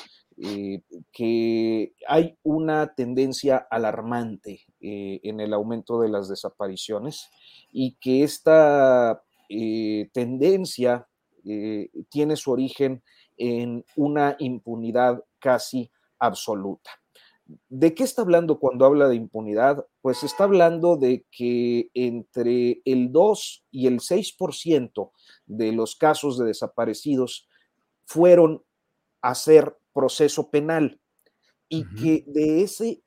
que hay una tendencia alarmante en el aumento de las desapariciones y que esta tendencia tiene su origen en una impunidad casi absoluta. ¿De qué está hablando cuando habla de impunidad? Pues está hablando de que entre el 2 y el 6% de los casos de desaparecidos fueron a hacer proceso penal y que de ese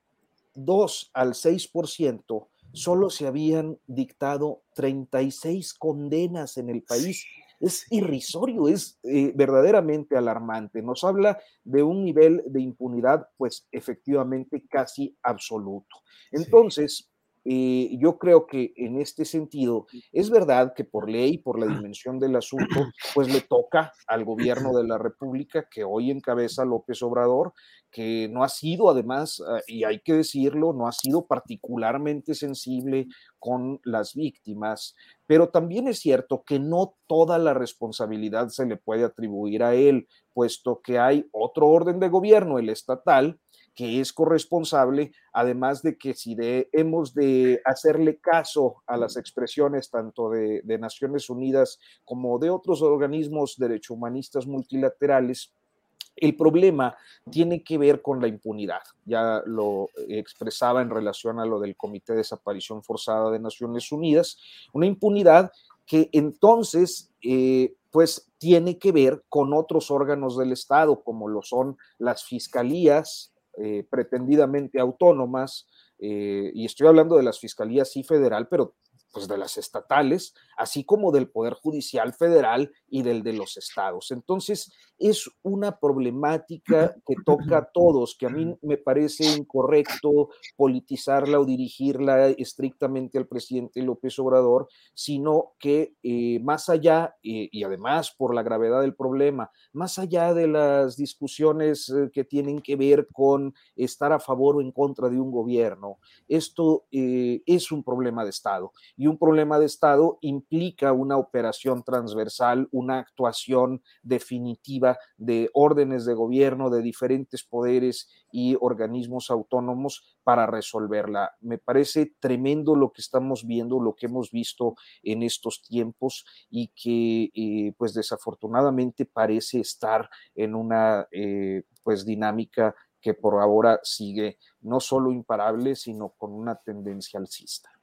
2 al 6% solo se habían dictado 36 condenas en el país es irrisorio, es eh, verdaderamente alarmante. Nos habla de un nivel de impunidad, pues efectivamente casi absoluto. Entonces, eh, yo creo que en este sentido es verdad que por ley, por la dimensión del asunto, pues le toca al gobierno de la República que hoy encabeza López Obrador, que no ha sido además, ah, y hay que decirlo, no ha sido particularmente sensible con las víctimas, pero también es cierto que no toda la responsabilidad se le puede atribuir a él, puesto que hay otro orden de gobierno, el estatal, que es corresponsable, además de que si hemos de hacerle caso a las expresiones tanto de, Naciones Unidas como de otros organismos derecho-humanistas multilaterales, el problema tiene que ver con la impunidad. Ya lo expresaba en relación a lo del Comité de Desaparición Forzada de Naciones Unidas, una impunidad que entonces, eh, pues, tiene que ver con otros órganos del Estado, como lo son las fiscalías, eh, pretendidamente autónomas, eh, y estoy hablando de las fiscalías sí federal, pero pues de las estatales, así como del Poder Judicial Federal y del de los estados. Entonces, es una problemática que toca a todos, que a mí me parece incorrecto politizarla o dirigirla estrictamente al presidente López Obrador, sino que eh, más allá, eh, y además por la gravedad del problema, más allá de las discusiones eh, que tienen que ver con estar a favor o en contra de un gobierno, esto es un problema de Estado. Un problema de Estado implica una operación transversal, una actuación definitiva de órdenes de gobierno de diferentes poderes y organismos autónomos para resolverla. Me parece tremendo lo que estamos viendo, lo que hemos visto en estos tiempos y que eh, pues desafortunadamente parece estar en una eh, pues dinámica que por ahora sigue no solo imparable, sino con una tendencia alcista.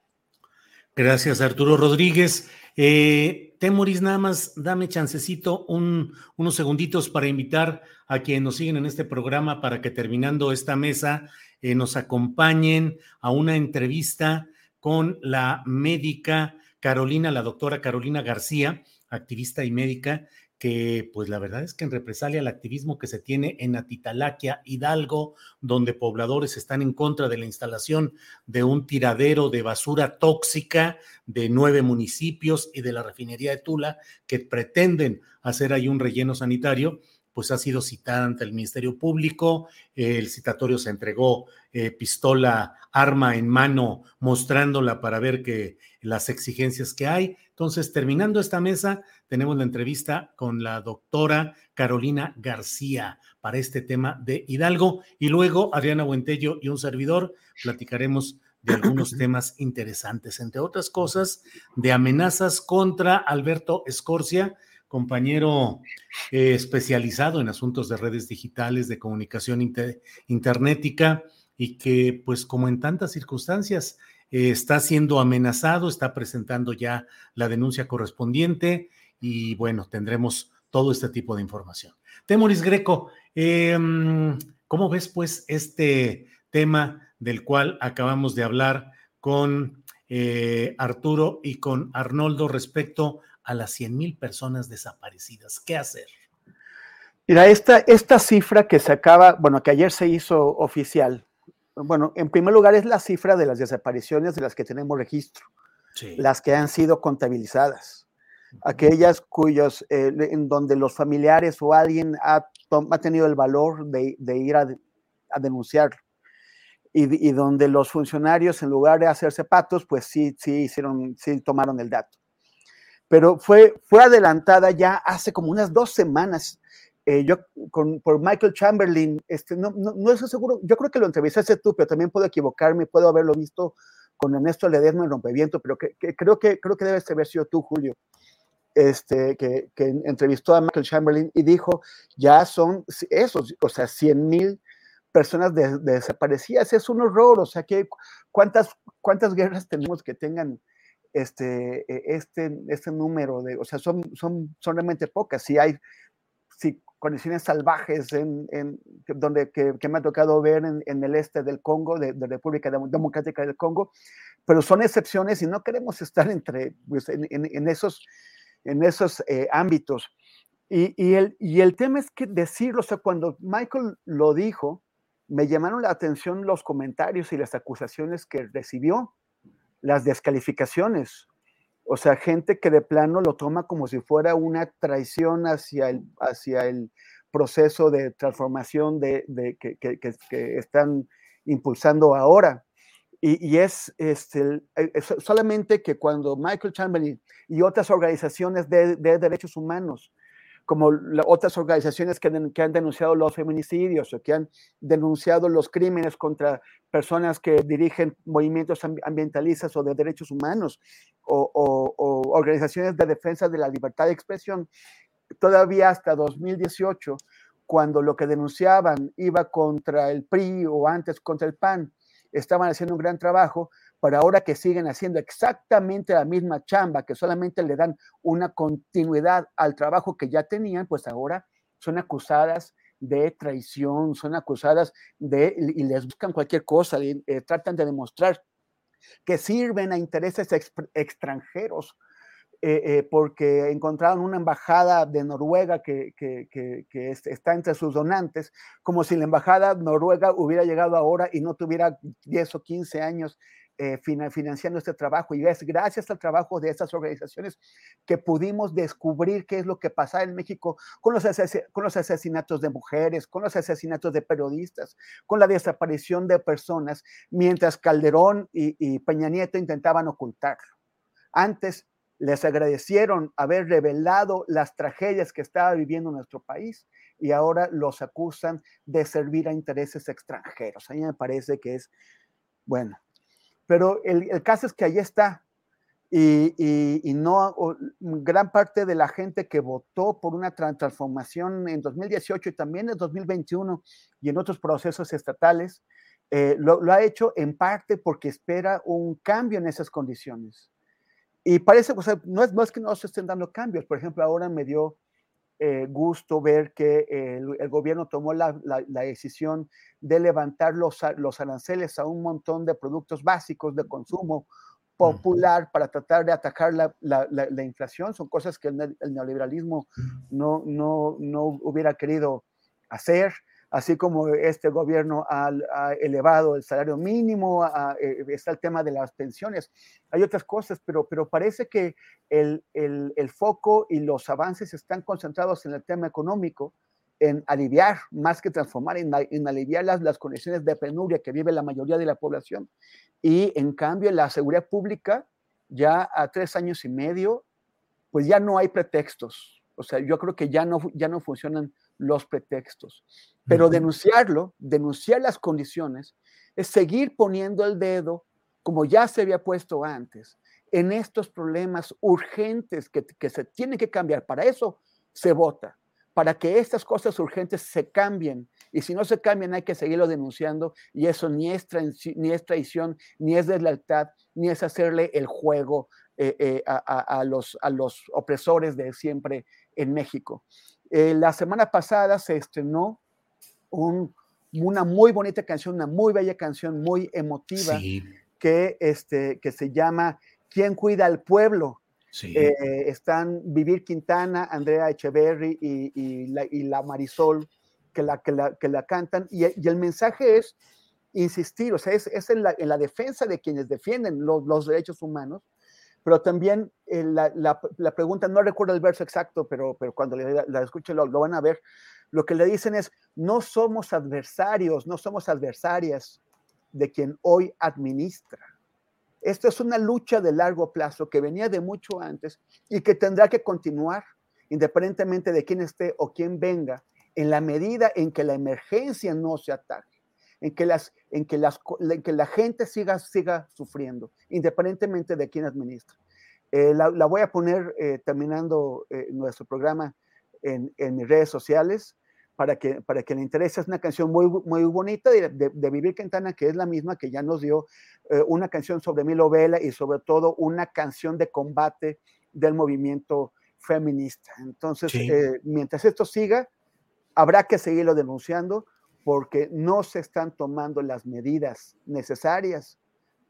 Gracias, Arturo Rodríguez. Eh, Temoris, nada más dame chancecito un, unos segunditos para invitar a quienes nos siguen en este programa para que terminando esta mesa eh, nos acompañen a una entrevista con la médica Carolina, la doctora Carolina García, activista y médica, que pues la verdad es que en represalia al activismo que se tiene en Atitalaquia, Hidalgo, donde pobladores están en contra de la instalación de un tiradero de basura tóxica de nueve municipios y de la refinería de Tula, que pretenden hacer ahí un relleno sanitario, pues ha sido citada ante el Ministerio Público, el citatorio se entregó eh, pistola, arma en mano, mostrándola para ver que las exigencias que hay. Entonces, terminando esta mesa, tenemos la entrevista con la doctora Carolina García para este tema de Hidalgo. Y luego Adriana Buentello y un servidor platicaremos de algunos temas interesantes, entre otras cosas, de amenazas contra Alberto Escorcia, compañero eh, especializado en asuntos de redes digitales, de comunicación internética y que, pues como en tantas circunstancias, está siendo amenazado, está presentando ya la denuncia correspondiente y bueno, tendremos todo este tipo de información. Temoris Greco, em, ¿cómo ves pues este tema del cual acabamos de hablar con eh, Arturo y con Arnoldo respecto a las 100 mil personas desaparecidas. ¿Qué hacer? Mira, esta, esta cifra que se acaba, bueno, que ayer se hizo oficial, bueno, en primer lugar es la cifra de las desapariciones de las que tenemos registro, las que han sido contabilizadas, aquellas cuyos, eh, en donde los familiares o alguien ha, ha tenido el valor de, ir a, a denunciarlo. Y, y, donde los funcionarios, en lugar de hacerse patos, pues sí, sí hicieron, sí tomaron el dato pero fue, fue adelantada ya hace como unas dos semanas. Eh, yo con, por Michael Chamberlain, este, no, no, no, estoy seguro, yo creo que lo entrevistaste tú, pero también puedo equivocarme, puedo haberlo visto con Ernesto Ledesma en Rompeviento, pero que, creo, que, creo que debes haber sido tú, Julio, este, que, entrevistó a Michael Chamberlain y dijo, ya son esos, o sea, 100 mil personas desaparecidas, es un horror, o sea, que cuántas, cuántas guerras tenemos que tengan este, e, este, este número de, o sea, son, son, son realmente pocas. Si hay si condiciones salvajes en, en donde que, que, me ha tocado ver en, en el este del Congo, de, de, República Democrática del Congo, pero son excepciones y no queremos estar entre, pues, en, en, esos, en esos eh, ámbitos. Y, y, el, y el tema es que decirlo, o sea, cuando Michael lo dijo, me llamaron la atención los comentarios y las acusaciones que recibió las descalificaciones. O sea, gente que de plano lo toma como si fuera una traición hacia el, hacia el proceso de transformación de, que, están impulsando ahora. Y, es este, solamente que cuando Michael Chamberlain y otras organizaciones de derechos humanos como otras organizaciones que, han denunciado los feminicidios o que han denunciado los crímenes contra personas que dirigen movimientos ambientalistas o de derechos humanos o organizaciones de defensa de la libertad de expresión, todavía hasta 2018, cuando lo que denunciaban iba contra el PRI o antes contra el PAN, estaban haciendo un gran trabajo, pero ahora que siguen haciendo exactamente la misma chamba, que solamente le dan una continuidad al trabajo que ya tenían, pues ahora son acusadas de traición, son acusadas de, y les buscan cualquier cosa, y, eh, tratan de demostrar que sirven a intereses extranjeros, eh, eh, porque encontraron una embajada de Noruega que, que, que, está entre sus donantes, como si la embajada noruega hubiera llegado ahora y no tuviera 10 o 15 años eh, financiando este trabajo y es gracias al trabajo de estas organizaciones que pudimos descubrir qué es lo que pasa en México con los, con los asesinatos de mujeres, con los asesinatos de periodistas, con la desaparición de personas, mientras Calderón y, y Peña Nieto intentaban ocultarlo. Antes les agradecieron haber revelado las tragedias que estaba viviendo nuestro país y ahora los acusan de servir a intereses extranjeros. A mí me parece que es, bueno, pero el, caso es que ahí está. Y, no, gran parte de la gente que votó por una transformación en 2018 y también en 2021 y en otros procesos estatales, eh, lo, ha hecho en parte porque espera un cambio en esas condiciones. y parece, o sea, no es, no es que no se estén dando cambios. Por ejemplo, ahora me dio eh, gusto ver que el, gobierno tomó la, decisión de levantar los, los aranceles a un montón de productos básicos de consumo popular para tratar de atacar la, inflación. Son cosas que el, neoliberalismo no, no, no hubiera querido hacer así como este gobierno ha, elevado el salario mínimo, eh, está el tema de las pensiones, hay otras cosas, pero, pero parece que el, foco y los avances están concentrados en el tema económico, en aliviar más que transformar, en, aliviar las, las condiciones de penuria que vive la mayoría de la población. Y en cambio, la seguridad pública, ya a tres años y medio, pues ya no hay pretextos. O sea, yo creo que ya no, ya no funcionan los pretextos. Pero denunciarlo, denunciar las condiciones, es seguir poniendo el dedo, como ya se había puesto antes, en estos problemas urgentes que, se tienen que cambiar. Para eso se vota, para que estas cosas urgentes se cambien. Y si no se cambian, hay que seguirlo denunciando. Y eso ni es, ni es traición, ni es deslealtad, ni es hacerle el juego eh, eh, a, los, a los opresores de siempre en México. Eh, la semana pasada se estrenó una muy bonita canción, una muy bella canción, muy emotiva, que, este, que se llama ¿Quién cuida al pueblo? Eh, están Vivir Quintana, Andrea Echeverry y, la, Marisol que la, que la, cantan. Y, el mensaje es insistir, o sea, es, en, la, defensa de quienes defienden los, derechos humanos, pero también eh, la, pregunta, no recuerdo el verso exacto, pero, pero cuando la, escuchen lo, van a ver, lo que le dicen es, no somos adversarios, no somos adversarias de quien hoy administra. Esto es una lucha de largo plazo que venía de mucho antes y que tendrá que continuar independientemente de quién esté o quién venga, en la medida en que la emergencia no se ataque, en que, las, en que, las, que la gente siga, siga sufriendo, independientemente de quién administra. Eh, la, voy a poner eh, terminando eh, nuestro programa en, en, mis redes sociales para que, para que le interese. Es una canción muy, muy bonita de, de, Vivir Quintana, que es la misma que ya nos dio una canción sobre Milo Vela y sobre todo una canción de combate del movimiento feminista. Entonces, mientras esto siga, habrá que seguirlo denunciando porque no se están tomando las medidas necesarias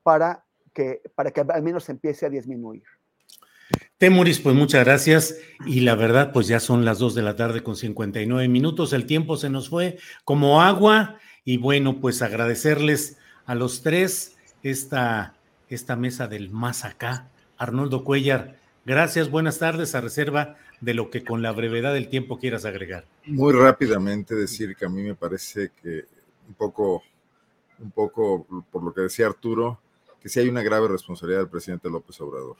para que, para que al menos empiece a disminuir. Temuris, pues muchas gracias. Y la verdad, pues ya son las 2 de la tarde con 59 minutos. El tiempo se nos fue como agua. Y bueno, pues agradecerles a los tres esta, esta mesa del más acá. Arnoldo Cuellar, gracias, buenas tardes, a reserva de lo que con la brevedad del tiempo quieras agregar. Muy rápidamente decir que a mí me parece que un poco, un poco por lo que decía Arturo, que sí hay una grave responsabilidad del presidente López Obrador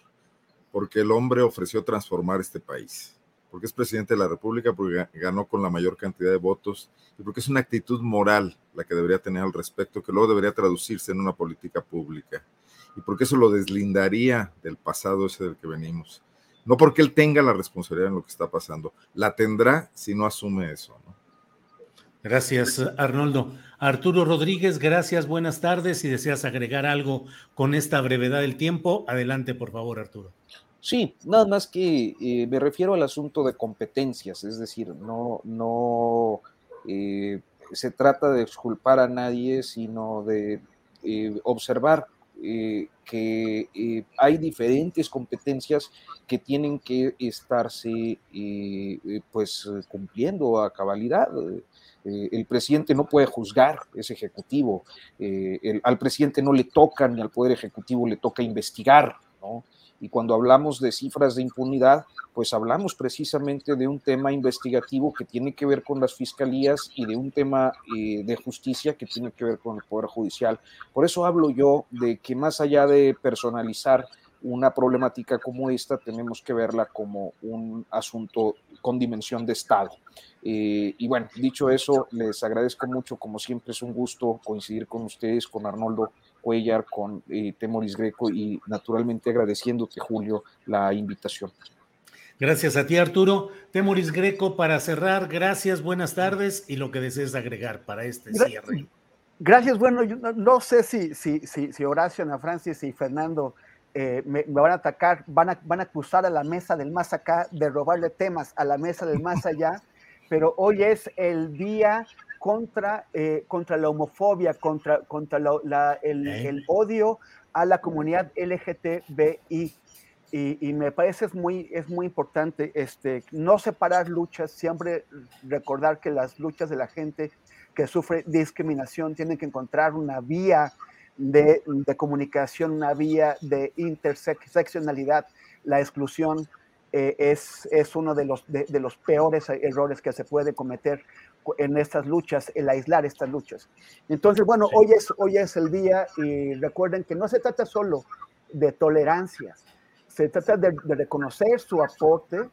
porque el hombre ofreció transformar este país, porque es presidente de la República, porque ganó con la mayor cantidad de votos y porque es una actitud moral la que debería tener al respecto, que luego debería traducirse en una política pública. Y porque eso lo deslindaría del pasado ese del que venimos. No porque él tenga la responsabilidad en lo que está pasando, la tendrá si no asume eso. Gracias, Arnoldo. Arturo Rodríguez, gracias, buenas tardes. Si deseas agregar algo con esta brevedad del tiempo, adelante, por favor, Arturo. Sí, nada más que eh, me refiero al asunto de competencias, es decir, no, no eh, se trata de exculpar a nadie, sino de eh, observar que hay diferentes competencias que tienen que estarse pues cumpliendo a cabalidad. el presidente no puede juzgar, es ejecutivo. al presidente no le toca, ni al Poder Ejecutivo le toca investigar, ¿no? Y cuando hablamos de cifras de impunidad, pues hablamos precisamente de un tema investigativo que tiene que ver con las fiscalías y de un tema eh, de justicia que tiene que ver con el Poder Judicial. Por eso hablo yo de que más allá de personalizar una problemática como esta, tenemos que verla como un asunto con dimensión de Estado. Eh, y bueno, dicho eso, les agradezco mucho, como siempre es un gusto coincidir con ustedes, con Arnoldo Cuellar, con eh, Temoris Greco y naturalmente agradeciéndote, Julio, la invitación. Gracias a ti, Arturo. Temoris Greco, para cerrar, gracias, buenas tardes y lo que desees agregar para este cierre. Gracias, bueno, yo no, sé si, si, si, si Horacio, Ana Francis y Fernando eh, me, van a atacar, van a, van a acusar a la mesa del más acá de robarle temas a la mesa del más allá, pero hoy es el día contra, eh, contra la homofobia, contra, contra el, el, odio a la comunidad LGTBI. Y, y, me parece es muy, es muy importante este, no separar luchas, siempre recordar que las luchas de la gente que sufre discriminación tienen que encontrar una vía de, de comunicación, una vía de interseccionalidad. La exclusión eh, es, es, uno de los, de, de, los peores errores que se puede cometer en estas luchas, el aislar estas luchas. Entonces, bueno, hoy, es, hoy es el día y recuerden que no se trata solo de tolerancia, se trata de, de reconocer su aporte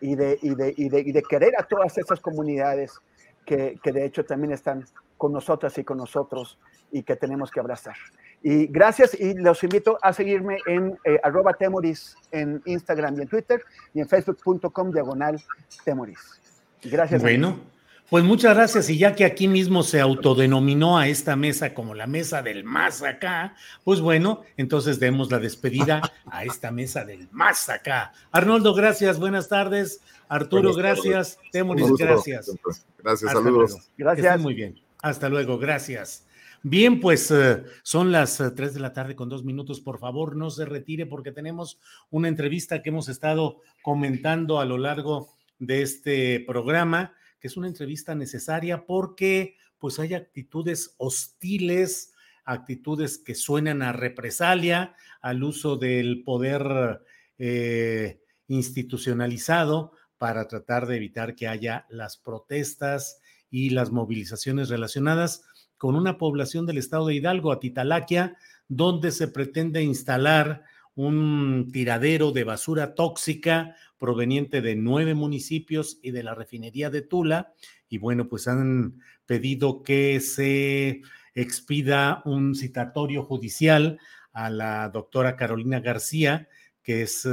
y de, y, de, y, de, querer a todas esas comunidades que, que de hecho también están con nosotras y con nosotros y que tenemos que abrazar. Y gracias y los invito a seguirme en eh, arroba temoris en Instagram y en Twitter y en facebook.com diagonal temoris. Gracias. Bueno. Pues muchas gracias. Y ya que aquí mismo se autodenominó a esta mesa como la mesa del más acá, pues bueno, entonces demos la despedida a esta mesa del más acá. Arnoldo, gracias. Buenas tardes. Arturo, gracias. Temoris, gracias. Gracias, saludos. Gracias. muy bien. Hasta luego, gracias. Bien, pues uh, son las uh, tres de la tarde con dos minutos. Por favor, no se retire porque tenemos una entrevista que hemos estado comentando a lo largo de este programa que es una entrevista necesaria porque pues hay actitudes hostiles, actitudes que suenan a represalia, al uso del poder eh, institucionalizado para tratar de evitar que haya las protestas y las movilizaciones relacionadas con una población del estado de Hidalgo, Atitalaquia, donde se pretende instalar un tiradero de basura tóxica proveniente de nueve municipios y de la refinería de Tula. Y bueno, pues han pedido que se expida un citatorio judicial a la doctora Carolina García, que es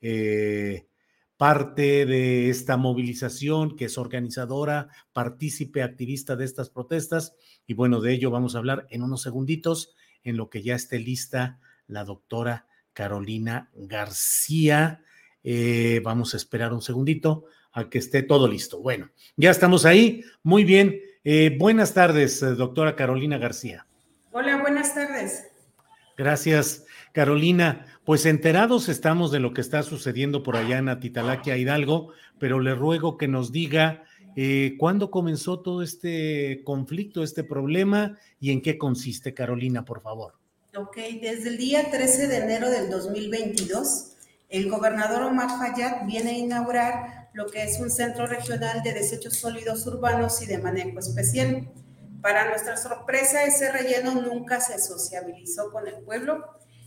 eh, parte de esta movilización, que es organizadora, partícipe, activista de estas protestas. Y bueno, de ello vamos a hablar en unos segunditos, en lo que ya esté lista la doctora Carolina García. Eh, vamos a esperar un segundito a que esté todo listo. Bueno, ya estamos ahí. Muy bien. Eh, buenas tardes, eh, doctora Carolina García. Hola, buenas tardes. Gracias, Carolina. Pues enterados estamos de lo que está sucediendo por allá en Atitalaquia, Hidalgo, pero le ruego que nos diga cuándo comenzó todo este conflicto, este problema y en qué consiste, Carolina, por favor. Ok, desde el día 13 de enero del 2022, el gobernador Omar Fayad viene a inaugurar lo que es un centro regional de desechos sólidos urbanos y de manejo especial. Para nuestra sorpresa, ese relleno nunca se sociabilizó con el pueblo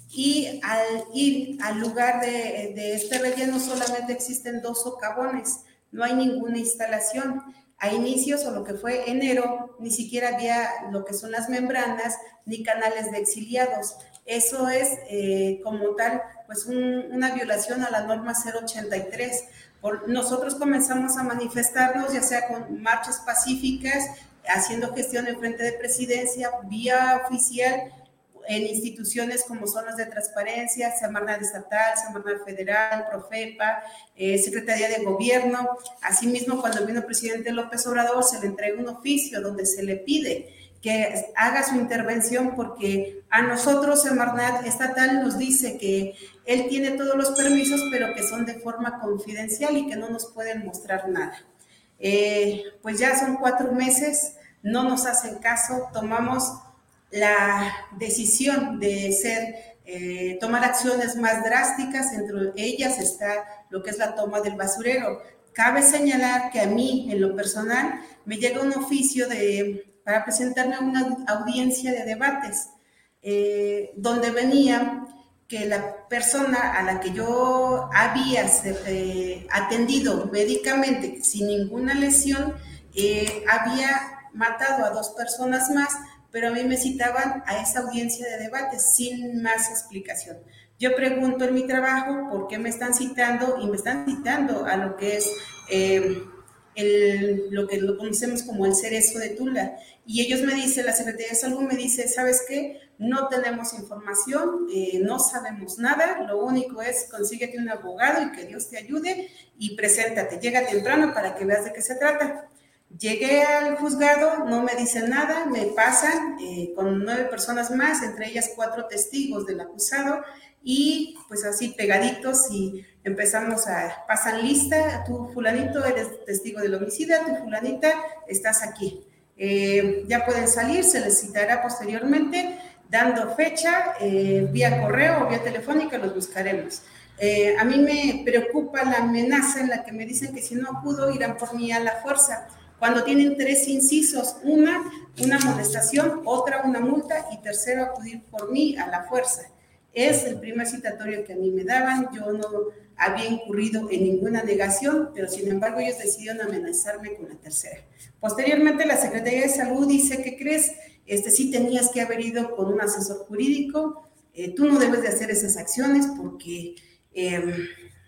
y al ir al lugar de, de este relleno solamente existen dos socavones, no hay ninguna instalación a inicios o lo que fue enero, ni siquiera había lo que son las membranas ni canales de exiliados. Eso es eh, como tal, pues una violación a la norma 083. Por, nosotros comenzamos a manifestarnos, ya sea con marchas pacíficas, haciendo gestión en frente de presidencia, vía oficial, en instituciones como zonas de transparencia, Semarnat Estatal, Semarnat Federal, Profepa, eh, Secretaría de Gobierno. Asimismo, cuando vino el presidente López Obrador, se le entrega un oficio donde se le pide que haga su intervención porque a nosotros Semarnat Estatal nos dice que él tiene todos los permisos, pero que son de forma confidencial y que no nos pueden mostrar nada. Eh, pues ya son cuatro meses, no nos hacen caso, tomamos la decisión de ser, eh, tomar acciones más drásticas, entre ellas está lo que es la toma del basurero. Cabe señalar que a mí, en lo personal, me llega un oficio de, para presentarme a una audiencia de debates, eh, donde venía que la persona a la que yo había eh, atendido médicamente sin ninguna lesión, había matado a dos personas más pero a mí me citaban a esa audiencia de debate sin más explicación. Yo pregunto en mi trabajo por qué me están citando y me están citando a lo que es eh, el, lo que lo conocemos como el cerezo de Tula. Y ellos me dicen, la Secretaría de Salud me dice, ¿sabes qué? No tenemos información, eh, no sabemos nada, lo único es consíguete un abogado y que Dios te ayude y preséntate, llega temprano para que veas de qué se trata. Llegué al juzgado, no me dicen nada, me pasan eh, con nueve personas más, entre ellas cuatro testigos del acusado, y pues así pegaditos y empezamos a, pasan lista, tú fulanito eres testigo del homicidio, tú fulanita estás aquí. Eh, ya pueden salir, se les citará posteriormente, dando fecha, eh, vía correo o vía telefónica, los buscaremos. a mí me preocupa la amenaza en la que me dicen que si no acudo irán por mí a la fuerza cuando tienen tres incisos, una, una molestación, otra, una multa y tercero, acudir por mí a la fuerza. Es el primer citatorio que a mí me daban, yo no había incurrido en ninguna negación, pero sin embargo ellos decidieron amenazarme con la tercera. Posteriormente la Secretaría de Salud dice, ¿qué crees? Este, sí tenías que haber ido con un asesor jurídico, eh, tú no debes de hacer esas acciones porque... Em,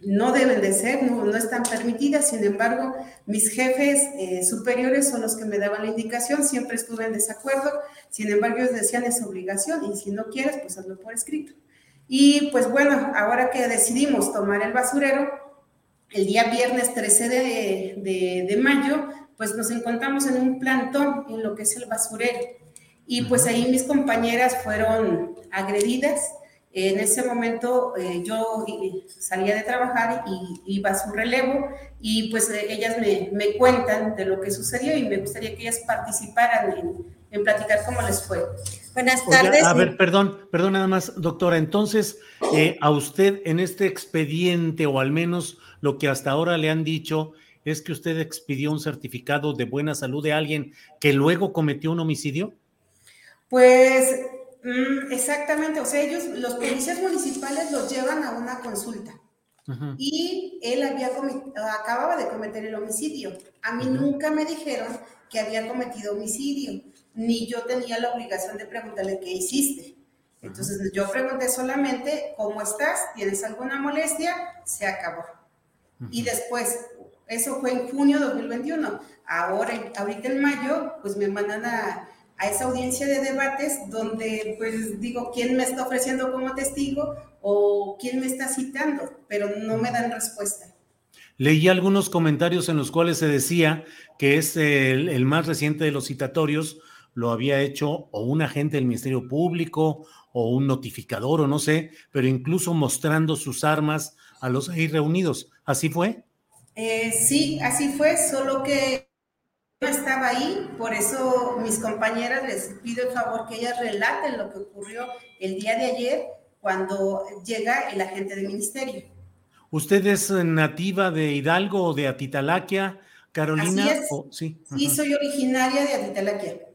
no deben de ser, no, están permitidas, sin embargo, mis jefes eh, superiores son los que me daban la indicación, siempre estuve en desacuerdo, sin embargo, ellos decían es obligación y si no quieres, pues hazlo por escrito. Y pues bueno, ahora que decidimos tomar el basurero, el día viernes 13 de, de, de mayo, pues nos encontramos en un plantón en lo que es el basurero. Y pues ahí mis compañeras fueron agredidas, en ese momento eh, yo salía de trabajar y iba a su relevo y pues eh, ellas me, me, cuentan de lo que sucedió y me gustaría que ellas participaran en, en platicar cómo les fue. Buenas tardes. a ver, perdón, perdón nada más, doctora. Entonces, eh, a usted en este expediente o al menos lo que hasta ahora le han dicho es que usted expidió un certificado de buena salud de alguien que luego cometió un homicidio. Pues Mm, exactamente, o sea, ellos, los policías municipales los llevan a una consulta. Y él había acababa de cometer el homicidio. A mí nunca me dijeron que había cometido homicidio, ni yo tenía la obligación de preguntarle qué hiciste. Entonces yo pregunté solamente, ¿cómo estás? ¿Tienes alguna molestia? Se acabó. Y después, eso fue en junio de 2021. Ahora, ahorita en mayo, pues me mandan a, a esa audiencia de debates donde, pues digo, ¿quién me está ofreciendo como testigo o quién me está citando? Pero no me dan respuesta. Leí algunos comentarios en los cuales se decía que es el, el más reciente de los citatorios, lo había hecho o un agente del Ministerio Público o un notificador o no sé, pero incluso mostrando sus armas a los ahí reunidos. ¿Así fue? Eh, sí, así fue, solo que estaba ahí, por eso mis compañeras les pido el favor que ellas relaten lo que ocurrió el día de ayer cuando llega el agente del ministerio. ¿Usted es nativa de Hidalgo o de Atitalaquia, Carolina? sí, sí soy originaria de Atitalaquia.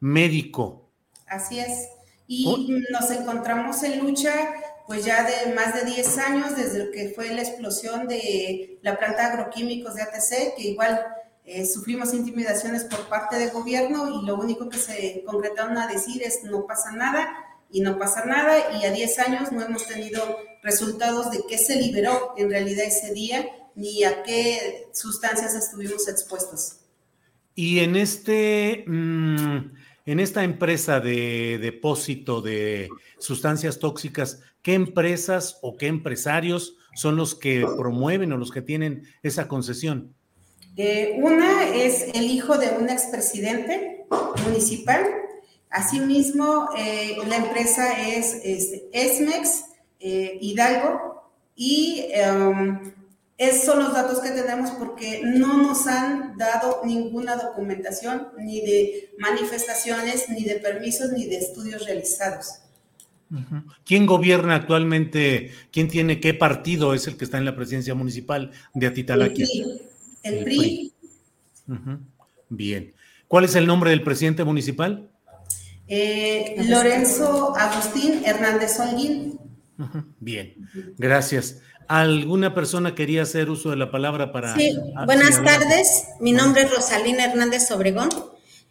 Médico. Así es. Y nos encontramos en lucha pues ya de más de 10 años desde que fue la explosión de la planta agroquímicos de ATC, que igual eh, sufrimos intimidaciones por parte del gobierno y lo único que se concretaron a decir es no pasa nada y no pasa nada y a 10 años no hemos tenido resultados de qué se liberó en realidad ese día ni a qué sustancias estuvimos expuestos. Y en este mm, en esta empresa de depósito de sustancias tóxicas, ¿qué empresas o qué empresarios son los que promueven o los que tienen esa concesión? Eh, una es el hijo de un expresidente municipal. Asimismo, eh, la empresa es, Esmex eh, Hidalgo y um, esos son los datos que tenemos porque no nos han dado ninguna documentación ni de manifestaciones, ni de permisos, ni de estudios realizados. ¿Quién gobierna actualmente? ¿Quién tiene qué partido es el que está en la presidencia municipal de Atitalaquia? El, PRI. Bien. ¿Cuál es el nombre del presidente municipal? Eh, Lorenzo Agustín Hernández Holguín. Bien, gracias. ¿Alguna persona quería hacer uso de la palabra para... Sí, buenas tardes. Mi nombre es Rosalina Hernández Obregón.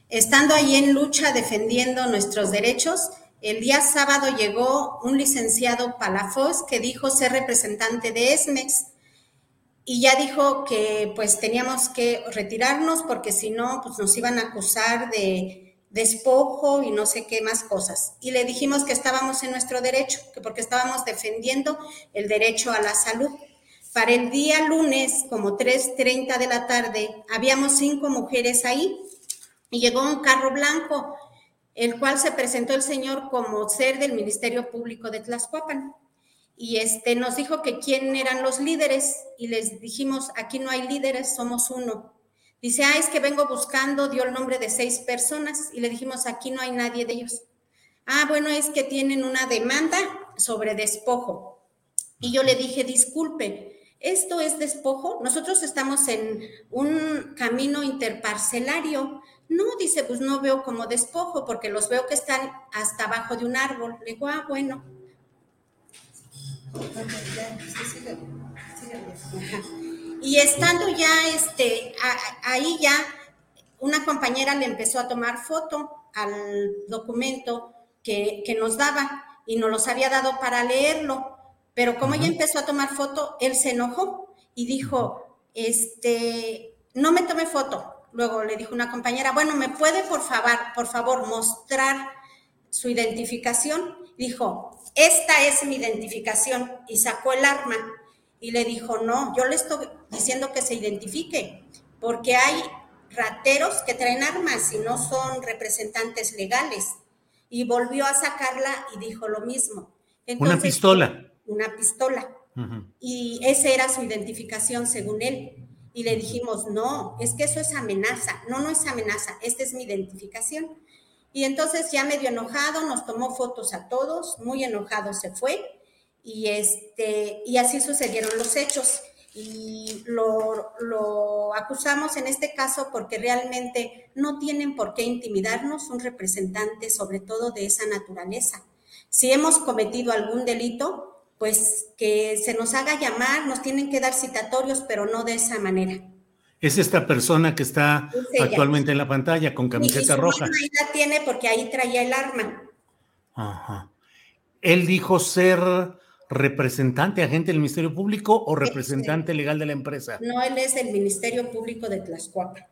Estando ahí en lucha defendiendo nuestros derechos, el día sábado llegó un licenciado Palafox que dijo ser representante de ESMEX y ya dijo que pues teníamos que retirarnos porque si no, pues nos iban a acusar de despojo y no sé qué más cosas. Y le dijimos que estábamos en nuestro derecho, que porque estábamos defendiendo el derecho a la salud. Para el día lunes, como 3.30 de la tarde, habíamos cinco mujeres ahí y llegó un carro blanco, el cual se presentó el señor como ser del Ministerio Público de Tlaxcuapan y este, nos dijo que quién eran los líderes y les dijimos, aquí no hay líderes, somos uno. Dice, ah, es que vengo buscando, dio el nombre de seis personas y le dijimos, aquí no hay nadie de ellos. Ah, bueno, es que tienen una demanda sobre despojo. Y yo le dije, disculpe, ¿esto es despojo? Nosotros estamos en un camino interparcelario. No, dice, pues no veo como despojo porque los veo que están hasta abajo de un árbol. Le digo, ah, bueno. Y estando ya este, ahí ya, una compañera le empezó a tomar foto al documento que, nos daba y nos los había dado para leerlo. Pero como ella empezó a tomar foto, él se enojó y dijo, este, no me tome foto. Luego le dijo una compañera, bueno, ¿me puede por favor, por favor mostrar su identificación? Dijo, esta es mi identificación y sacó el arma y le dijo, no, yo le estoy diciendo que se identifique, porque hay rateros que traen armas y no son representantes legales. Y volvió a sacarla y dijo lo mismo. una pistola. Una pistola. Y esa era su identificación según él. Y le dijimos, no, es que eso es amenaza. No, no es amenaza, esta es mi identificación. Y entonces ya medio enojado, nos tomó fotos a todos, muy enojado se fue y, este, y así sucedieron los hechos. Y lo, lo acusamos en este caso porque realmente no tienen por qué intimidarnos un representante, sobre todo de esa naturaleza. Si hemos cometido algún delito, pues que se nos haga llamar, nos tienen que dar citatorios, pero no de esa manera. Es esta persona que está actualmente en la pantalla con camiseta roja. Ahí la tiene porque ahí traía el arma. Ajá. Él dijo ser representante, agente del Ministerio Público o representante legal de la empresa. No, él es del Ministerio Público de Tlaxcuaca.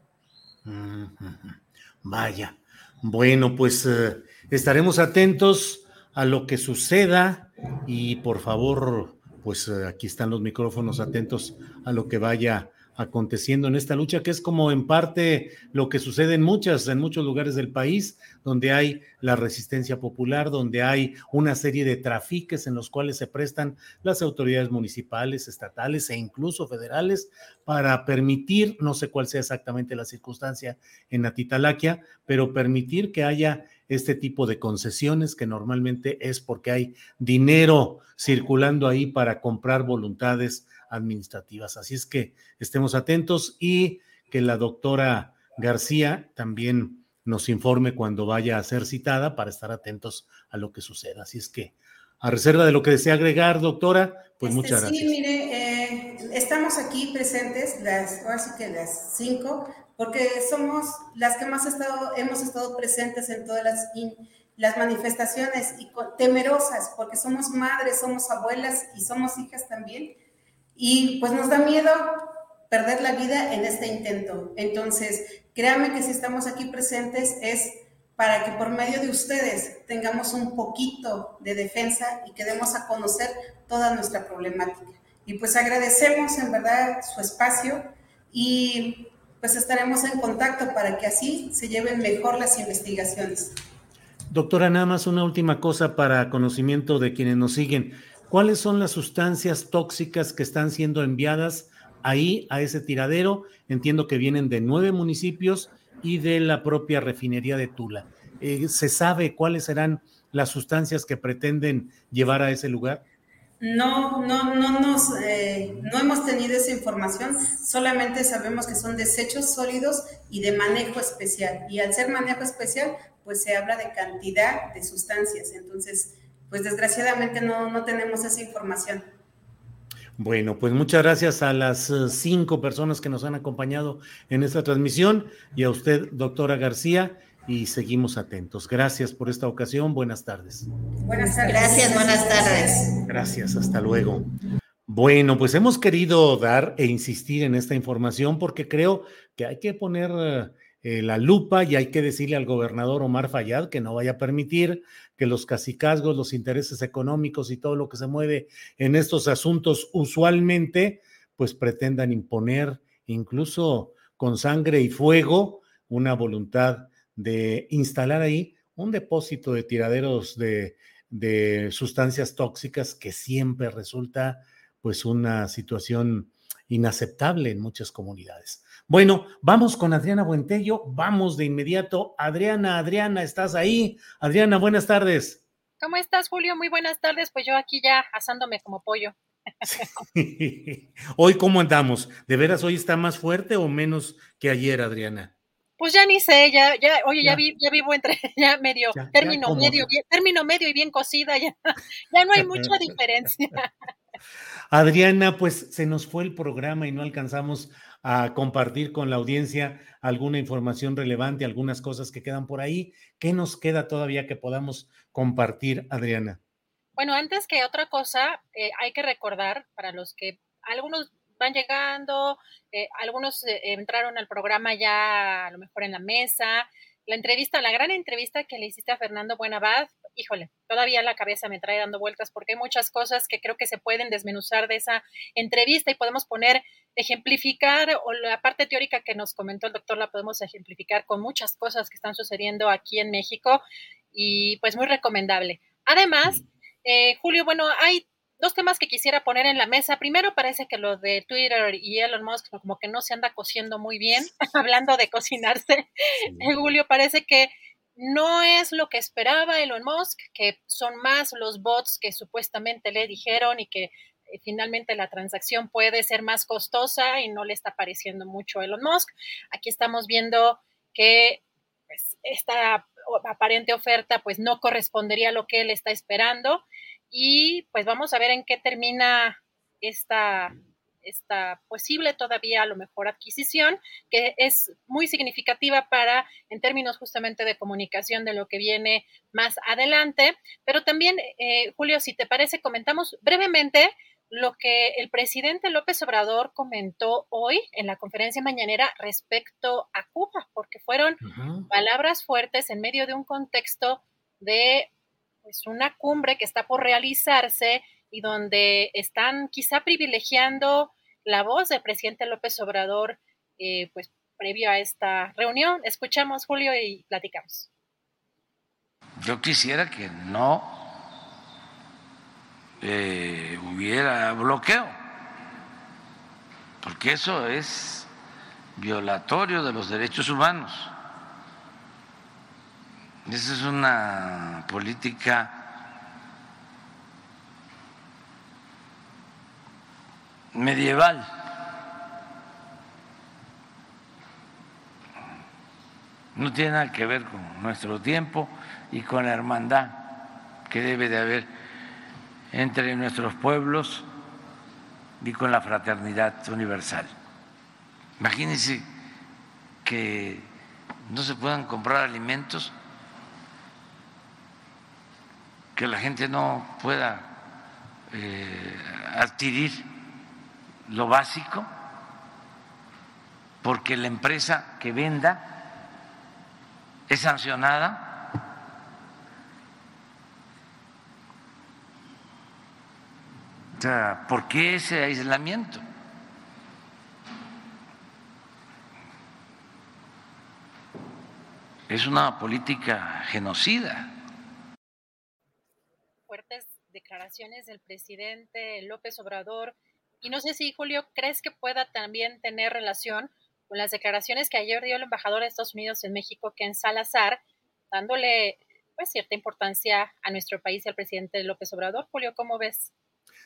Vaya. Bueno, pues eh, estaremos atentos a lo que suceda y por favor, pues eh, aquí están los micrófonos atentos a lo que vaya aconteciendo en esta lucha, que es como en parte lo que sucede en muchas, en muchos lugares del país, donde hay la resistencia popular, donde hay una serie de trafiques en los cuales se prestan las autoridades municipales, estatales e incluso federales para permitir, no sé cuál sea exactamente la circunstancia en Atitalaquia, pero permitir que haya este tipo de concesiones que normalmente es porque hay dinero circulando ahí para comprar voluntades administrativas. Así es que estemos atentos y que la doctora García también nos informe cuando vaya a ser citada para estar atentos a lo que suceda. Así es que, a reserva de lo que desea agregar, doctora, pues este, muchas gracias. Sí, mire, eh, estamos aquí presentes, las, ahora que las cinco, porque somos las que más estado, hemos estado presentes en todas las, las manifestaciones y temerosas, porque somos madres, somos abuelas y somos hijas también y pues nos da miedo perder la vida en este intento. Entonces, créanme que si estamos aquí presentes es para que por medio de ustedes tengamos un poquito de defensa y que demos a conocer toda nuestra problemática. Y pues agradecemos en verdad su espacio y pues estaremos en contacto para que así se lleven mejor las investigaciones. Doctora, nada más una última cosa para conocimiento de quienes nos siguen. ¿Cuáles son las sustancias tóxicas que están siendo enviadas ahí a ese tiradero? Entiendo que vienen de nueve municipios y de la propia refinería de Tula. Eh, ¿Se sabe cuáles serán las sustancias que pretenden llevar a ese lugar? No, no, no, nos, eh, no hemos tenido esa información, solamente sabemos que son desechos sólidos y de manejo especial. Y al ser manejo especial, pues se habla de cantidad de sustancias. Entonces, pues desgraciadamente no, no tenemos esa información. Bueno, pues muchas gracias a las eh, cinco personas que nos han acompañado en esta transmisión y a usted, doctora García, y seguimos atentos. Gracias por esta ocasión. Buenas tardes. Buenas tardes. Gracias, buenas tardes. Gracias, hasta luego. Bueno, pues hemos querido dar e insistir en esta información porque creo que hay que poner eh, la lupa y hay que decirle al gobernador Omar Fayad que no vaya a permitir que los cacicazgos, los intereses económicos y todo lo que se mueve en estos asuntos usualmente, pues pretendan imponer incluso con sangre y fuego una voluntad de instalar ahí un depósito de tiraderos de, de sustancias tóxicas que siempre resulta pues una situación inaceptable en muchas comunidades. Bueno, vamos con Adriana Buentello, vamos de inmediato. Adriana, Adriana, ¿estás ahí? Adriana, buenas tardes. ¿Cómo estás, Julio? Muy buenas tardes. Pues yo aquí ya asándome como pollo. Hoy, ¿cómo andamos? ¿De veras hoy está más fuerte o menos que ayer, Adriana? Pues ya ni sé, ya, ya, oye, ya, ya vivo entre, ya medio, término medio, término medio y bien cocida, ya, ya no hay mucha diferencia. Adriana, pues se nos fue el programa y no alcanzamos a compartir con la audiencia alguna información relevante, algunas cosas que quedan por ahí. ¿Qué nos queda todavía que podamos compartir, Adriana? Bueno, antes que otra cosa, eh, hay que recordar para los que algunos van llegando, eh, algunos eh, entraron al programa ya a lo mejor en la mesa, la entrevista, la gran entrevista que le hiciste a Fernando Buenabad, híjole, todavía la cabeza me trae dando vueltas porque hay muchas cosas que creo que se pueden desmenuzar de esa entrevista y podemos poner, ejemplificar, o la parte teórica que nos comentó el doctor la podemos ejemplificar con muchas cosas que están sucediendo aquí en México y pues muy recomendable. Además, eh, Julio, bueno, hay dos temas que quisiera poner en la mesa. Primero, parece que lo de Twitter y Elon Musk como que no se anda cociendo muy bien, hablando de cocinarse. Julio, parece que no es lo que esperaba Elon Musk, que son más los bots que supuestamente le dijeron y que eh, finalmente la transacción puede ser más costosa y no le está pareciendo mucho a Elon Musk. Aquí estamos viendo que pues, esta aparente oferta pues no correspondería a lo que él está esperando y pues vamos a ver en qué termina esta, esta posible todavía a lo mejor adquisición, que es muy significativa para, en términos justamente de comunicación de lo que viene más adelante. Pero también, eh, Julio, si te parece, comentamos brevemente lo que el presidente López Obrador comentó hoy en la conferencia mañanera respecto a Cuba, porque fueron palabras fuertes en medio de un contexto de es una cumbre que está por realizarse y donde están quizá privilegiando la voz del presidente López Obrador, eh, pues previo a esta reunión. Escuchamos, Julio, y platicamos. Yo quisiera que no eh, hubiera bloqueo, porque eso es violatorio de los derechos humanos. Esa es una política medieval. No tiene nada que ver con nuestro tiempo y con la hermandad que debe de haber entre nuestros pueblos y con la fraternidad universal. Imagínense que no se puedan comprar alimentos que la gente no pueda eh, adquirir lo básico, porque la empresa que venda es sancionada. ¿por qué ese aislamiento? Es una política genocida declaraciones del presidente López Obrador. Y no sé si, Julio, crees que pueda también tener relación con las declaraciones que ayer dio el embajador de Estados Unidos en México, Ken Salazar, dándole pues cierta importancia a nuestro país y al presidente López Obrador. Julio, ¿cómo ves?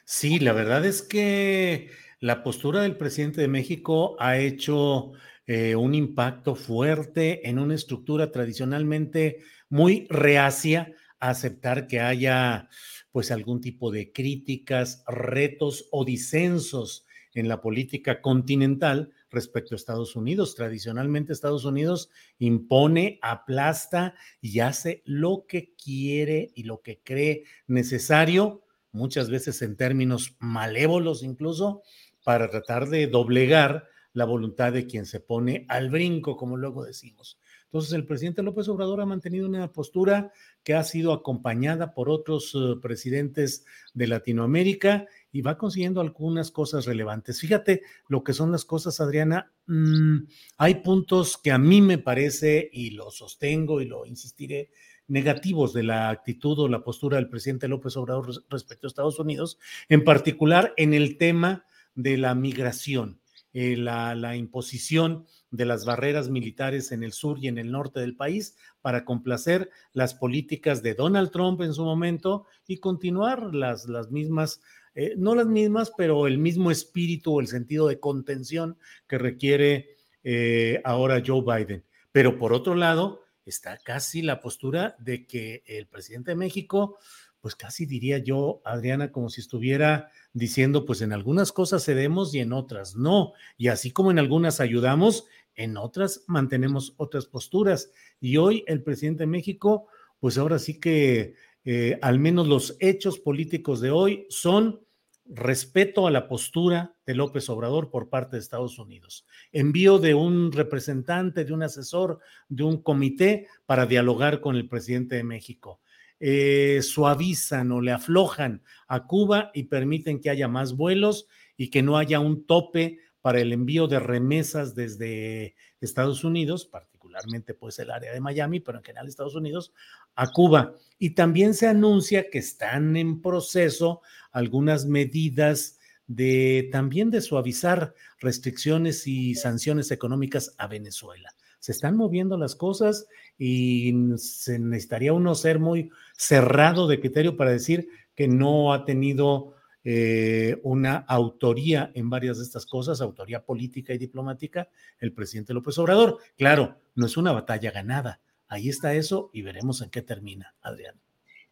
Sí, la verdad es que la postura del presidente de México ha hecho eh, un impacto fuerte en una estructura tradicionalmente muy reacia aceptar que haya pues algún tipo de críticas, retos o disensos en la política continental respecto a Estados Unidos. Tradicionalmente Estados Unidos impone, aplasta y hace lo que quiere y lo que cree necesario muchas veces en términos malévolos incluso, para tratar de doblegar la voluntad de quien se pone al brinco, como luego decimos. Entonces, el presidente López Obrador ha mantenido una postura que ha sido acompañada por otros eh, presidentes de Latinoamérica y va consiguiendo algunas cosas relevantes. Fíjate lo que son las cosas, Adriana. Mm, hay puntos que a mí me parece, y lo sostengo y lo insistiré, negativos de la actitud o la postura del presidente López Obrador respecto a Estados Unidos, en particular en el tema de la migración. Eh, la, imposición de las barreras militares en el sur y en el norte del país para complacer las políticas de Donald Trump en su momento y continuar las, las mismas, eh, no las mismas, pero el mismo espíritu o el sentido de contención que requiere eh, ahora Joe Biden. Pero por otro lado, está casi la postura de que el presidente de México pues casi diría yo, Adriana, como si estuviera diciendo, pues en algunas cosas cedemos y en otras no. Y así como en algunas ayudamos, en otras mantenemos otras posturas. Y hoy el presidente de México, pues ahora sí que eh, al menos los hechos políticos de hoy son respeto a la postura de López Obrador por parte de Estados Unidos. Envío de un representante, de un asesor, de un comité para dialogar con el presidente de México eh, suavizan o le aflojan a Cuba y permiten que haya más vuelos y que no haya un tope para el envío de remesas desde Estados Unidos, particularmente pues el área de Miami, pero en general Estados Unidos, a Cuba. Y también se anuncia que están en proceso algunas medidas de también de suavizar restricciones y sanciones económicas a Venezuela se están moviendo las cosas y se necesitaría uno ser muy cerrado de criterio para decir que no ha tenido eh, una autoría en varias de estas cosas, autoría política y diplomática, el presidente López Obrador. Claro, no es una batalla ganada. Ahí está eso y veremos en qué termina, Adrián.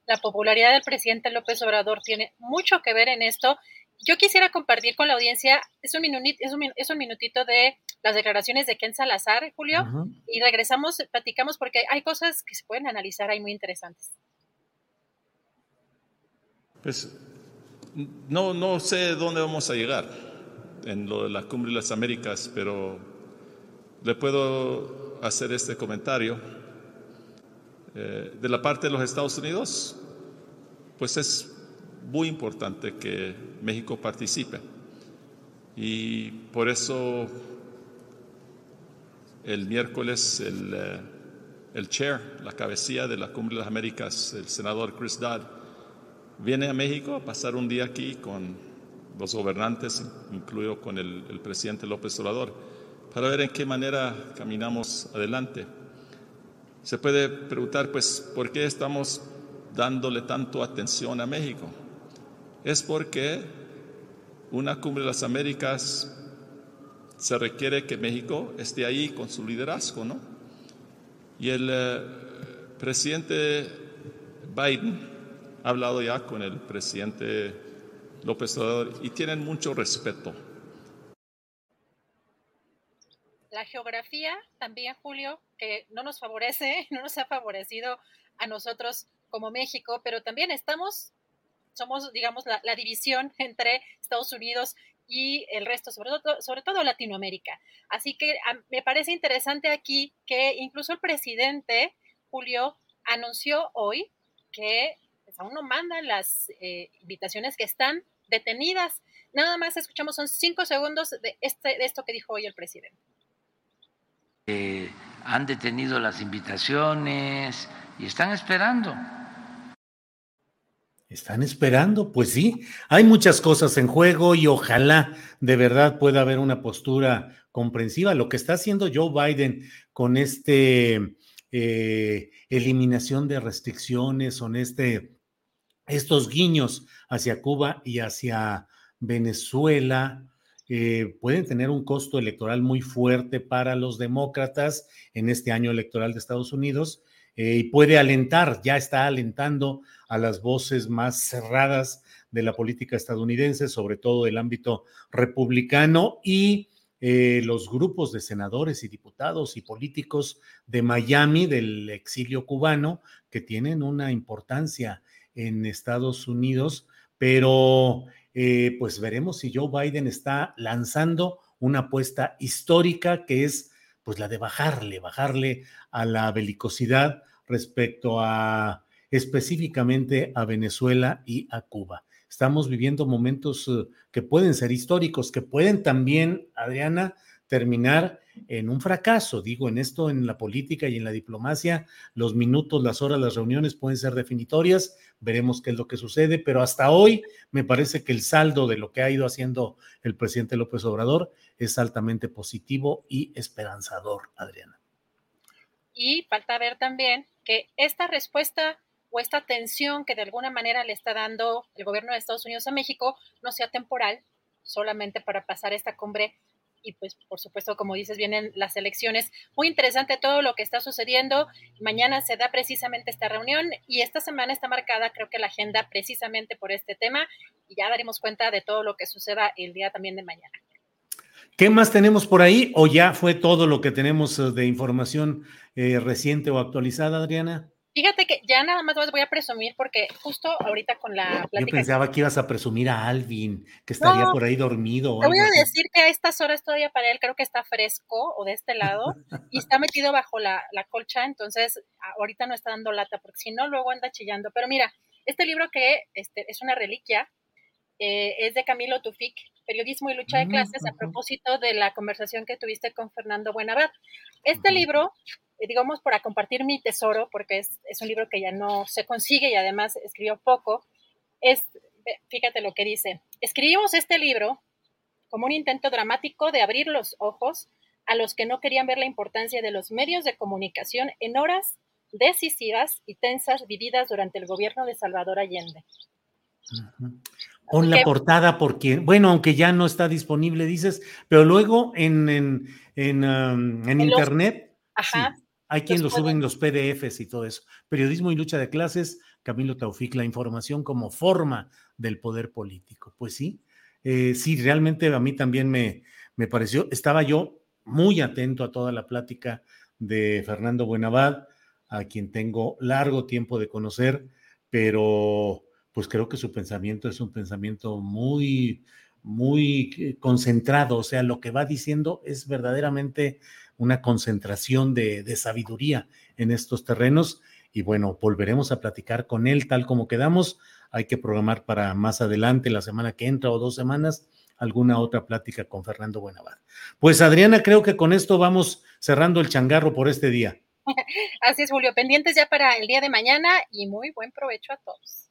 La popularidad del presidente López Obrador tiene mucho que ver en esto yo quisiera compartir con la audiencia, es un, es un, minutito de las declaraciones de Ken Salazar, Julio, y regresamos, platicamos porque hay cosas que se pueden analizar ahí muy interesantes. Pues no, no sé dónde vamos a llegar en lo de la cumbre de las Américas, pero le puedo hacer este comentario. Eh, de la parte de los Estados Unidos, pues es muy importante que México participe. Y por eso el miércoles el, eh, el chair, la cabecilla de la Cumbre de las Américas, el senador Chris Dodd, viene a México a pasar un día aquí con los gobernantes, incluido con el, presidente López Obrador, para ver en qué manera caminamos adelante. Se puede preguntar, pues, ¿por qué estamos dándole tanto atención a México? es porque una cumbre de las Américas se requiere que México esté ahí con su liderazgo, ¿no? Y el eh, presidente Biden ha hablado ya con el presidente López Obrador y tienen mucho respeto. La geografía también, Julio, que no nos favorece, no nos ha favorecido a nosotros como México, pero también estamos somos, digamos, la, división entre Estados Unidos y el resto, sobre todo, sobre todo Latinoamérica. Así que me parece interesante aquí que incluso el presidente, Julio, anunció hoy que aún no mandan las eh, invitaciones que están detenidas. Nada más escuchamos, son cinco segundos de, este, de esto que dijo hoy el presidente. han detenido las invitaciones y están esperando ¿Están esperando? Pues sí, hay muchas cosas en juego y ojalá de verdad pueda haber una postura comprensiva. Lo que está haciendo Joe Biden con este eh, eliminación de restricciones, con este, estos guiños hacia Cuba y hacia Venezuela, eh, pueden tener un costo electoral muy fuerte para los demócratas en este año electoral de Estados Unidos eh, y puede alentar, ya está alentando a las voces más cerradas de la política estadounidense, sobre todo del ámbito republicano y eh, los grupos de senadores y diputados y políticos de Miami, del exilio cubano, que tienen una importancia en Estados Unidos pero eh, pues veremos si Joe Biden está lanzando una apuesta histórica que es pues la de bajarle, bajarle a la belicosidad respecto a específicamente a Venezuela y a Cuba. Estamos viviendo momentos eh, que pueden ser históricos, que pueden también, Adriana, terminar en un fracaso. Digo, en esto, en la política y en la diplomacia, los minutos, las horas, las reuniones pueden ser definitorias. Veremos qué es lo que sucede, pero hasta hoy me parece que el saldo de lo que ha ido haciendo el presidente López Obrador es altamente positivo y esperanzador, Adriana. Y falta ver también que esta respuesta o esta tensión que de alguna manera le está dando el gobierno de Estados Unidos a México no sea temporal, solamente para pasar esta cumbre. Y pues, por supuesto, como dices, vienen las elecciones. Muy interesante todo lo que está sucediendo. Mañana se da precisamente esta reunión y esta semana está marcada, creo que la agenda precisamente por este tema. Y ya daremos cuenta de todo lo que suceda el día también de mañana. ¿Qué más tenemos por ahí? ¿O ya fue todo lo que tenemos eh, de información eh, reciente o actualizada, Adriana? Fíjate que ya nada más voy a presumir porque justo ahorita con la plática. Yo pensaba que ibas a presumir a Alvin, que estaría por ahí dormido. te voy a decir que a estas horas todavía para él creo que está fresco o de este lado y está metido bajo la, colcha, entonces ahorita no está dando lata porque si no luego anda chillando. Pero mira, este libro que este, es una reliquia eh, es de Camilo Tufik, Periodismo y Lucha de mm, Clases, a propósito de la conversación que tuviste con Fernando Buenabad. Este libro eh, digamos, para compartir mi tesoro, porque es, un libro que ya no se consigue y además escribió poco, es, fíjate lo que dice, escribimos este libro como un intento dramático de abrir los ojos a los que no querían ver la importancia de los medios de comunicación en horas decisivas y tensas vividas durante el gobierno de Salvador Allende. Pon la portada porque, bueno, aunque ya no está disponible, dices, pero luego en, en, um, internet. Ajá. Hay quien lo suben los PDFs y todo eso. Periodismo y lucha de clases, Camilo Taufik, la información como forma del poder político. Pues sí, eh, sí, realmente a mí también me, me pareció, estaba yo muy atento a toda la plática de Fernando Buenavad, a quien tengo largo tiempo de conocer, pero pues creo que su pensamiento es un pensamiento muy, muy eh, concentrado, o sea, lo que va diciendo es verdaderamente una concentración de, sabiduría en estos terrenos. Y bueno, volveremos a platicar con él tal como quedamos. Hay que programar para más adelante, la semana que entra o dos semanas, alguna otra plática con Fernando Buenavad. Pues Adriana, creo que con esto vamos cerrando el changarro por este día. Así es, Julio. Pendientes ya para el día de mañana y muy buen provecho a todos.